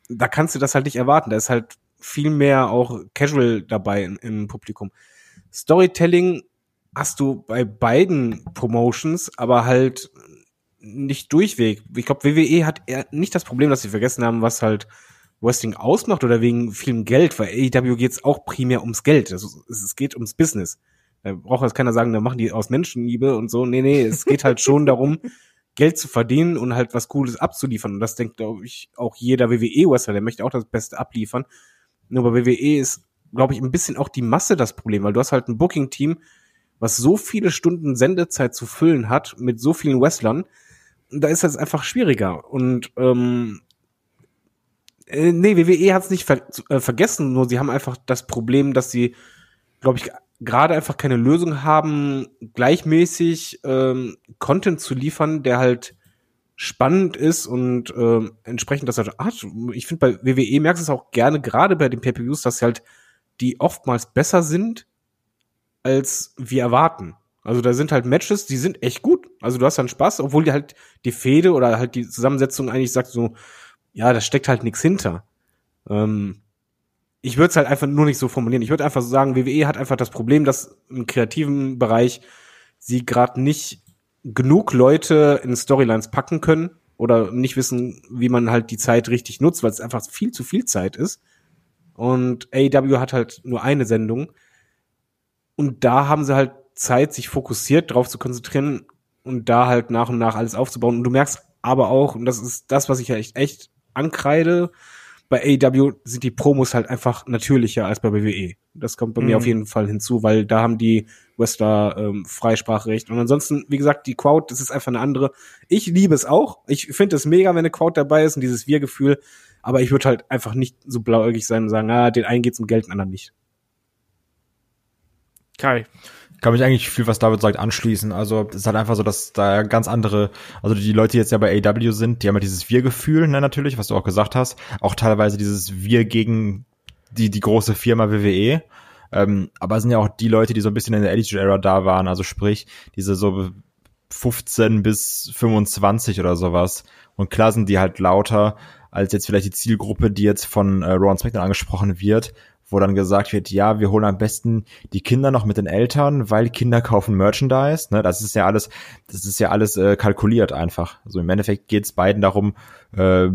Da kannst du das halt nicht erwarten. Da ist halt viel mehr auch Casual dabei im, im Publikum. Storytelling hast du bei beiden Promotions, aber halt nicht durchweg. Ich glaube, WWE hat eher nicht das Problem, dass sie vergessen haben, was halt Wrestling ausmacht oder wegen vielem Geld, weil AEW geht es auch primär ums Geld. Also es geht ums Business. Da braucht jetzt keiner sagen, da machen die aus Menschenliebe und so. Nee, nee, es geht halt schon darum, Geld zu verdienen und halt was Cooles abzuliefern. Und das denkt, glaube ich, auch jeder WWE-Wrestler, der möchte auch das Beste abliefern. Nur bei WWE ist, glaube ich, ein bisschen auch die Masse das Problem, weil du hast halt ein Booking-Team, was so viele Stunden Sendezeit zu füllen hat mit so vielen Wrestlern, da ist das einfach schwieriger. Und ähm, äh, nee, WWE hat es nicht ver äh, vergessen, nur sie haben einfach das Problem, dass sie, glaube ich, gerade einfach keine Lösung haben, gleichmäßig ähm, Content zu liefern, der halt spannend ist und äh, entsprechend das halt hat. Ich finde bei WWE merkst du es auch gerne, gerade bei den Pay-Per-Views, dass halt die oftmals besser sind, als wir erwarten. Also da sind halt Matches, die sind echt gut. Also du hast dann Spaß, obwohl die halt die Fehde oder halt die Zusammensetzung eigentlich sagt so, ja, da steckt halt nichts hinter. Ähm, ich würde es halt einfach nur nicht so formulieren. Ich würde einfach so sagen, WWE hat einfach das Problem, dass im kreativen Bereich sie gerade nicht genug Leute in Storylines packen können oder nicht wissen, wie man halt die Zeit richtig nutzt, weil es einfach viel zu viel Zeit ist. Und AEW hat halt nur eine Sendung. Und da haben sie halt Zeit, sich fokussiert darauf zu konzentrieren und da halt nach und nach alles aufzubauen. Und du merkst aber auch, und das ist das, was ich ja echt, echt ankreide, bei AEW sind die Promos halt einfach natürlicher als bei WWE. Das kommt bei mhm. mir auf jeden Fall hinzu, weil da haben die Wrestler ähm, Freispracherecht. Und ansonsten, wie gesagt, die Crowd, das ist einfach eine andere. Ich liebe es auch. Ich finde es mega, wenn eine Crowd dabei ist und dieses Wir-Gefühl. Aber ich würde halt einfach nicht so blauäugig sein und sagen, ah, den einen geht's um Geld, den anderen nicht. Kai kann mich eigentlich viel, was David sagt, anschließen. Also es ist halt einfach so, dass da ganz andere, also die Leute, die jetzt ja bei AW sind, die haben ja dieses Wir-Gefühl, ne, natürlich, was du auch gesagt hast. Auch teilweise dieses Wir gegen die, die große Firma WWE. Ähm, aber es sind ja auch die Leute, die so ein bisschen in der Attitude Era da waren, also sprich, diese so 15 bis 25 oder sowas. Und klar sind die halt lauter als jetzt vielleicht die Zielgruppe, die jetzt von äh, Ron SmackDown angesprochen wird, wo dann gesagt wird, ja, wir holen am besten die Kinder noch mit den Eltern, weil Kinder kaufen Merchandise. Ne? Das ist ja alles, das ist ja alles äh, kalkuliert einfach. Also im Endeffekt geht es beiden darum, äh,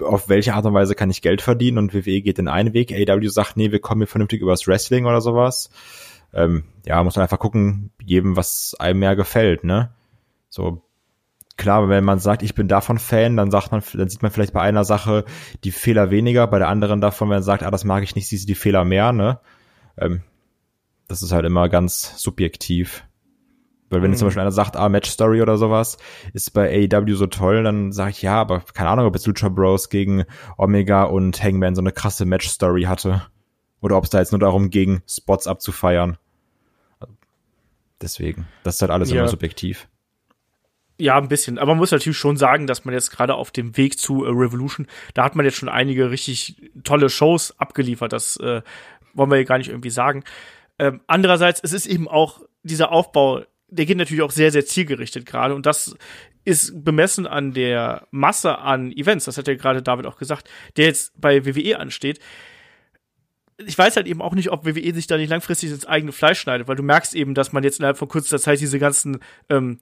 auf welche Art und Weise kann ich Geld verdienen und WWE geht den einen Weg. AW sagt, nee, wir kommen hier vernünftig übers Wrestling oder sowas. Ähm, ja, muss man einfach gucken, jedem, was einem mehr gefällt, ne? So, klar, wenn man sagt, ich bin davon Fan, dann sagt man, dann sieht man vielleicht bei einer Sache die Fehler weniger, bei der anderen davon, wenn man sagt, ah, das mag ich nicht, siehst du die Fehler mehr, ne? Ähm, das ist halt immer ganz subjektiv. Weil wenn mhm. zum Beispiel einer sagt, ah, Match Story oder sowas, ist bei AEW so toll, dann sage ich, ja, aber keine Ahnung, ob jetzt Lucha Bros gegen Omega und Hangman so eine krasse Match Story hatte. Oder ob es da jetzt nur darum ging, Spots abzufeiern. Deswegen, das ist halt alles ja. immer subjektiv. Ja, ein bisschen. Aber man muss natürlich schon sagen, dass man jetzt gerade auf dem Weg zu äh, Revolution, da hat man jetzt schon einige richtig tolle Shows abgeliefert. Das äh, wollen wir hier gar nicht irgendwie sagen. Ähm, andererseits, es ist eben auch dieser Aufbau, der geht natürlich auch sehr, sehr zielgerichtet gerade. Und das ist bemessen an der Masse an Events, das hat ja gerade David auch gesagt, der jetzt bei WWE ansteht. Ich weiß halt eben auch nicht, ob WWE sich da nicht langfristig ins eigene Fleisch schneidet, weil du merkst eben, dass man jetzt innerhalb von kurzer Zeit diese ganzen ähm,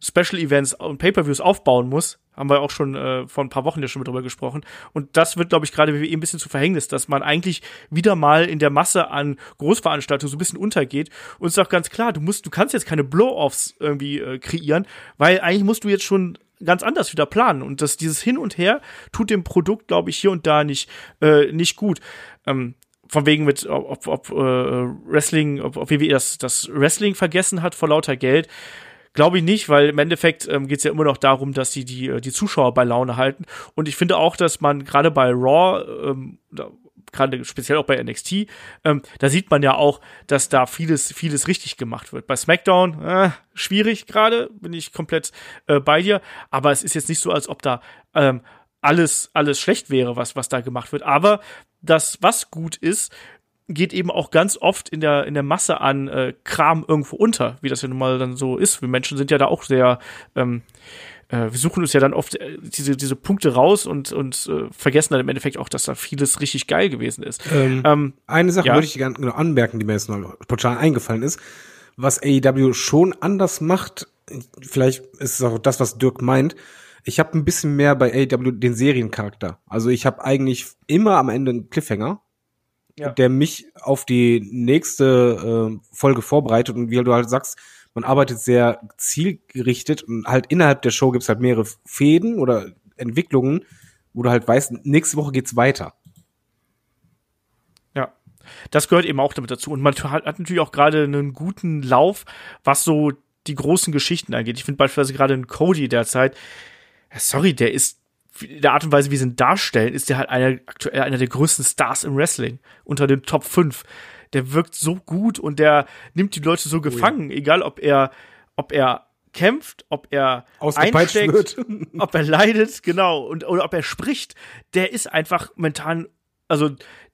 Special Events und Pay-per-Views aufbauen muss. Haben wir auch schon äh, vor ein paar Wochen ja schon drüber gesprochen. Und das wird, glaube ich, gerade WWE ein bisschen zu Verhängnis, dass man eigentlich wieder mal in der Masse an Großveranstaltungen so ein bisschen untergeht. Und es ist auch ganz klar, du musst, du kannst jetzt keine Blow-offs irgendwie äh, kreieren, weil eigentlich musst du jetzt schon ganz anders wieder planen. Und das, dieses Hin und Her tut dem Produkt, glaube ich, hier und da nicht, äh, nicht gut. Ähm, von wegen mit, ob, ob äh, Wrestling, ob, ob WWE das, das Wrestling vergessen hat vor lauter Geld. Glaube ich nicht, weil im Endeffekt ähm, geht es ja immer noch darum, dass sie die, äh, die Zuschauer bei Laune halten. Und ich finde auch, dass man gerade bei Raw, ähm, gerade speziell auch bei NXT, ähm, da sieht man ja auch, dass da vieles, vieles richtig gemacht wird. Bei SmackDown, äh, schwierig gerade, bin ich komplett äh, bei dir. Aber es ist jetzt nicht so, als ob da ähm, alles, alles schlecht wäre, was, was da gemacht wird. Aber das, was gut ist, geht eben auch ganz oft in der, in der Masse an äh, Kram irgendwo unter, wie das ja nun mal dann so ist. Wir Menschen sind ja da auch sehr, ähm, äh, wir suchen uns ja dann oft äh, diese, diese Punkte raus und, und äh, vergessen dann im Endeffekt auch, dass da vieles richtig geil gewesen ist. Ähm, ähm, eine Sache ja. würde ich gerne genau anmerken, die mir jetzt noch spontan eingefallen ist. Was AEW schon anders macht, vielleicht ist es auch das, was Dirk meint, ich habe ein bisschen mehr bei AEW den Seriencharakter. Also ich habe eigentlich immer am Ende einen Cliffhanger, ja. der mich auf die nächste äh, Folge vorbereitet und wie du halt sagst, man arbeitet sehr zielgerichtet und halt innerhalb der Show gibt's halt mehrere Fäden oder Entwicklungen, wo du halt weißt, nächste Woche geht's weiter. Ja, das gehört eben auch damit dazu. Und man hat natürlich auch gerade einen guten Lauf, was so die großen Geschichten angeht. Ich finde beispielsweise gerade in Cody derzeit, sorry, der ist der Art und Weise, wie sie ihn darstellen, ist der halt einer, aktuell einer der größten Stars im Wrestling. Unter den Top 5. Der wirkt so gut und der nimmt die Leute so gefangen, oh ja. egal ob er, ob er kämpft, ob er einsteckt, wird. ob er leidet, genau, und oder ob er spricht, der ist einfach momentan, also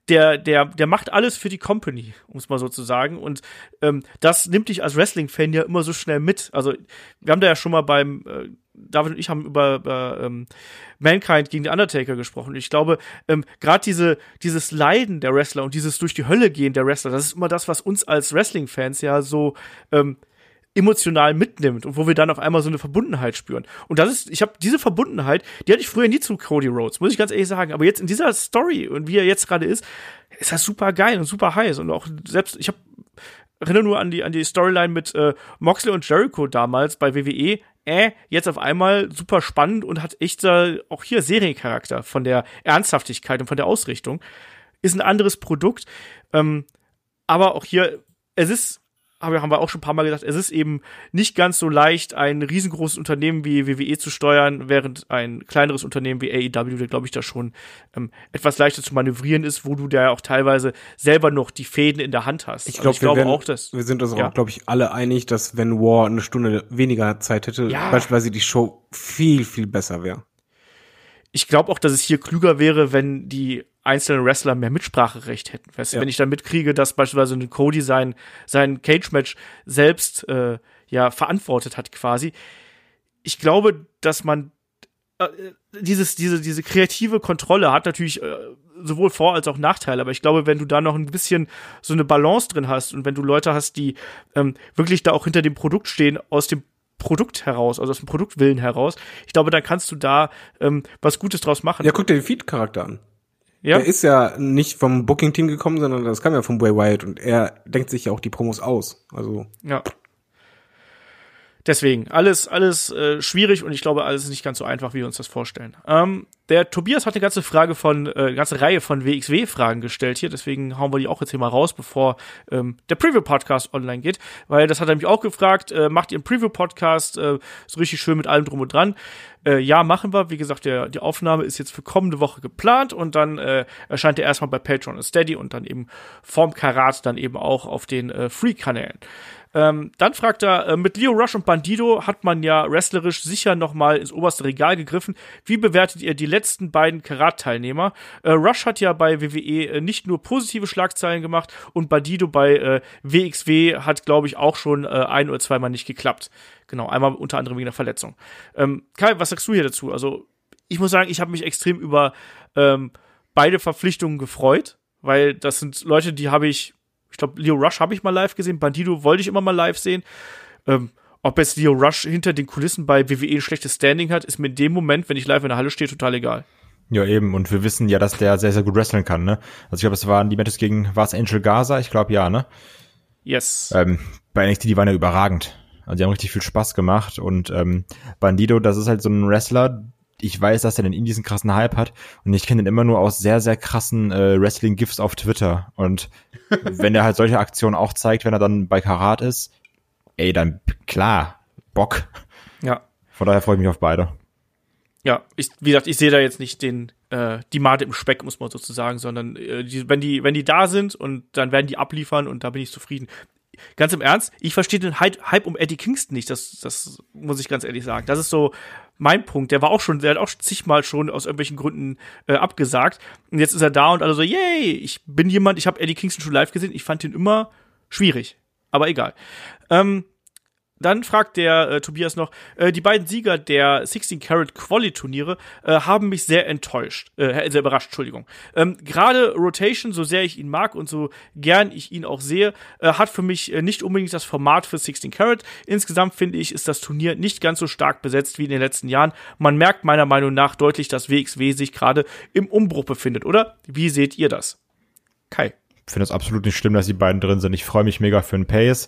der, der, der macht alles für die Company, um es mal so zu sagen. Und ähm, das nimmt dich als Wrestling-Fan ja immer so schnell mit. Also, wir haben da ja schon mal beim äh, David und ich haben über, über ähm, Mankind gegen den Undertaker gesprochen. Ich glaube, ähm, gerade diese, dieses Leiden der Wrestler und dieses durch die Hölle gehen der Wrestler, das ist immer das, was uns als Wrestling-Fans ja so ähm, emotional mitnimmt und wo wir dann auf einmal so eine Verbundenheit spüren. Und das ist, ich habe diese Verbundenheit, die hatte ich früher nie zu Cody Rhodes, muss ich ganz ehrlich sagen. Aber jetzt in dieser Story und wie er jetzt gerade ist, ist das super geil und super heiß. Und auch selbst, ich habe erinnere nur an die, an die Storyline mit äh, Moxley und Jericho damals bei WWE äh, jetzt auf einmal super spannend und hat echt äh, auch hier Seriencharakter von der Ernsthaftigkeit und von der Ausrichtung. Ist ein anderes Produkt. Ähm, aber auch hier, es ist haben wir auch schon ein paar Mal gesagt, es ist eben nicht ganz so leicht, ein riesengroßes Unternehmen wie WWE zu steuern, während ein kleineres Unternehmen wie AEW, der glaube ich da schon ähm, etwas leichter zu manövrieren ist, wo du da auch teilweise selber noch die Fäden in der Hand hast. Ich, glaub, also ich glaube werden, auch, dass wir sind uns ja. auch, glaube ich, alle einig, dass wenn War eine Stunde weniger Zeit hätte, ja. beispielsweise die Show viel viel besser wäre. Ich glaube auch, dass es hier klüger wäre, wenn die einzelnen Wrestler mehr Mitspracherecht hätten. Weißt ja. wenn ich dann mitkriege, dass beispielsweise ein Cody sein, sein Cage-Match selbst äh, ja verantwortet hat quasi. Ich glaube, dass man äh, dieses, diese, diese kreative Kontrolle hat natürlich äh, sowohl Vor- als auch Nachteile, aber ich glaube, wenn du da noch ein bisschen so eine Balance drin hast und wenn du Leute hast, die ähm, wirklich da auch hinter dem Produkt stehen, aus dem Produkt heraus, also aus dem Produktwillen heraus, ich glaube, dann kannst du da ähm, was Gutes draus machen. Ja, guck dir den Feed-Charakter an. Ja. Der ist ja nicht vom Booking-Team gekommen, sondern das kam ja von Bray Wyatt und er denkt sich ja auch die Promos aus. Also. Ja. Deswegen, alles, alles äh, schwierig und ich glaube, alles ist nicht ganz so einfach, wie wir uns das vorstellen. Ähm, der Tobias hat eine ganze Frage von, äh, eine ganze Reihe von WXW-Fragen gestellt hier, deswegen hauen wir die auch jetzt hier mal raus, bevor ähm, der Preview-Podcast online geht, weil das hat er mich auch gefragt, äh, macht ihr einen Preview-Podcast äh, so richtig schön mit allem drum und dran? Äh, ja, machen wir. Wie gesagt, der, die Aufnahme ist jetzt für kommende Woche geplant und dann äh, erscheint er erstmal bei Patreon und Steady und dann eben vorm Karat dann eben auch auf den äh, Free-Kanälen. Ähm, dann fragt er, äh, mit Leo Rush und Bandido hat man ja wrestlerisch sicher nochmal ins oberste Regal gegriffen. Wie bewertet ihr die letzten beiden Karat-Teilnehmer? Äh, Rush hat ja bei WWE äh, nicht nur positive Schlagzeilen gemacht und Bandido bei äh, WXW hat, glaube ich, auch schon äh, ein oder zweimal nicht geklappt. Genau, einmal unter anderem wegen der Verletzung. Ähm, Kai, was sagst du hier dazu? Also, ich muss sagen, ich habe mich extrem über ähm, beide Verpflichtungen gefreut, weil das sind Leute, die habe ich ich glaube, Leo Rush habe ich mal live gesehen. Bandido wollte ich immer mal live sehen. Ähm, Ob jetzt Leo Rush hinter den Kulissen bei WWE ein schlechtes Standing hat, ist mir in dem Moment, wenn ich live in der Halle stehe, total egal. Ja, eben. Und wir wissen ja, dass der sehr, sehr gut wresteln kann, ne? Also ich glaube, es waren die Matches gegen, war es Angel Gaza? Ich glaube, ja, ne? Yes. Ähm, bei NXT, die waren ja überragend. Also die haben richtig viel Spaß gemacht. Und ähm, Bandido, das ist halt so ein Wrestler, ich weiß, dass er den Indies einen krassen Hype hat und ich kenne ihn immer nur aus sehr, sehr krassen äh, Wrestling-GIFs auf Twitter. Und wenn er halt solche Aktionen auch zeigt, wenn er dann bei Karat ist, ey, dann klar, Bock. Ja. Von daher freue ich mich auf beide. Ja, ich, wie gesagt, ich sehe da jetzt nicht den, äh, die Made im Speck, muss man sozusagen, sondern äh, die, wenn die, wenn die da sind und dann werden die abliefern und da bin ich zufrieden. Ganz im Ernst, ich verstehe den Hype um Eddie Kingston nicht, das, das muss ich ganz ehrlich sagen. Das ist so mein Punkt. Der war auch schon, der hat auch zigmal schon aus irgendwelchen Gründen äh, abgesagt. Und jetzt ist er da und alle so, yay, ich bin jemand, ich habe Eddie Kingston schon live gesehen, ich fand ihn immer schwierig. Aber egal. Ähm, dann fragt der äh, Tobias noch, äh, die beiden Sieger der 16 Karat Quali Turniere äh, haben mich sehr enttäuscht, äh, sehr überrascht, Entschuldigung. Ähm, Gerade Rotation, so sehr ich ihn mag und so gern ich ihn auch sehe, äh, hat für mich äh, nicht unbedingt das Format für 16 Karat. Insgesamt finde ich, ist das Turnier nicht ganz so stark besetzt wie in den letzten Jahren. Man merkt meiner Meinung nach deutlich, dass WXW sich gerade im Umbruch befindet, oder? Wie seht ihr das? Kai. Ich finde es absolut nicht schlimm, dass die beiden drin sind. Ich freue mich mega für den Pace.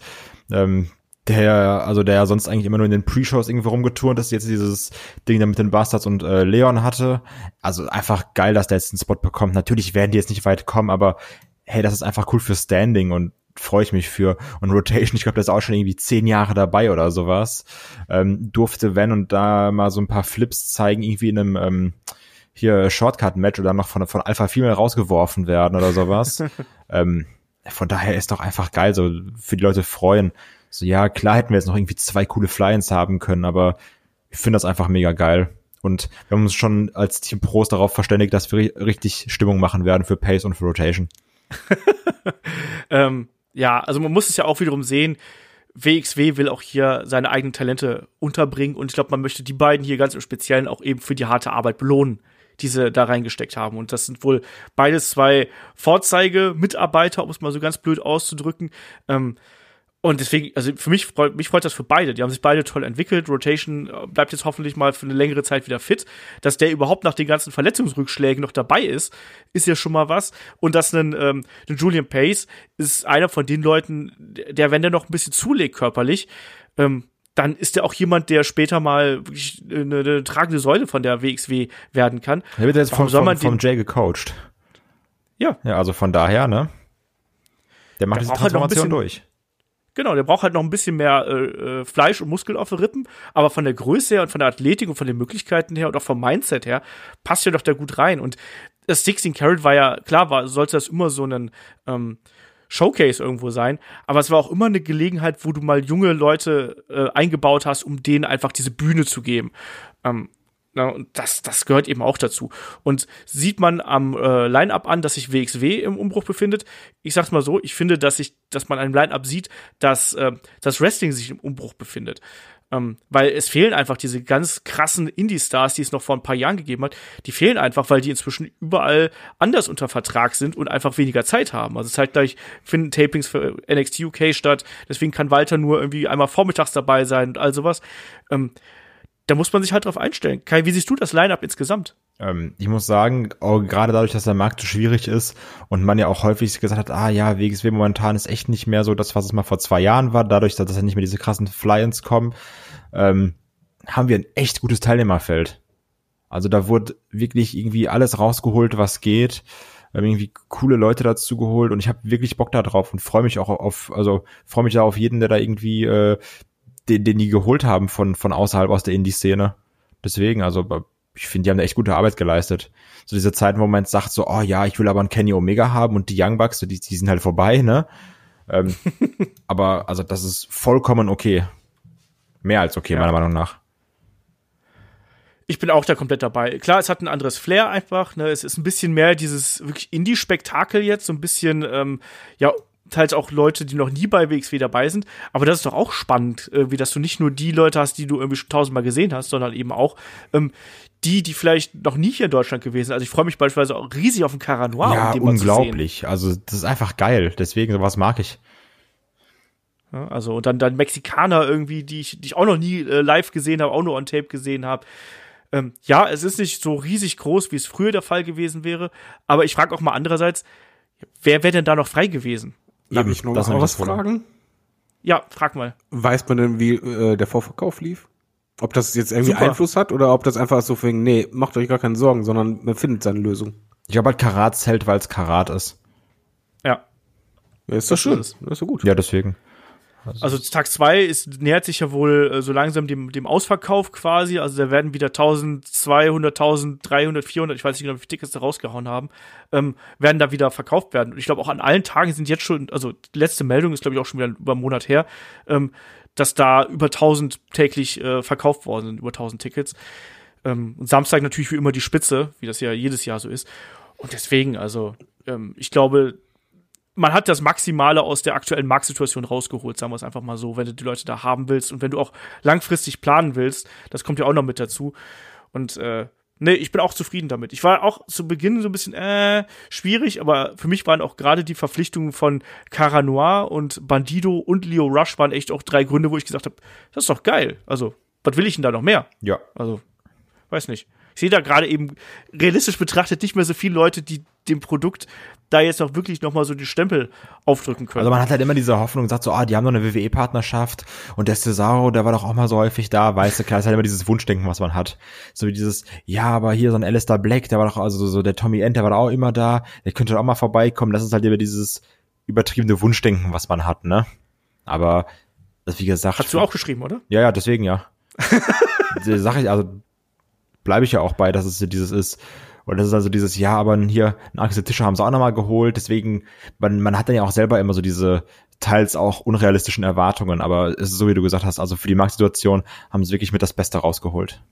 Ähm, der, also der sonst eigentlich immer nur in den Pre-Shows irgendwie rumgeturnt ist, jetzt dieses Ding da mit den Bastards und äh, Leon hatte. Also einfach geil, dass der jetzt einen Spot bekommt. Natürlich werden die jetzt nicht weit kommen, aber hey, das ist einfach cool für Standing und freue ich mich für. Und Rotation, ich glaube, der ist auch schon irgendwie zehn Jahre dabei oder sowas. Ähm, durfte wenn und da mal so ein paar Flips zeigen, irgendwie in einem ähm, hier Shortcut-Match oder noch von, von Alpha Female rausgeworfen werden oder sowas. ähm, von daher ist doch einfach geil, so für die Leute freuen. So, ja, klar hätten wir jetzt noch irgendwie zwei coole Fly-ins haben können, aber ich finde das einfach mega geil. Und wir haben uns schon als Team Pros darauf verständigt, dass wir richtig Stimmung machen werden für Pace und für Rotation. ähm, ja, also man muss es ja auch wiederum sehen. WXW will auch hier seine eigenen Talente unterbringen und ich glaube, man möchte die beiden hier ganz im Speziellen auch eben für die harte Arbeit belohnen, die sie da reingesteckt haben. Und das sind wohl beides zwei Vorzeige-Mitarbeiter, um es mal so ganz blöd auszudrücken. Ähm, und deswegen, also für mich freut, mich freut das für beide. Die haben sich beide toll entwickelt. Rotation äh, bleibt jetzt hoffentlich mal für eine längere Zeit wieder fit. Dass der überhaupt nach den ganzen Verletzungsrückschlägen noch dabei ist, ist ja schon mal was. Und dass ein, ähm, ein Julian Pace ist einer von den Leuten, der, wenn der noch ein bisschen zulegt körperlich, ähm, dann ist er auch jemand, der später mal wirklich eine, eine tragende Säule von der WXW werden kann. Er wird jetzt vom, vom, vom Jay gecoacht. Ja. Ja, also von daher, ne? Der macht der diese Transformation halt durch. Genau, der braucht halt noch ein bisschen mehr äh, äh, Fleisch und Muskel auf den Rippen, aber von der Größe her und von der Athletik und von den Möglichkeiten her und auch vom Mindset her passt ja doch da gut rein. Und das 16 Carat war ja, klar, war, sollte das immer so ein ähm, Showcase irgendwo sein, aber es war auch immer eine Gelegenheit, wo du mal junge Leute äh, eingebaut hast, um denen einfach diese Bühne zu geben. Ähm, Ne, und das, das gehört eben auch dazu. Und sieht man am äh, Line-Up an, dass sich WXW im Umbruch befindet. Ich sag's mal so, ich finde, dass ich, dass man einem Line-Up sieht, dass äh, das Wrestling sich im Umbruch befindet. Ähm, weil es fehlen einfach diese ganz krassen Indie-Stars, die es noch vor ein paar Jahren gegeben hat. Die fehlen einfach, weil die inzwischen überall anders unter Vertrag sind und einfach weniger Zeit haben. Also zeitgleich finden Tapings für NXT UK statt. Deswegen kann Walter nur irgendwie einmal vormittags dabei sein und all sowas. Ähm, da muss man sich halt drauf einstellen. Kai, wie siehst du das Line-Up insgesamt? Ähm, ich muss sagen, gerade dadurch, dass der Markt so schwierig ist und man ja auch häufig gesagt hat, ah ja, WXW momentan ist echt nicht mehr so das, was es mal vor zwei Jahren war, dadurch, dass ja nicht mehr diese krassen Fly-ins kommen, ähm, haben wir ein echt gutes Teilnehmerfeld. Also da wurde wirklich irgendwie alles rausgeholt, was geht. Irgendwie coole Leute dazu geholt und ich habe wirklich Bock da drauf und freue mich auch auf, also freue mich da auf jeden, der da irgendwie äh, den, den die geholt haben von, von außerhalb aus der Indie-Szene. Deswegen, also ich finde, die haben da echt gute Arbeit geleistet. So diese Zeiten, wo man jetzt sagt, so, oh ja, ich will aber einen Kenny Omega haben und die Young Bucks, so, die, die sind halt vorbei, ne? Ähm, aber also das ist vollkommen okay. Mehr als okay, ja. meiner Meinung nach. Ich bin auch da komplett dabei. Klar, es hat ein anderes Flair einfach. Ne? Es ist ein bisschen mehr dieses wirklich Indie-Spektakel jetzt, so ein bisschen ähm, ja teils auch Leute, die noch nie bei WXW dabei sind. Aber das ist doch auch spannend, äh, wie dass du nicht nur die Leute hast, die du irgendwie schon tausendmal gesehen hast, sondern eben auch ähm, die, die vielleicht noch nie hier in Deutschland gewesen sind. Also ich freue mich beispielsweise auch riesig auf den Caranoir. Ja, um unglaublich. Also das ist einfach geil. Deswegen sowas mag ich. Ja, also und dann dann Mexikaner irgendwie, die ich, die ich auch noch nie äh, live gesehen habe, auch nur on Tape gesehen habe. Ähm, ja, es ist nicht so riesig groß, wie es früher der Fall gewesen wäre, aber ich frage auch mal andererseits, wer wäre denn da noch frei gewesen? Darf Eben, ich noch das was das fragen? Ja, frag mal. Weiß man denn, wie äh, der Vorverkauf lief? Ob das jetzt irgendwie Super. Einfluss hat oder ob das einfach so wegen, nee, macht euch gar keine Sorgen, sondern man findet seine Lösung. Ich glaube halt Karat zählt, weil es Karat ist. Ja. Ja, ist doch Das schön. ist Das ist doch gut. Ja, deswegen. Also Tag zwei ist, nähert sich ja wohl äh, so langsam dem, dem Ausverkauf quasi. Also da werden wieder 1200, 1300, 400, ich weiß nicht genau, wie viele Tickets da rausgehauen haben, ähm, werden da wieder verkauft werden. Und ich glaube auch an allen Tagen sind jetzt schon, also letzte Meldung ist glaube ich auch schon wieder über einen Monat her, ähm, dass da über 1000 täglich äh, verkauft worden sind, über 1000 Tickets. Ähm, und Samstag natürlich wie immer die Spitze, wie das ja jedes Jahr so ist. Und deswegen, also ähm, ich glaube, man hat das Maximale aus der aktuellen Marktsituation rausgeholt, sagen wir es einfach mal so, wenn du die Leute da haben willst und wenn du auch langfristig planen willst, das kommt ja auch noch mit dazu. Und äh, nee, ich bin auch zufrieden damit. Ich war auch zu Beginn so ein bisschen äh, schwierig, aber für mich waren auch gerade die Verpflichtungen von Cara Noir und Bandido und Leo Rush waren echt auch drei Gründe, wo ich gesagt habe, das ist doch geil. Also, was will ich denn da noch mehr? Ja. Also, weiß nicht. Ich sehe da gerade eben realistisch betrachtet nicht mehr so viele Leute, die dem Produkt da jetzt auch wirklich noch mal so die Stempel aufdrücken können. Also man hat halt immer diese Hoffnung sagt so, ah, die haben doch eine WWE-Partnerschaft und der Cesaro, der war doch auch mal so häufig da, weißt du, klar, ist halt immer dieses Wunschdenken, was man hat. So wie dieses, ja, aber hier so ein Alistair Black, der war doch, also so der Tommy End, der war doch auch immer da, der könnte doch auch mal vorbeikommen. Das ist halt immer dieses übertriebene Wunschdenken, was man hat, ne? Aber, das wie gesagt. Hast du auch geschrieben, oder? Ja, ja, deswegen ja. Sache, ich, also bleibe ich ja auch bei, dass es dieses ist. Und das ist also dieses, ja, aber hier ein Axel Tischer haben sie auch nochmal geholt. Deswegen, man, man hat dann ja auch selber immer so diese teils auch unrealistischen Erwartungen. Aber es ist so, wie du gesagt hast, also für die Marktsituation haben sie wirklich mit das Beste rausgeholt.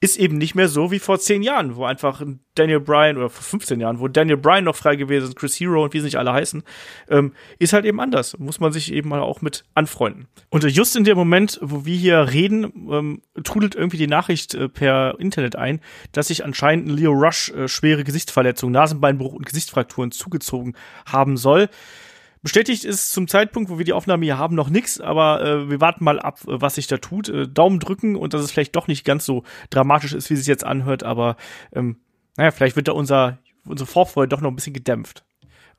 Ist eben nicht mehr so wie vor zehn Jahren, wo einfach ein Daniel Bryan oder vor 15 Jahren, wo Daniel Bryan noch frei gewesen ist, Chris Hero und wie sie nicht alle heißen, ähm, ist halt eben anders. Muss man sich eben mal auch mit anfreunden. Und just in dem Moment, wo wir hier reden, ähm, trudelt irgendwie die Nachricht äh, per Internet ein, dass sich anscheinend ein Leo Rush äh, schwere Gesichtsverletzungen, Nasenbeinbruch und Gesichtsfrakturen zugezogen haben soll. Bestätigt ist zum Zeitpunkt, wo wir die Aufnahme hier haben, noch nichts, aber äh, wir warten mal ab, äh, was sich da tut. Äh, Daumen drücken und dass es vielleicht doch nicht ganz so dramatisch ist, wie es sich jetzt anhört, aber ähm, naja, vielleicht wird da unser, unsere Vorfreude doch noch ein bisschen gedämpft.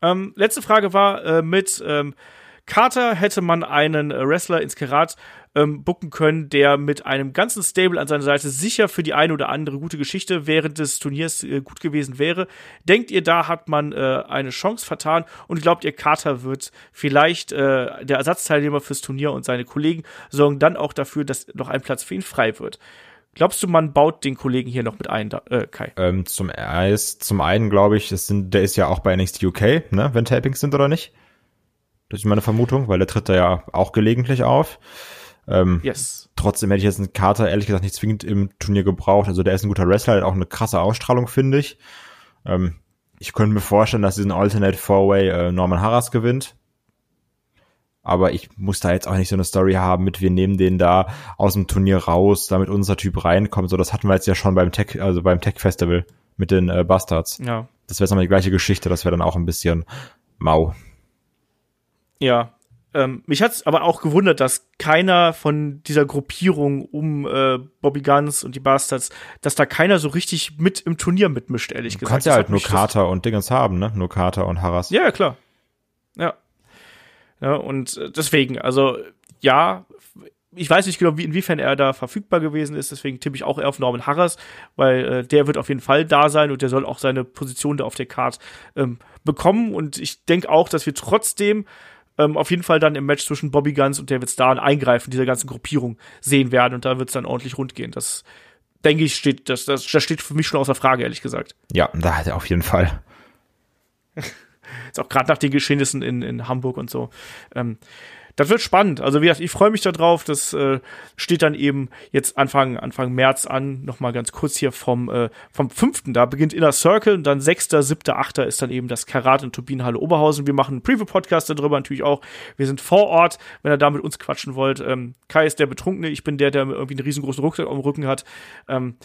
Ähm, letzte Frage war äh, mit ähm, Carter hätte man einen äh, Wrestler ins Karat ähm, booken können, der mit einem ganzen Stable an seiner Seite sicher für die eine oder andere gute Geschichte während des Turniers äh, gut gewesen wäre. Denkt ihr, da hat man äh, eine Chance vertan und glaubt ihr, Carter wird vielleicht äh, der Ersatzteilnehmer fürs Turnier und seine Kollegen sorgen dann auch dafür, dass noch ein Platz für ihn frei wird? Glaubst du, man baut den Kollegen hier noch mit ein, äh, Kai? Ähm, zum, Eis, zum einen glaube ich, es sind, der ist ja auch bei NXT UK, ne, wenn Tapings sind oder nicht. Das ist meine Vermutung, weil der tritt da ja auch gelegentlich auf. Ähm, Yes. Trotzdem hätte ich jetzt einen Carter ehrlich gesagt nicht zwingend im Turnier gebraucht. Also der ist ein guter Wrestler, hat auch eine krasse Ausstrahlung, finde ich. Ähm, ich könnte mir vorstellen, dass diesen Alternate Four-Way äh, Norman Harras gewinnt. Aber ich muss da jetzt auch nicht so eine Story haben mit, wir nehmen den da aus dem Turnier raus, damit unser Typ reinkommt. So, das hatten wir jetzt ja schon beim Tech, also beim Tech Festival mit den äh, Bastards. Ja. Das wäre jetzt nochmal die gleiche Geschichte, das wäre dann auch ein bisschen mau. Ja. Ähm, mich hat's aber auch gewundert, dass keiner von dieser Gruppierung um äh, Bobby Guns und die Bastards, dass da keiner so richtig mit im Turnier mitmischt, ehrlich Du gesagt. kannst ja halt nur Carter und Dingens haben, ne? Nur Carter und Harras. Ja, klar. Ja. Ja, und äh, deswegen, also ja, ich weiß nicht genau, wie, inwiefern er da verfügbar gewesen ist, deswegen tippe ich auch eher auf Norman Harras, weil äh, der wird auf jeden Fall da sein und der soll auch seine Position da auf der Card ähm, bekommen. Und ich denke auch, dass wir trotzdem ähm, auf jeden Fall dann im Match zwischen Bobby Guns und David Starr ein Eingreifen dieser ganzen Gruppierung sehen werden und da wird es dann ordentlich rund gehen. Das denke ich, steht, das, das, das steht für mich schon außer Frage, ehrlich gesagt. Ja, da hat er auf jeden Fall. Jetzt auch gerade nach den Geschehnissen in, in Hamburg und so. Ähm, das wird spannend. Also wie gesagt, ich freue mich da drauf. Das äh, steht dann eben jetzt Anfang, Anfang März an. Nochmal ganz kurz hier vom, äh, vom 5. Da beginnt Inner Circle und dann 6., 7., 8. ist dann eben das Karat in Turbinenhalle Oberhausen. Wir machen einen Preview-Podcast darüber natürlich auch. Wir sind vor Ort, wenn ihr da mit uns quatschen wollt. Ähm, Kai ist der Betrunkene, ich bin der, der irgendwie einen riesengroßen Rucksack am Rücken hat. Ähm,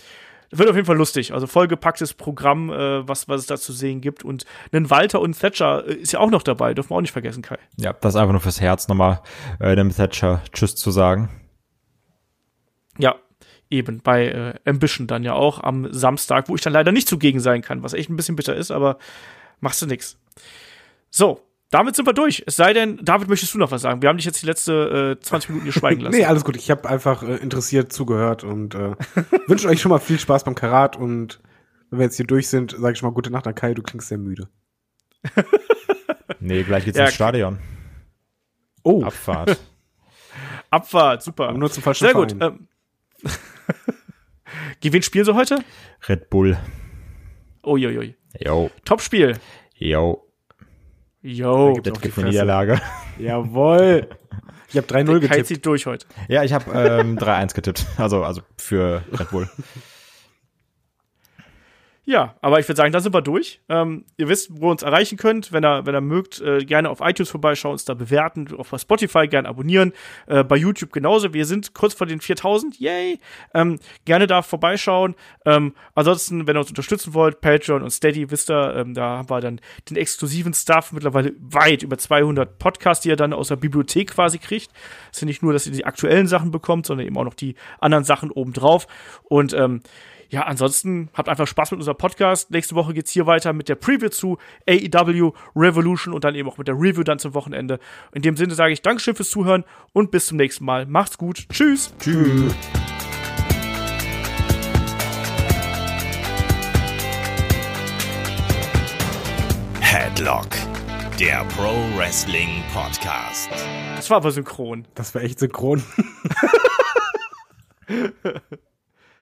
wird auf jeden Fall lustig. Also vollgepacktes Programm, äh, was, was es da zu sehen gibt. Und einen Walter und Thatcher äh, ist ja auch noch dabei, dürfen wir auch nicht vergessen, Kai. Ja, das einfach nur fürs Herz, nochmal äh, dem Thatcher Tschüss zu sagen. Ja, eben bei äh, Ambition dann ja auch am Samstag, wo ich dann leider nicht zugegen sein kann, was echt ein bisschen bitter ist, aber machst du nix. So, damit sind wir durch. Es sei denn, David, möchtest du noch was sagen? Wir haben dich jetzt die letzte äh, 20 Minuten hier schweigen lassen. Nee, alles gut. Ich habe einfach äh, interessiert zugehört und äh, wünsche euch schon mal viel Spaß beim Karat und wenn wir jetzt hier durch sind, sage ich mal gute Nacht an Kai, du klingst sehr müde. Nee, gleich geht's Ja, ins Stadion. Oh, Abfahrt. Abfahrt, super. aber nur zum falschen Sehr gut. Ähm, Gegen wen spielen sie heute? Red Bull. Uiuiui. Yo, Top-Spiel. yo. Yo. Das gibt eine. Niederlage. Jawohl. Ich habe 3-0 Kai getippt. zieht durch heute. Ja, ich habe ähm, 3-1 getippt. Also, also für Red Bull. Ja, aber ich würde sagen, da sind wir durch. Ähm, ihr wisst, wo ihr uns erreichen könnt. Wenn ihr, wenn ihr mögt, äh, gerne auf iTunes vorbeischauen, uns da bewerten, auf Spotify gerne abonnieren, äh, bei YouTube genauso. Wir sind kurz vor den 4000, yay! Ähm, gerne da vorbeischauen. Ähm, ansonsten, wenn ihr uns unterstützen wollt, Patreon und Steady, wisst ihr, ähm, da haben wir dann den exklusiven Stuff, mittlerweile weit über 200 Podcasts, die ihr dann aus der Bibliothek quasi kriegt. Es sind nicht nur, dass ihr die aktuellen Sachen bekommt, sondern eben auch noch die anderen Sachen obendrauf. Und ähm, ja, ansonsten habt einfach Spaß mit unserem Podcast. Nächste Woche geht's hier weiter mit der Preview zu AEW Revolution und dann eben auch mit der Review dann zum Wochenende. In dem Sinne sage ich Dankeschön fürs Zuhören und bis zum nächsten Mal. Macht's gut. Tschüss. Tschüss. Headlock, der Pro Wrestling Podcast. Das war aber synchron. Das war echt synchron.